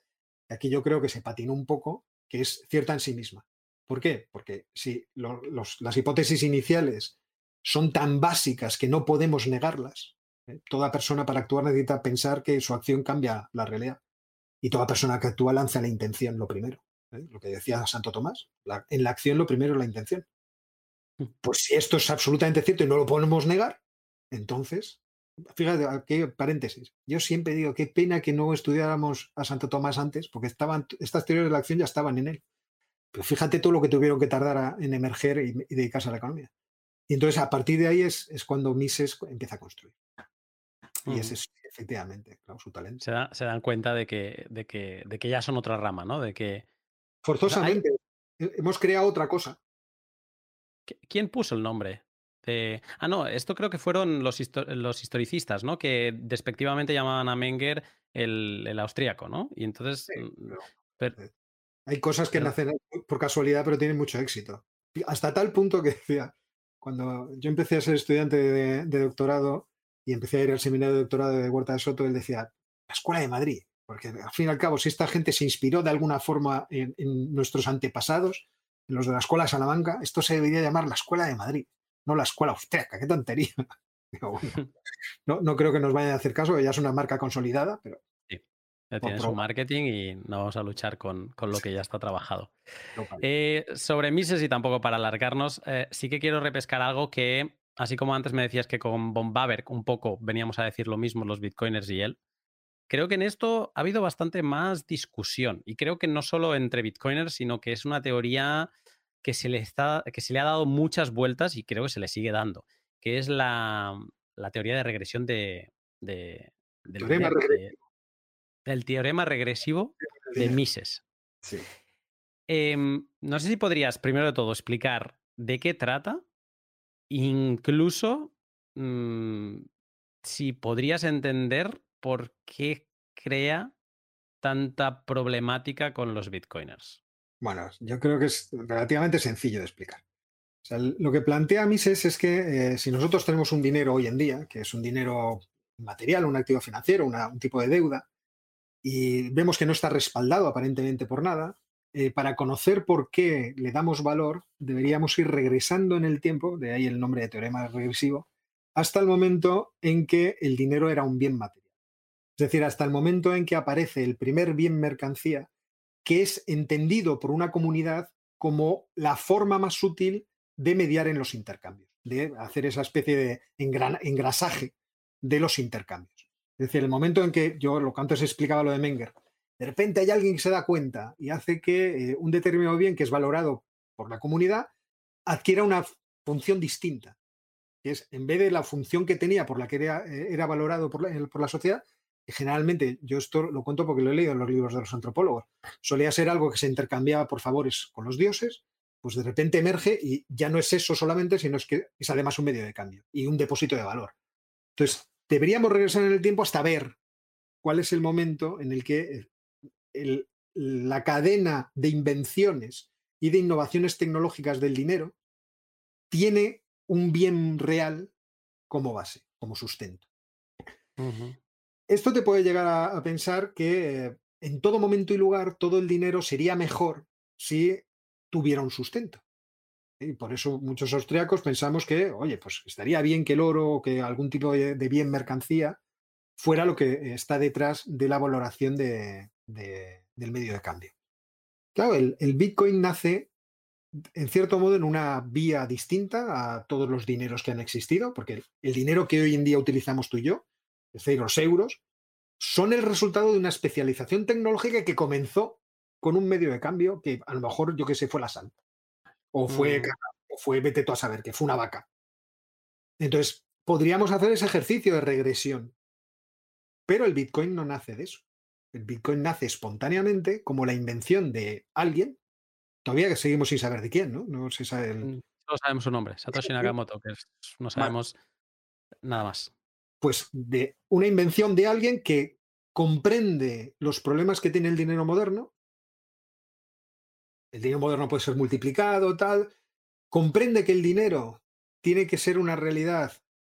aquí yo creo que se patinó un poco, que es cierta en sí misma. ¿Por qué? Porque si las hipótesis iniciales son tan básicas que no podemos negarlas, ¿eh? Toda persona para actuar necesita pensar que su acción cambia la realidad. Y toda persona que actúa lanza la intención, lo primero. ¿eh? Lo que decía Santo Tomás. en la acción lo primero es la intención. Mm. Pues si esto es absolutamente cierto y no lo podemos negar, entonces, fíjate, aquí paréntesis. Yo siempre digo, qué pena que no estudiáramos a Santo Tomás antes, porque estaban, estas teorías de la acción ya estaban en él. Pero fíjate todo lo que tuvieron que tardar en emerger y, dedicarse a la economía. Y entonces a partir de ahí es, es cuando Mises empieza a construir. Y ese es efectivamente, claro, su talento.
Se, dan cuenta de que, de, que, de que ya son otra rama, ¿no? De que.
Forzosamente. Hemos creado otra cosa.
¿Quién puso el nombre? Ah, no, esto creo que fueron los, los historicistas, ¿no? Que despectivamente llamaban a Menger el, el austríaco, ¿no? Y entonces. Mm,
hay cosas que nacen por casualidad, pero tienen mucho éxito. Hasta tal punto que decía, cuando yo empecé a ser estudiante de doctorado, y empecé a ir al seminario de doctorado de Huerta de Soto, él decía, la Escuela de Madrid, porque al fin y al cabo, si esta gente se inspiró de alguna forma en, nuestros antepasados, en los de la Escuela de Salamanca, esto se debería llamar la Escuela de Madrid, no la Escuela Austriaca, qué tontería. (laughs) (laughs) no, no creo que nos vayan a hacer caso, ya es una marca consolidada, pero
ya tiene su marketing y no vamos a luchar con, con lo que ya está trabajado. Eh, sobre Mises y tampoco para alargarnos, eh, sí que quiero repescar algo que así como antes me decías que con Von un poco veníamos a decir lo mismo los bitcoiners y él, creo que en esto ha habido bastante más discusión y creo que no solo entre bitcoiners, sino que es una teoría que se le, está, que se le ha dado muchas vueltas y creo que se le sigue dando, que es la, teoría de regresión de, del,
teorema
teorema regresivo de Mises. Em, no sé si podrías, primero de todo, explicar de qué trata Incluso mm, si podrías entender por qué crea tanta problemática con los bitcoiners.
Bueno, yo creo que es relativamente sencillo de explicar. lo que plantea Mises es que eh, si nosotros tenemos un dinero hoy en día, que es un dinero material, un activo financiero, un tipo de deuda, y vemos que no está respaldado aparentemente por nada, eh, para conocer por qué le damos valor, deberíamos ir regresando en el tiempo, de ahí el nombre de teorema regresivo, hasta el momento en que el dinero era un bien material. Es decir, hasta el momento en que aparece el primer bien mercancía, que es entendido por una comunidad como la forma más sutil de mediar en los intercambios, de hacer esa especie de engrasaje de los intercambios. Es decir, el momento en que yo, lo que antes explicaba lo de Menger, de repente hay alguien que se da cuenta y hace que eh, un determinado bien que es valorado por la comunidad adquiera una función distinta. Que es, en vez de la función que tenía por la que era, eh, valorado por la, sociedad, generalmente, yo esto lo cuento porque lo he leído en los libros de los antropólogos, solía ser algo que se intercambiaba por favores con los dioses, pues de repente emerge y ya no es eso solamente, sino que es además un medio de cambio y un depósito de valor. Entonces, deberíamos regresar en el tiempo hasta ver cuál es el momento en el que la cadena de invenciones y de innovaciones tecnológicas del dinero tiene un bien real como base, como sustento. Esto te puede llegar a, pensar que eh, en todo momento y lugar todo el dinero sería mejor si tuviera un sustento. Y por eso muchos austriacos pensamos que, oye, pues estaría bien que el oro o que algún tipo de bien mercancía fuera lo que está detrás de la valoración de, del medio de cambio. Claro, el, Bitcoin nace en cierto modo en una vía distinta a todos los dineros que han existido, porque el, dinero que hoy en día utilizamos tú y yo, es decir, los euros, son el resultado de una especialización tecnológica que comenzó con un medio de cambio que a lo mejor, yo que sé, fue la sal. O fue, mm. o fue, vete tú a saber, que fue una vaca. Entonces, podríamos hacer ese ejercicio de regresión. Pero el Bitcoin no nace de eso. El Bitcoin nace espontáneamente como la invención de alguien, todavía que seguimos sin saber de quién, ¿no? No se sabe
mm, Solo sabemos su nombre, Satoshi Nakamoto, que no sabemos nada más.
Pues de una invención de alguien que comprende los problemas que tiene el dinero moderno. El dinero moderno puede ser multiplicado, tal. Comprende que el dinero tiene que ser una realidad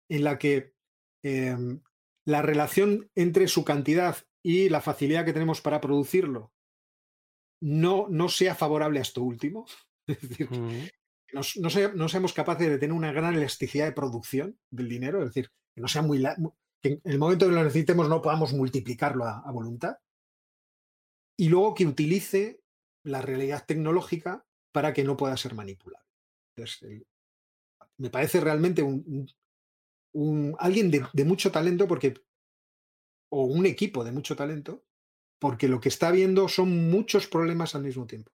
en la que em, la relación entre su cantidad y la facilidad que tenemos para producirlo no, no sea favorable a esto último. (laughs) Es decir, no, no, seamos capaces de tener una gran elasticidad de producción del dinero, es decir, que no sea muy, que en el momento que lo necesitemos no podamos multiplicarlo a, voluntad. Y luego que utilice la realidad tecnológica para que no pueda ser manipulable. Entonces, me parece realmente un, alguien de, mucho talento porque o un equipo de mucho talento porque lo que está viendo son muchos problemas al mismo tiempo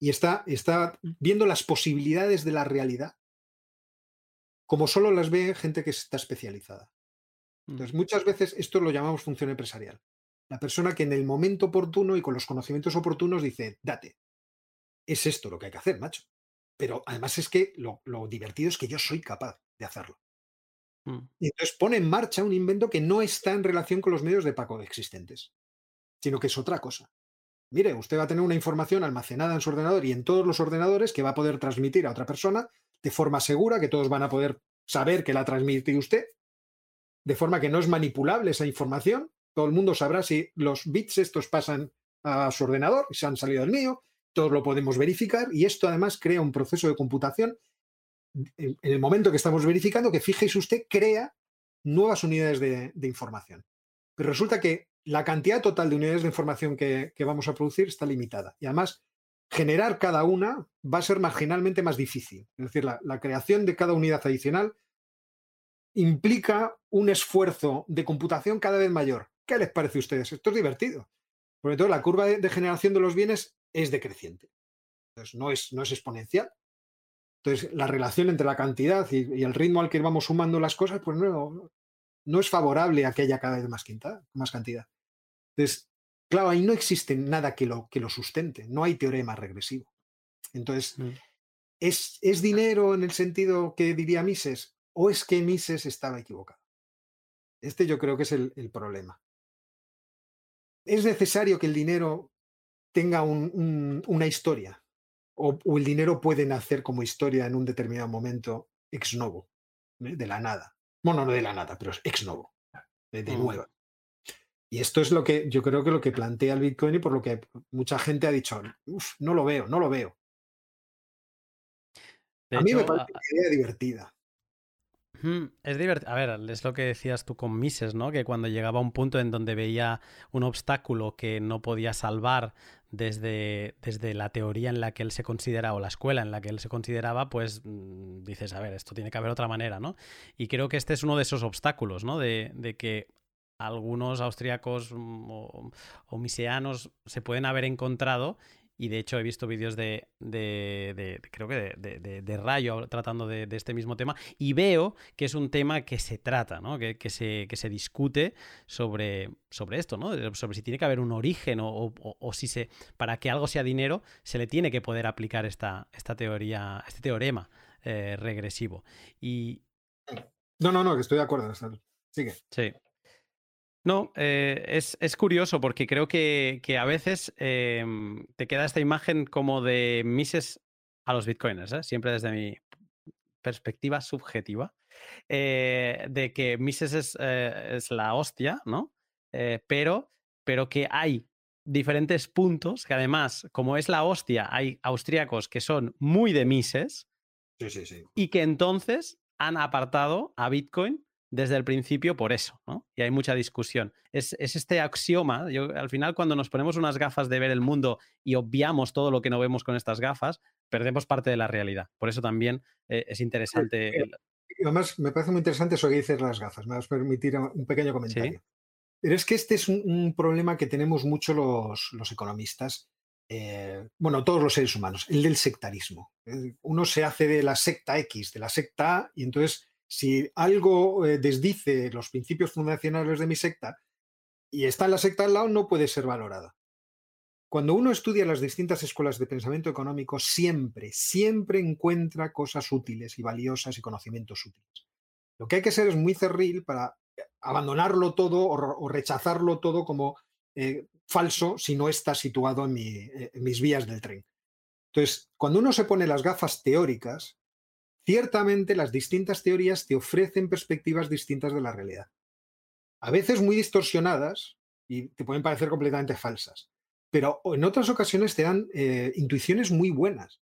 y está, está viendo las posibilidades de la realidad como solo las ve gente que está especializada. Mm. Entonces, muchas veces esto lo llamamos función empresarial. La persona que en el momento oportuno y con los conocimientos oportunos dice, date, es esto lo que hay que hacer, macho. Pero además es que lo, lo divertido es que yo soy capaz de hacerlo. Mm. Y entonces pone en marcha un invento que no está en relación con los medios de pago existentes, sino que es otra cosa. Mire, usted va a tener una información almacenada en su ordenador y en todos los ordenadores que va a poder transmitir a otra persona de forma segura, que todos van a poder saber que la transmite usted, de forma que no es manipulable esa información. Todo el mundo sabrá si los bits estos pasan a su ordenador y se han salido del mío, todos lo podemos verificar y esto además crea un proceso de computación en, el momento que estamos verificando, que fíjese usted, crea nuevas unidades de, información. Pero resulta que la cantidad total de unidades de información que, vamos a producir está limitada. Y además, generar cada una va a ser marginalmente más difícil. Es decir, la, creación de cada unidad adicional implica un esfuerzo de computación cada vez mayor. ¿Qué les parece a ustedes? Esto es divertido. Por todo, la curva de, generación de los bienes es decreciente. Entonces, no es, no es exponencial, entonces, la relación entre la cantidad y, el ritmo al que vamos sumando las cosas, pues no, no es favorable a que haya cada vez más, más cantidad. Entonces, claro, ahí no existe nada que lo, que lo sustente, no hay teorema regresivo. Entonces, mm. ¿es, ¿es dinero en el sentido que diría Mises o es que Mises estaba equivocado? Este yo creo que es el, problema. Es necesario que el dinero tenga una historia, o, el dinero puede nacer como historia en un determinado momento ex novo, ¿eh? de la nada. Bueno, no de la nada, pero ex novo, de, mm. nueva. Y esto es lo que yo creo que lo que plantea el Bitcoin y por lo que mucha gente ha dicho, no lo veo, no lo veo. a mí me parece una idea divertida.
Es divertido. A ver, es lo que decías tú con Mises, ¿no? Que cuando llegaba a un punto en donde veía un obstáculo que no podía salvar desde, desde la teoría en la que él se consideraba, o la escuela en la que él se consideraba, pues mm, dices, a ver, esto tiene que haber otra manera, ¿no? Y creo que este es uno de esos obstáculos, ¿no? De, de que algunos austriacos mm, o, o, miseanos se pueden haber encontrado y de hecho he visto vídeos de, de, creo que de, Rayo tratando de, este mismo tema y veo que es un tema que se trata, ¿no? que, que, se, que se discute sobre, sobre esto, ¿no? sobre si tiene que haber un origen o, o, si se, para que algo sea dinero se le tiene que poder aplicar esta, esta teoría, este teorema eh, regresivo. Y...
No, no, no, que estoy de acuerdo. Sigue.
Sí. No, eh, es, curioso porque creo que, a veces em, te queda esta imagen como de Mises a los bitcoiners, ¿eh? siempre desde mi perspectiva subjetiva, eh, de que Mises es, es, la hostia, ¿no? pero, pero que hay diferentes puntos que además, como es la hostia, hay austríacos que son muy de Mises
sí, sí, sí.
y que entonces han apartado a Bitcoin desde el principio por eso, ¿no? Y hay mucha discusión. Es, este axioma, yo, al final cuando nos ponemos unas gafas de ver el mundo y obviamos todo lo que no vemos con estas gafas, perdemos parte de la realidad. Por eso también eh, es interesante.
Además, me parece muy interesante eso que dices las gafas. Me vas a permitir un pequeño comentario. Pero es que este es un, problema que tenemos mucho los, los economistas, eh, bueno, todos los seres humanos, el del sectarismo. Uno se hace de la secta X, de la secta A, y entonces si algo eh, desdice los principios fundacionales de mi secta y está en la secta al lado, no puede ser valorada. Cuando uno estudia las distintas escuelas de pensamiento económico, siempre, siempre encuentra cosas útiles y valiosas y conocimientos útiles. Lo que hay que ser es muy cerril para eh, abandonarlo todo o, rechazarlo todo como eh, falso si no está situado en, en mis vías del tren. Entonces, cuando uno se pone las gafas teóricas, Ciertamente las distintas teorías te ofrecen perspectivas distintas de la realidad. A veces muy distorsionadas y te pueden parecer completamente falsas, pero en otras ocasiones te dan eh, intuiciones muy buenas.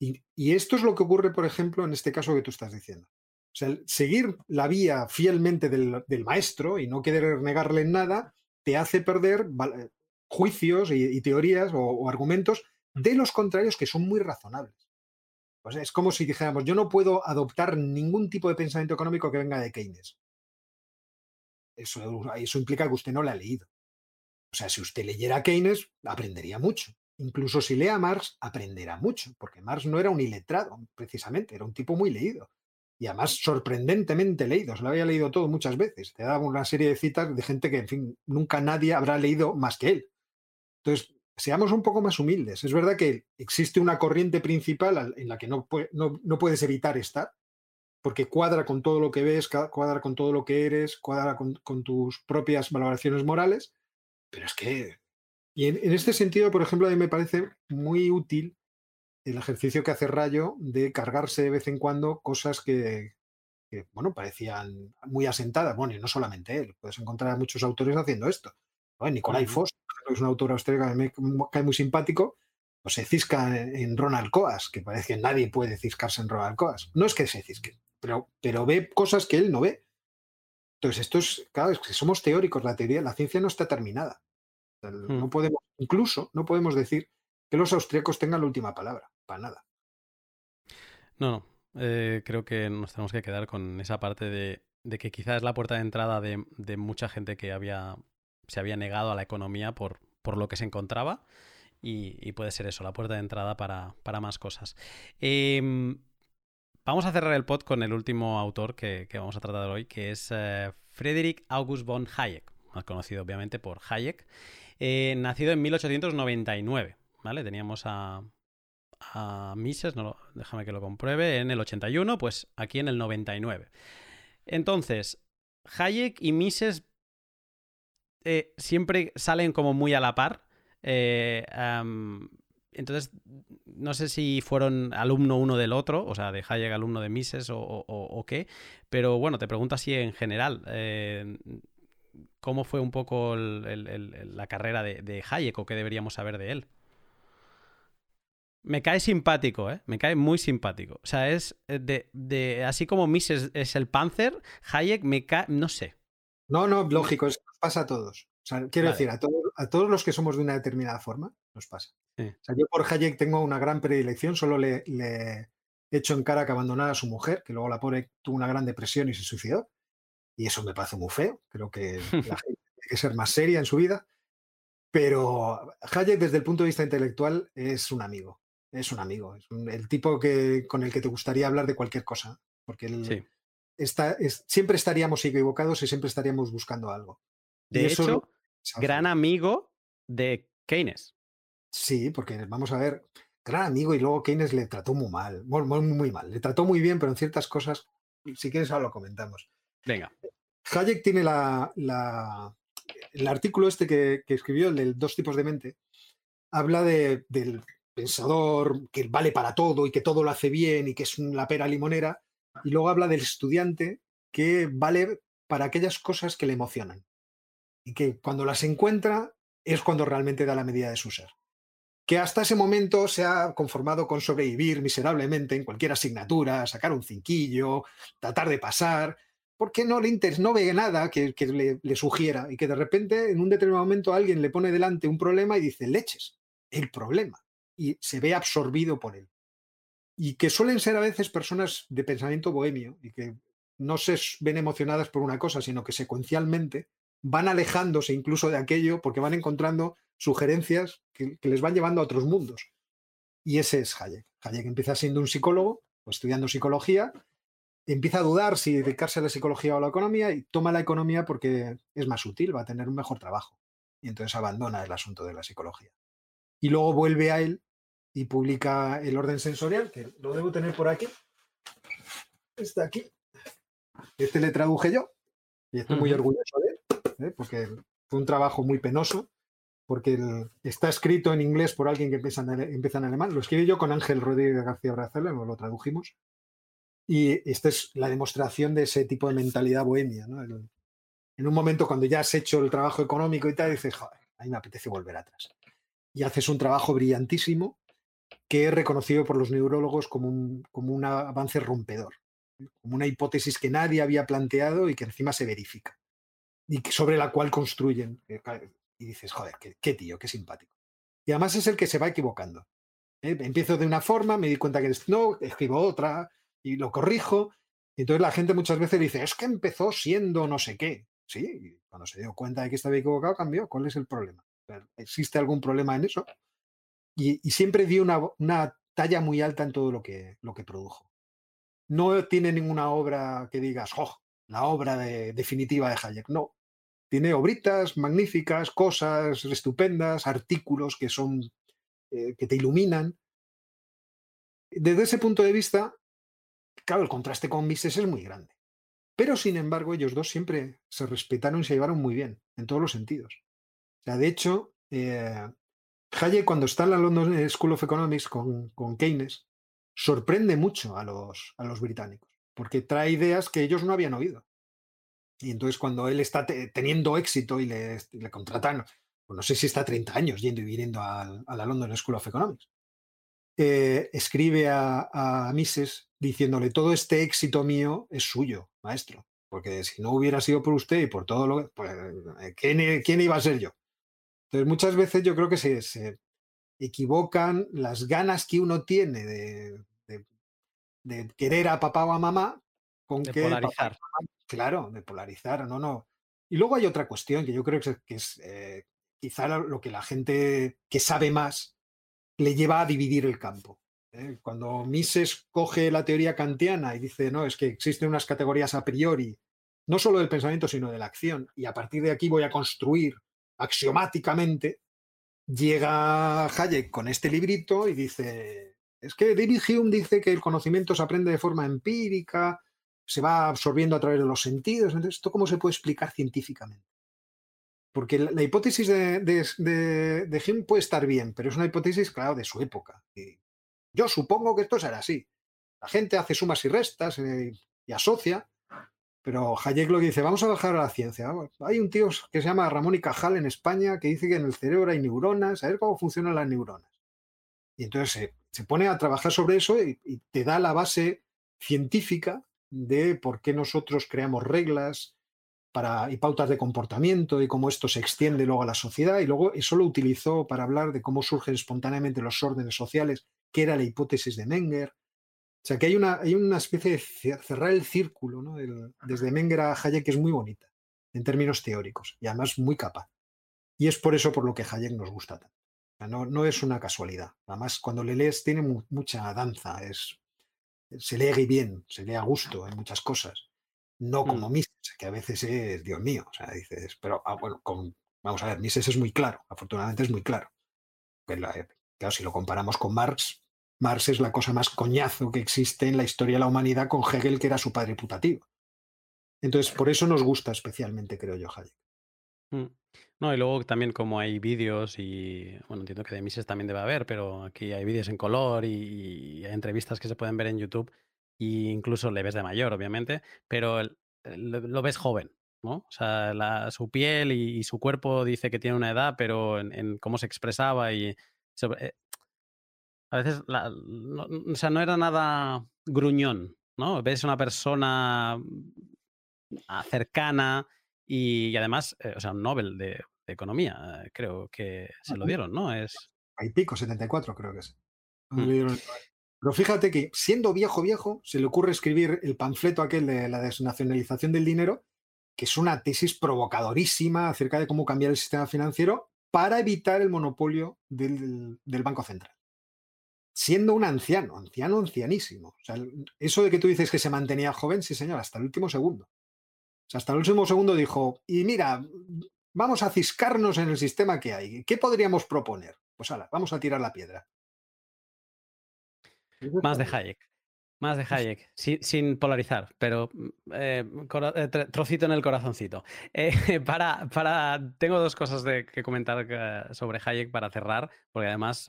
Y, esto es lo que ocurre, por ejemplo, en este caso que tú estás diciendo. O sea, seguir la vía fielmente del, maestro y no querer negarle en nada, te hace perder juicios y, teorías o, argumentos de los contrarios que son muy razonables. Es como si dijéramos, yo no puedo adoptar ningún tipo de pensamiento económico que venga de Keynes. Eso, implica que usted no lo ha leído. O sea, si usted leyera Keynes, aprendería mucho. Incluso si lea Marx, aprenderá mucho, porque Marx no era un iletrado, precisamente, era un tipo muy leído. Y además sorprendentemente leído, se lo había leído todo muchas veces. Te daba una serie de citas de gente que, en fin, nunca nadie habrá leído más que él. Entonces, seamos un poco más humildes. Es verdad que existe una corriente principal en la que no, puedes evitar estar, porque cuadra con todo lo que ves, cuadra con todo lo que eres, cuadra con, tus propias valoraciones morales, pero es que... Y en, este sentido, por ejemplo, a mí me parece muy útil el ejercicio que hace Rayo de cargarse de vez en cuando cosas que, bueno, parecían muy asentadas. Bueno, y no solamente él, puedes encontrar a muchos autores haciendo esto. Nicolai Foss, que es un autor austríaco que me cae muy simpático, pues se cisca en Ronald Coas, que parece que nadie puede ciscarse en Ronald Coas. No es que se cisque, pero, pero ve cosas que él no ve. Entonces, esto es, claro, es que somos teóricos, la teoría, la ciencia no está terminada. No hmm. podemos, incluso no podemos decir que los austríacos tengan la última palabra, para nada.
No, no. Eh, creo que nos tenemos que quedar con esa parte de, que quizás es la puerta de entrada de, de, mucha gente que había se había negado a la economía por, por lo que se encontraba. Y, puede ser eso, la puerta de entrada para, más cosas. Em, vamos a cerrar el pod con el último autor que, vamos a tratar hoy, que es eh, Friedrich August von Hayek, más conocido obviamente por Hayek, eh, nacido en 1899. ¿vale? Teníamos a, a Mises, no, déjame que lo compruebe, en el 81, pues aquí en el 99. Entonces, Hayek y Mises eh, siempre salen como muy a la par. Eh, entonces, no sé si fueron alumno uno del otro, o sea, de Hayek alumno de Mises o, qué, pero bueno, te pregunto así en general. Eh, ¿Cómo fue un poco la carrera de, Hayek o qué deberíamos saber de él? Me cae simpático, ¿eh? Me cae muy simpático. O sea, es de, así como Mises es el Panzer, Hayek me cae, no sé.
No, no, lógico, es pasa a todos. quiero decir, a, a, todos los que somos de una determinada forma, nos pasa. yo por Hayek tengo una gran predilección, solo le, le hecho en cara que abandonara a su mujer, que luego la pobre tuvo una gran depresión y se suicidó. Y eso me parece muy feo. Creo que la (laughs) gente tiene que ser más seria en su vida. Pero Hayek, desde el punto de vista intelectual, es un amigo. Es un amigo. Es el tipo que, con el que te gustaría hablar de cualquier cosa. Porque él está, siempre estaríamos equivocados y siempre estaríamos buscando algo.
De hecho, gran amigo de Keynes.
Sí, porque vamos a ver, gran amigo y luego Keynes le trató muy mal, muy, muy, mal. Le trató muy bien, pero en ciertas cosas, si quieres ahora lo comentamos.
Venga.
Hayek tiene la, el artículo este que, escribió, el de dos tipos de mente, habla de, del pensador que vale para todo y que todo lo hace bien y que es la pera limonera, y luego habla del estudiante que vale para aquellas cosas que le emocionan y que cuando las encuentra es cuando realmente da la medida de su ser. Que hasta ese momento se ha conformado con sobrevivir miserablemente en cualquier asignatura, sacar un cinquillo, tratar de pasar, porque no le interesa, no ve nada que, le, sugiera y que de repente en un determinado momento alguien le pone delante un problema y dice, leches, el problema, y se ve absorbido por él. Y que suelen ser a veces personas de pensamiento bohemio y que no se ven emocionadas por una cosa, sino que secuencialmente van alejándose incluso de aquello porque van encontrando sugerencias que, les van llevando a otros mundos. Y ese es Hayek. Hayek empieza siendo un psicólogo, o estudiando psicología, empieza a dudar si dedicarse a la psicología o a la economía y toma la economía porque es más útil, va a tener un mejor trabajo. Y entonces abandona el asunto de la psicología. Y luego vuelve a él y publica El orden sensorial, que lo debo tener por aquí. Está aquí. Este le traduje yo y estoy muy orgulloso de él. ¿Eh? porque fue un trabajo muy penoso, porque está escrito en inglés por alguien que empieza en, alemán. Lo escribí yo con Ángel Rodríguez García Brazela, lo tradujimos. Y esta es la demostración de ese tipo de mentalidad bohemia. en un momento cuando ya has hecho el trabajo económico y tal, dices, joder, a me apetece volver atrás. Y haces un trabajo brillantísimo que es reconocido por los neurólogos como un, como un avance rompedor. como una hipótesis que nadie había planteado y que encima se verifica y sobre la cual construyen. Y dices, joder, qué, tío, qué simpático. Y además es el que se va equivocando. ¿eh? Empiezo de una forma, me di cuenta que no, escribo otra y lo corrijo. Y entonces la gente muchas veces dice, es que empezó siendo no sé qué. Sí, cuando se dio cuenta de que estaba equivocado, cambió. ¿Cuál es el problema? ¿Existe algún problema en eso? Y, siempre dio una, una, talla muy alta en todo lo que, lo que produjo. No tiene ninguna obra que digas, ¡oh! La obra definitiva de Hayek. No. Tiene obritas magníficas, cosas estupendas, artículos que son eh, que te iluminan. Desde ese punto de vista, claro, el contraste con Mises es muy grande. Pero sin embargo, ellos dos siempre se respetaron y se llevaron muy bien, en todos los sentidos. O sea, de hecho, eh, Hayek, cuando está en la London School of Economics con, con Keynes, sorprende mucho a los, a los británicos, porque trae ideas que ellos no habían oído. Y entonces cuando él está teniendo éxito y le, le contratan, pues no sé si está 30 años yendo y viniendo a, la London School of Economics, eh, escribe a, Mises diciéndole, todo este éxito mío es suyo, maestro, porque si no hubiera sido por usted y por todo lo que, pues, eh, ¿quién, iba a ser yo? Entonces muchas veces yo creo que se, equivocan las ganas que uno tiene de, querer a papá o a mamá con
de
que...
Polarizar.
Claro, de polarizar, no, no. Y luego hay otra cuestión que yo creo que es, eh, quizá lo que la gente que sabe más le lleva a dividir el campo. ¿eh? Cuando Mises coge la teoría kantiana y dice, no, es que existen unas categorías a priori, no solo del pensamiento, sino de la acción, y a partir de aquí voy a construir axiomáticamente, llega Hayek con este librito y dice, es que David Hume dice que el conocimiento se aprende de forma empírica, se va absorbiendo a través de los sentidos, entonces, ¿esto cómo se puede explicar científicamente? Porque la, hipótesis de, de, Hume puede estar bien, pero es una hipótesis, claro, de su época. Yo supongo que esto será así. La gente hace sumas y restas eh, y asocia, pero Hayek lo que dice, vamos a bajar a la ciencia. Hay un tío que se llama Ramón y Cajal en España que dice que en el cerebro hay neuronas, a ver cómo funcionan las neuronas. Y entonces se, pone a trabajar sobre eso y, te da la base científica de por qué nosotros creamos reglas, para, y pautas de comportamiento y cómo esto se extiende luego a la sociedad. Y luego eso lo utilizó para hablar de cómo surgen espontáneamente los órdenes sociales, que era la hipótesis de Menger. O sea que hay una, hay una especie de cerrar el círculo ¿no? desde Menger a Hayek que es muy bonita en términos teóricos y además muy capaz. Y es por eso por lo que Hayek nos gusta tanto. no, no, es una casualidad. Además, cuando le lees tiene mucha danza, es, se lee bien, se lee a gusto en muchas cosas no como mm. Mises, que a veces es, Dios mío, o sea, dices, pero ah, bueno, vamos a ver, Mises es muy claro, afortunadamente es muy claro. Pero, claro, si lo comparamos con Marx, Marx es la cosa más coñazo que existe en la historia de la humanidad con Hegel, que era su padre putativo. Entonces, por eso nos gusta especialmente, creo yo, Hayek.
Mm. No, y luego también como hay vídeos y, bueno, entiendo que de Mises también debe haber, pero aquí hay vídeos en color y, hay entrevistas que se pueden ver en YouTube y incluso le ves de mayor, obviamente, pero lo, ves joven, ¿no? O sea, su piel y, su cuerpo dice que tiene una edad, pero en, cómo se expresaba y... Eh, a veces, no, o sea, no era nada gruñón, ¿no? Ves una persona mm, cercana y, además, eh, o sea, un Nobel de, Economía, creo que se lo dieron, ¿no? Es...
Hay pico, 74 creo que es. Mm. Pero fíjate que siendo viejo, viejo, se le ocurre escribir el panfleto aquel de la desnacionalización del dinero, que es una tesis provocadorísima acerca de cómo cambiar el sistema financiero para evitar el monopolio del, Banco Central. Siendo un anciano, anciano, ancianísimo. O sea, eso de que tú dices que se mantenía joven, sí señor, hasta el último segundo. Sea, hasta el último segundo dijo, y mira, vamos a ciscarnos en el sistema que hay. ¿Qué podríamos proponer? Pues ahora, vamos a tirar la piedra.
Más de Hayek. Más de Hayek, sin, polarizar, pero eh, eh, trocito en el corazoncito. Eh, (laughs) para, para, tengo dos cosas de, que comentar sobre Hayek para cerrar, porque además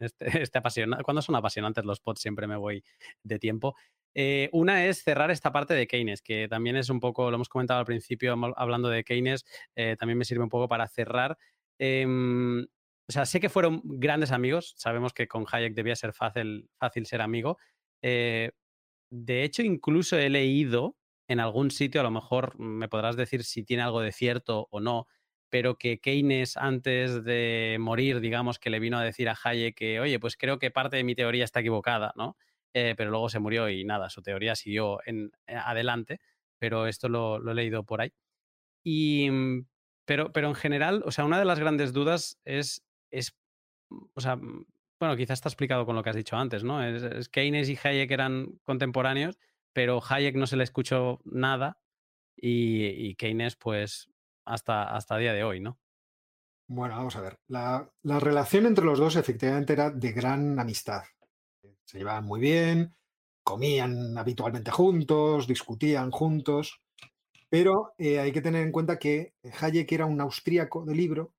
este, este cuando son apasionantes los pods siempre me voy de tiempo. Una es cerrar esta parte de Keynes, que también es un poco, lo hemos comentado al principio hablando de Keynes, también me sirve un poco para cerrar. Em, o sea, sé que fueron grandes amigos, sabemos que con Hayek debía ser fácil, fácil ser amigo. Eh, de hecho, incluso he leído en algún sitio, a lo mejor me podrás decir si tiene algo de cierto o no, pero que Keynes antes de morir, digamos, que le vino a decir a Hayek que, oye, pues creo que parte de mi teoría está equivocada, ¿no? Eh, pero luego se murió y nada, su teoría siguió eh, adelante, pero esto lo, he leído por ahí. Y, mm, pero, pero en general, o sea, una de las grandes dudas es, es o sea, mm, bueno, quizás está explicado con lo que has dicho antes, ¿no? Es, Keynes y Hayek eran contemporáneos, pero Hayek no se le escuchó nada y, Keynes, pues, hasta, hasta día de hoy, ¿no?
Bueno, vamos a ver. La, la, relación entre los dos efectivamente era de gran amistad. Se llevaban muy bien, comían habitualmente juntos, discutían juntos, pero eh, hay que tener en cuenta que Hayek era un austríaco de libro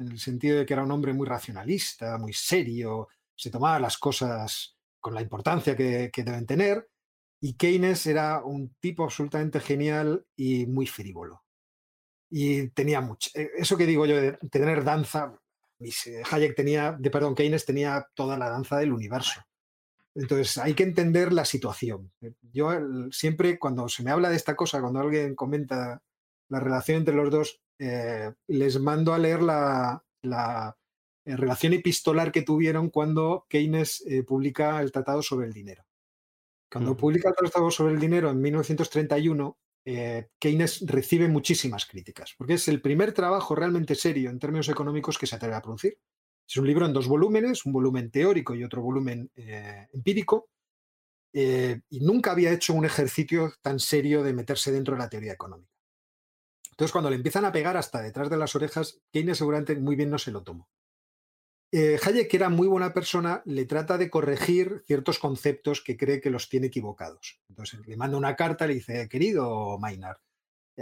en el sentido de que era un hombre muy racionalista, muy serio, se tomaba las cosas con la importancia que, deben tener, y Keynes era un tipo absolutamente genial y muy frívolo. Y tenía mucho, eh, eso que digo yo de tener danza, Hayek tenía, de perdón, Keynes tenía toda la danza del universo. Entonces hay que entender la situación. Yo siempre cuando se me habla de esta cosa, cuando alguien comenta la relación entre los dos, eh, les mando a leer la, eh, relación epistolar que tuvieron cuando Keynes eh, publica el Tratado sobre el Dinero. Cuando publica el Tratado sobre el Dinero en 1931, Keynes recibe muchísimas críticas, porque es el primer trabajo realmente serio en términos económicos que se atreve a producir. Es un libro en dos volúmenes, un volumen teórico y otro volumen empírico, y nunca había hecho un ejercicio tan serio de meterse dentro de la teoría económica. Entonces, cuando le empiezan a pegar hasta detrás de las orejas, Keynes seguramente muy bien no se lo tomó. Eh, Hayek, que era muy buena persona, le trata de corregir ciertos conceptos que cree que los tiene equivocados. Entonces le manda una carta, le dice, querido Maynard,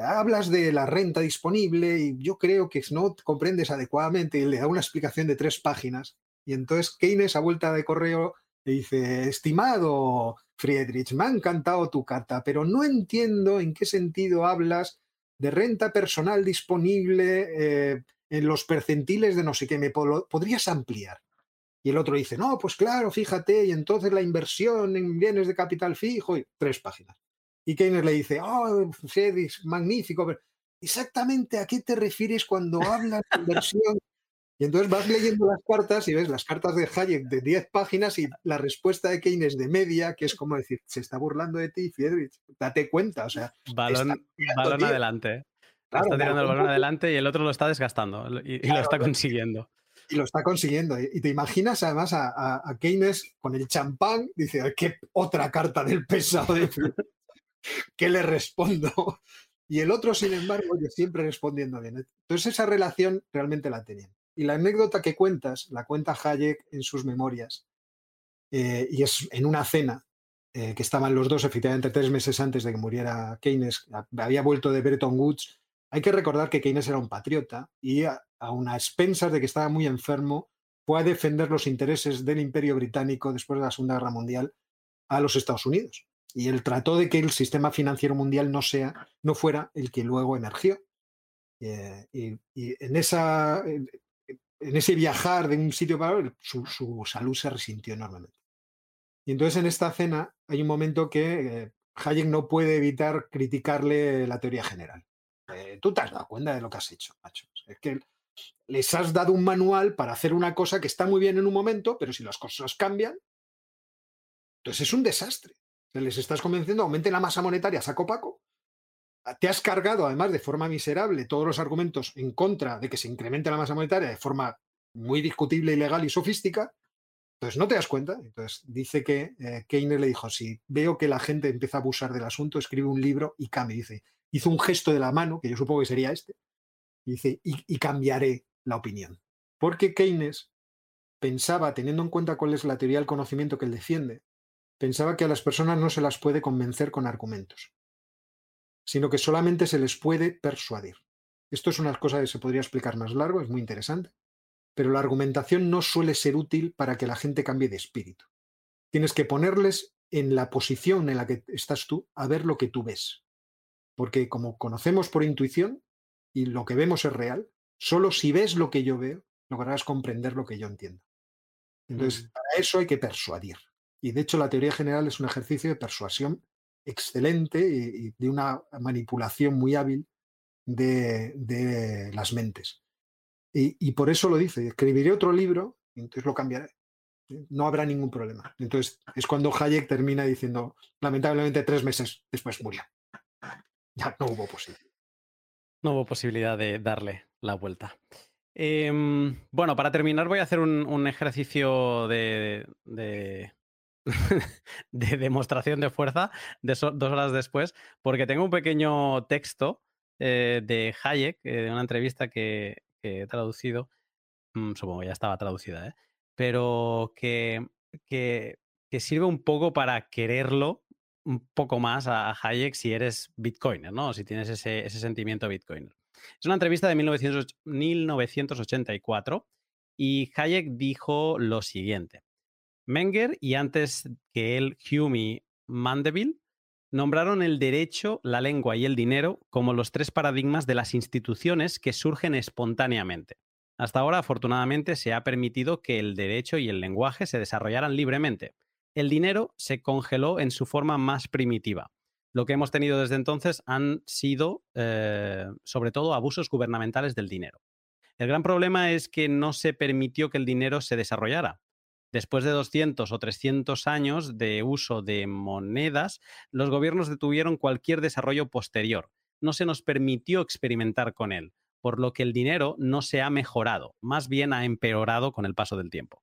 hablas de la renta disponible y yo creo que no comprendes adecuadamente y le da una explicación de tres páginas. Y entonces Keynes a vuelta de correo le dice, estimado Friedrich, me ha encantado tu carta, pero no entiendo en qué sentido hablas de renta personal disponible eh, en los percentiles de no sé qué, ¿me podrías ampliar? Y el otro dice, no, pues claro, fíjate, y entonces la inversión en bienes de capital fijo, y tres páginas. Y Keynes le dice, oh, Fredis, magnífico, pero exactamente a qué te refieres cuando hablas de inversión y entonces vas leyendo las cartas y ves las cartas de Hayek de 10 páginas y la respuesta de Keynes de media, que es como decir, se está burlando de ti, Friedrich, date cuenta, o sea.
Balón, balón adelante. está tirando el balón adelante y el otro lo está desgastando y, lo está consiguiendo.
Y lo está consiguiendo. Y te imaginas además a, Keynes con el champán, dice, ¿qué otra carta del pesado de ¿Qué le respondo? Y el otro, sin embargo, yo siempre respondiendo bien. Entonces esa relación realmente la tenían. Y la anécdota que cuentas, la cuenta Hayek en sus memorias, eh, y es en una cena eh, que estaban los dos efectivamente tres meses antes de que muriera Keynes, había vuelto de Bretton Woods. Hay que recordar que Keynes era un patriota y a, a expensas de que estaba muy enfermo, fue a defender los intereses del imperio británico después de la Segunda Guerra Mundial a los Estados Unidos. Y él trató de que el sistema financiero mundial no, sea, no fuera el que luego emergió. Eh, y, en esa, en ese viajar de un sitio para otro, su, salud se resintió enormemente. Y entonces en esta cena hay un momento que eh, Hayek no puede evitar criticarle la teoría general. Eh, tú te has dado cuenta de lo que has hecho, macho. Es que les has dado un manual para hacer una cosa que está muy bien en un momento, pero si las cosas cambian, entonces es un desastre. Les estás convenciendo, aumente la masa monetaria, saco paco, te has cargado además de forma miserable todos los argumentos en contra de que se incremente la masa monetaria de forma muy discutible, ilegal y sofística, entonces no te das cuenta. Entonces dice que eh, Keynes le dijo, si veo que la gente empieza a abusar del asunto, escribe un libro y cambie. Dice, hizo un gesto de la mano, que yo supongo que sería este, y dice, y cambiaré la opinión. Porque Keynes pensaba, teniendo en cuenta cuál es la teoría del conocimiento que él defiende, pensaba que a las personas no se las puede convencer con argumentos sino que solamente se les puede persuadir. Esto es una cosa que se podría explicar más largo, es muy interesante, pero la argumentación no suele ser útil para que la gente cambie de espíritu. Tienes que ponerles en la posición en la que estás tú a ver lo que tú ves. Porque como conocemos por intuición y lo que vemos es real, solo si ves lo que yo veo, lograrás comprender lo que yo entiendo. Entonces, para eso hay que persuadir. Y de hecho la teoría general es un ejercicio de persuasión excelente y, de una manipulación muy hábil de, las mentes. Y, por eso lo dice, escribiré otro libro y entonces lo cambiaré. No habrá ningún problema. Entonces es cuando Hayek termina diciendo, lamentablemente tres meses después murió. Ya no hubo posibilidad.
No hubo posibilidad de darle la vuelta. Em, bueno, para terminar voy a hacer un, ejercicio de, de, (laughs) demostración de fuerza de dos horas después, porque tengo un pequeño texto eh, de Hayek, eh, de una entrevista que, he traducido, mm, supongo que ya estaba traducida, ¿eh? pero que, que, sirve un poco para quererlo un poco más a, Hayek si eres bitcoiner, ¿no? Si tienes ese, ese sentimiento bitcoiner. Es una entrevista de 1984 y Hayek dijo lo siguiente. Menger y antes que él Hume Mandeville nombraron el derecho, la lengua y el dinero como los tres paradigmas de las instituciones que surgen espontáneamente. Hasta ahora, afortunadamente, se ha permitido que el derecho y el lenguaje se desarrollaran libremente. El dinero se congeló en su forma más primitiva, lo que hemos tenido desde entonces han sido, eh, sobre todo, abusos gubernamentales del dinero. El gran problema es que no se permitió que el dinero se desarrollara. Después de 200 o 300 años de uso de monedas, los gobiernos detuvieron cualquier desarrollo posterior. No se nos permitió experimentar con él, por lo que el dinero no se ha mejorado, más bien ha empeorado con el paso del tiempo.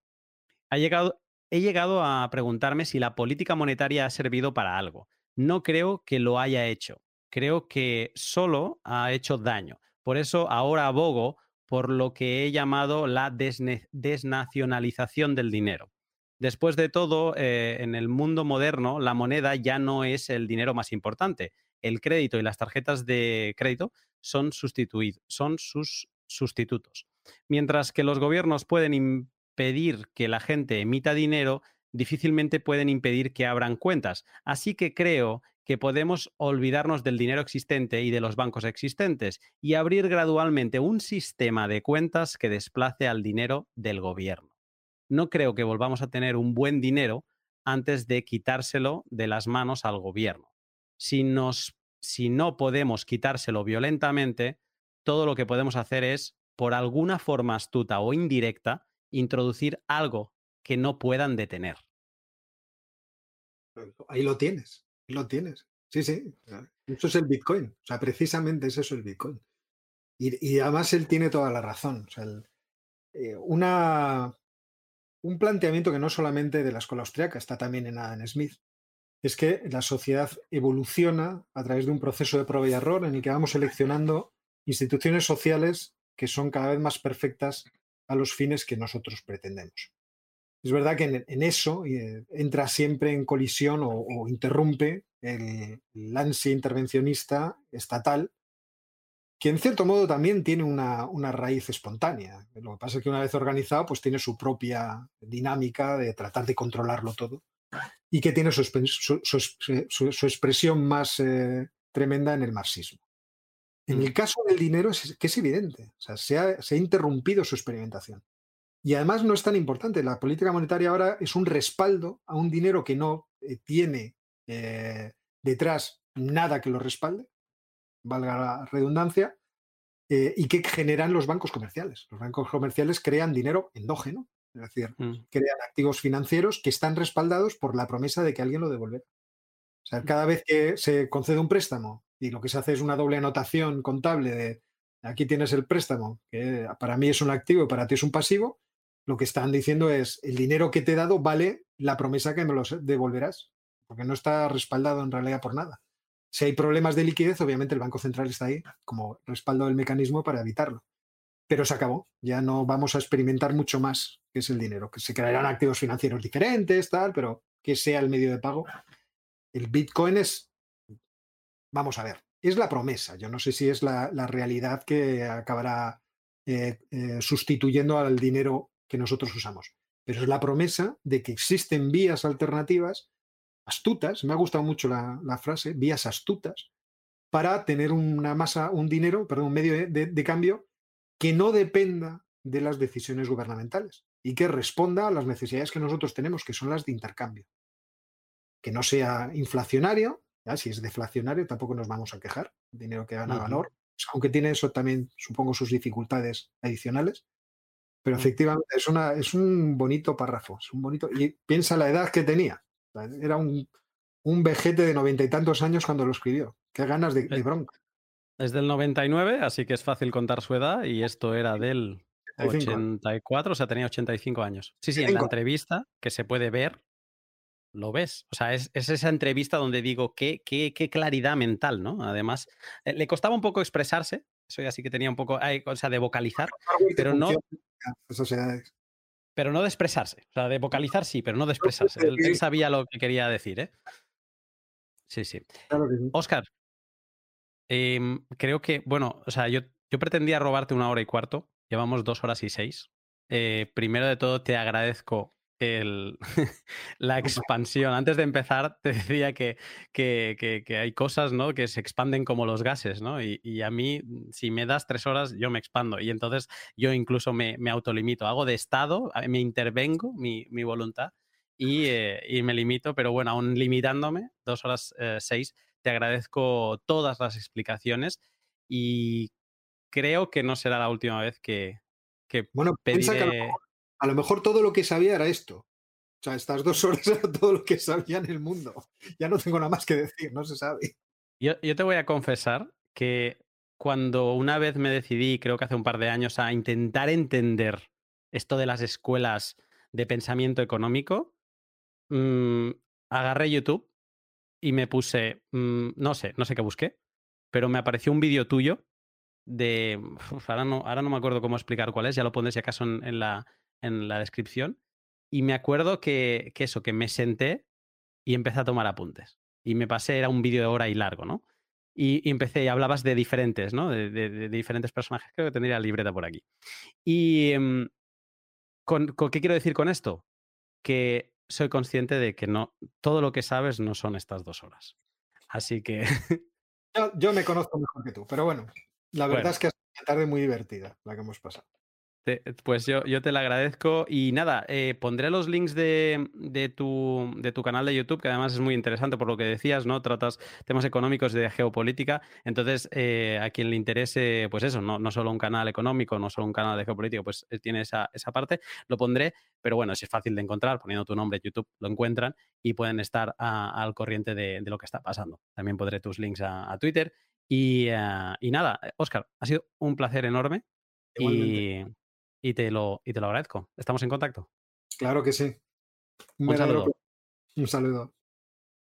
he llegado a preguntarme si la política monetaria ha servido para algo, no creo que lo haya hecho. Creo que solo ha hecho daño. Por eso ahora abogo por lo que he llamado la desnacionalización del dinero. Después de todo, eh, en el mundo moderno, la moneda ya no es el dinero más importante. El crédito y las tarjetas de crédito son, son sus sustitutos. Mientras que los gobiernos pueden impedir que la gente emita dinero, difícilmente pueden impedir que abran cuentas. Así que creo que podemos olvidarnos del dinero existente y de los bancos existentes y abrir gradualmente un sistema de cuentas que desplace al dinero del gobierno. No creo que volvamos a tener un buen dinero antes de quitárselo de las manos al gobierno. Si, no podemos quitárselo violentamente, todo lo que podemos hacer es, por alguna forma astuta o indirecta, introducir algo que no puedan detener.
Ahí lo tienes, lo tienes. Sí, sí. Eso es el Bitcoin. O sea, precisamente es eso el Bitcoin. Y, además él tiene toda la razón. O sea, eh, una, un planteamiento que no solamente de la escuela austriaca, está también en Adam Smith, es que la sociedad evoluciona a través de un proceso de prueba y error en el que vamos seleccionando instituciones sociales que son cada vez más perfectas a los fines que nosotros pretendemos. Es verdad que en, eso eh, entra siempre en colisión o, interrumpe el, ansia intervencionista estatal, que en cierto modo también tiene una, raíz espontánea. Lo que pasa es que una vez organizado, pues tiene su propia dinámica de tratar de controlarlo todo y que tiene su, expresión más eh, tremenda en el marxismo. En el mm. caso del dinero es que es evidente, o sea, se ha interrumpido su experimentación. Y además no es tan importante. La política monetaria ahora es un respaldo a un dinero que no eh, tiene eh, detrás nada que lo respalde, valga la redundancia, eh, y que generan los bancos comerciales. Los bancos comerciales crean dinero endógeno, es decir, mm. crean activos financieros que están respaldados por la promesa de que alguien lo devolverá. O sea, mm. cada vez que se concede un préstamo y lo que se hace es una doble anotación contable de aquí tienes el préstamo, que para mí es un activo y para ti es un pasivo, lo que están diciendo es, el dinero que te he dado vale la promesa que me lo devolverás, porque no está respaldado en realidad por nada. Si hay problemas de liquidez, obviamente el Banco Central está ahí como respaldo del mecanismo para evitarlo. Pero se acabó, ya no vamos a experimentar mucho más que es el dinero, que se crearán activos financieros diferentes, tal, pero que sea el medio de pago. El Bitcoin es, vamos a ver, es la promesa. Yo no sé si es la, realidad que acabará eh, eh, sustituyendo al dinero que nosotros usamos. Pero es la promesa de que existen vías alternativas astutas, me ha gustado mucho la, frase, vías astutas, para tener una masa, un dinero, perdón, un medio de, cambio que no dependa de las decisiones gubernamentales y que responda a las necesidades que nosotros tenemos, que son las de intercambio. que no sea inflacionario, si es deflacionario tampoco nos vamos a quejar, dinero que gana valor, aunque tiene eso también, supongo, sus dificultades adicionales. Pero mm. efectivamente es, una, es un bonito párrafo, es un bonito. Y piensa la edad que tenía. Era un, un vejete de noventa y tantos años cuando lo escribió. Qué ganas de, de bronca.
Es del 99, así que es fácil contar su edad y esto era del 84, o sea, tenía 85 años. Sí, sí, en la entrevista que se puede ver, lo ves. O sea, es, esa entrevista donde digo, qué, qué, qué, claridad mental, ¿no? Además, eh, le costaba un poco expresarse, eso ya sí que tenía un poco, o sea, de vocalizar, pero no... Pero no de expresarse. O sea, de vocalizar sí, pero no (laughs) de expresarse. Él, sabía lo que quería decir, ¿eh? Sí, sí. Oscar, em, creo que, bueno, o sea, yo, yo pretendía robarte una hora y cuarto, llevamos dos horas y seis. Eh, primero de todo, te agradezco el, (laughs) la expansión. Antes de empezar, te decía que, que, que, hay cosas ¿no? que se expanden como los gases, ¿no? Y, y, a mí, si me das tres horas, yo me expando. Y entonces yo incluso me, me autolimito. Hago de estado, me intervengo mi, mi voluntad y, eh, y, me limito, pero bueno, aún limitándome, dos horas eh, seis, te agradezco todas las explicaciones y creo que no será la última vez que, que
bueno, pediré a lo mejor todo lo que sabía era esto. O sea, estas dos (laughs) horas era todo lo que sabía en el mundo. Ya no tengo nada más que decir, no se sabe.
Yo, te voy a confesar que cuando una vez me decidí, creo que hace un par de años, a intentar entender esto de las escuelas de pensamiento económico, mm, agarré YouTube y me puse, mm, no sé, no sé qué busqué, pero me apareció un vídeo tuyo de, ahora, no, ahora no me acuerdo cómo explicar cuál es, ya lo pondré si acaso en, la, en la descripción. Y me acuerdo que, que, eso, que me senté y empecé a tomar apuntes. Y me pasé, era un vídeo de hora y largo, ¿no? Y, empecé, y hablabas de diferentes, ¿no? De, diferentes personajes. Creo que tendría la libreta por aquí. Y, em, ¿con, ¿qué quiero decir con esto? Que soy consciente de que no, todo lo que sabes no son estas dos horas. Así que... (laughs)
yo, me conozco mejor que tú, pero bueno, la verdad es que es una tarde muy divertida la que hemos pasado
pues yo, yo te la agradezco y nada, eh, pondré los links de, de, tu, de tu canal de YouTube, que además es muy interesante por lo que decías, ¿no? Tratas temas económicos de geopolítica, entonces eh, a quien le interese, pues eso, no, no solo un canal económico, no solo un canal de geopolítica, pues eh, tiene esa, esa parte, lo pondré, pero bueno, si es fácil de encontrar, poniendo tu nombre YouTube, lo encuentran y pueden estar al corriente de, de, lo que está pasando. También pondré tus links a, Twitter y, y nada, Oscar, ha sido un placer enorme. Y, y te lo, y te lo agradezco. ¿Estamos en contacto?
Claro que sí.
Un saludo.
Un saludo.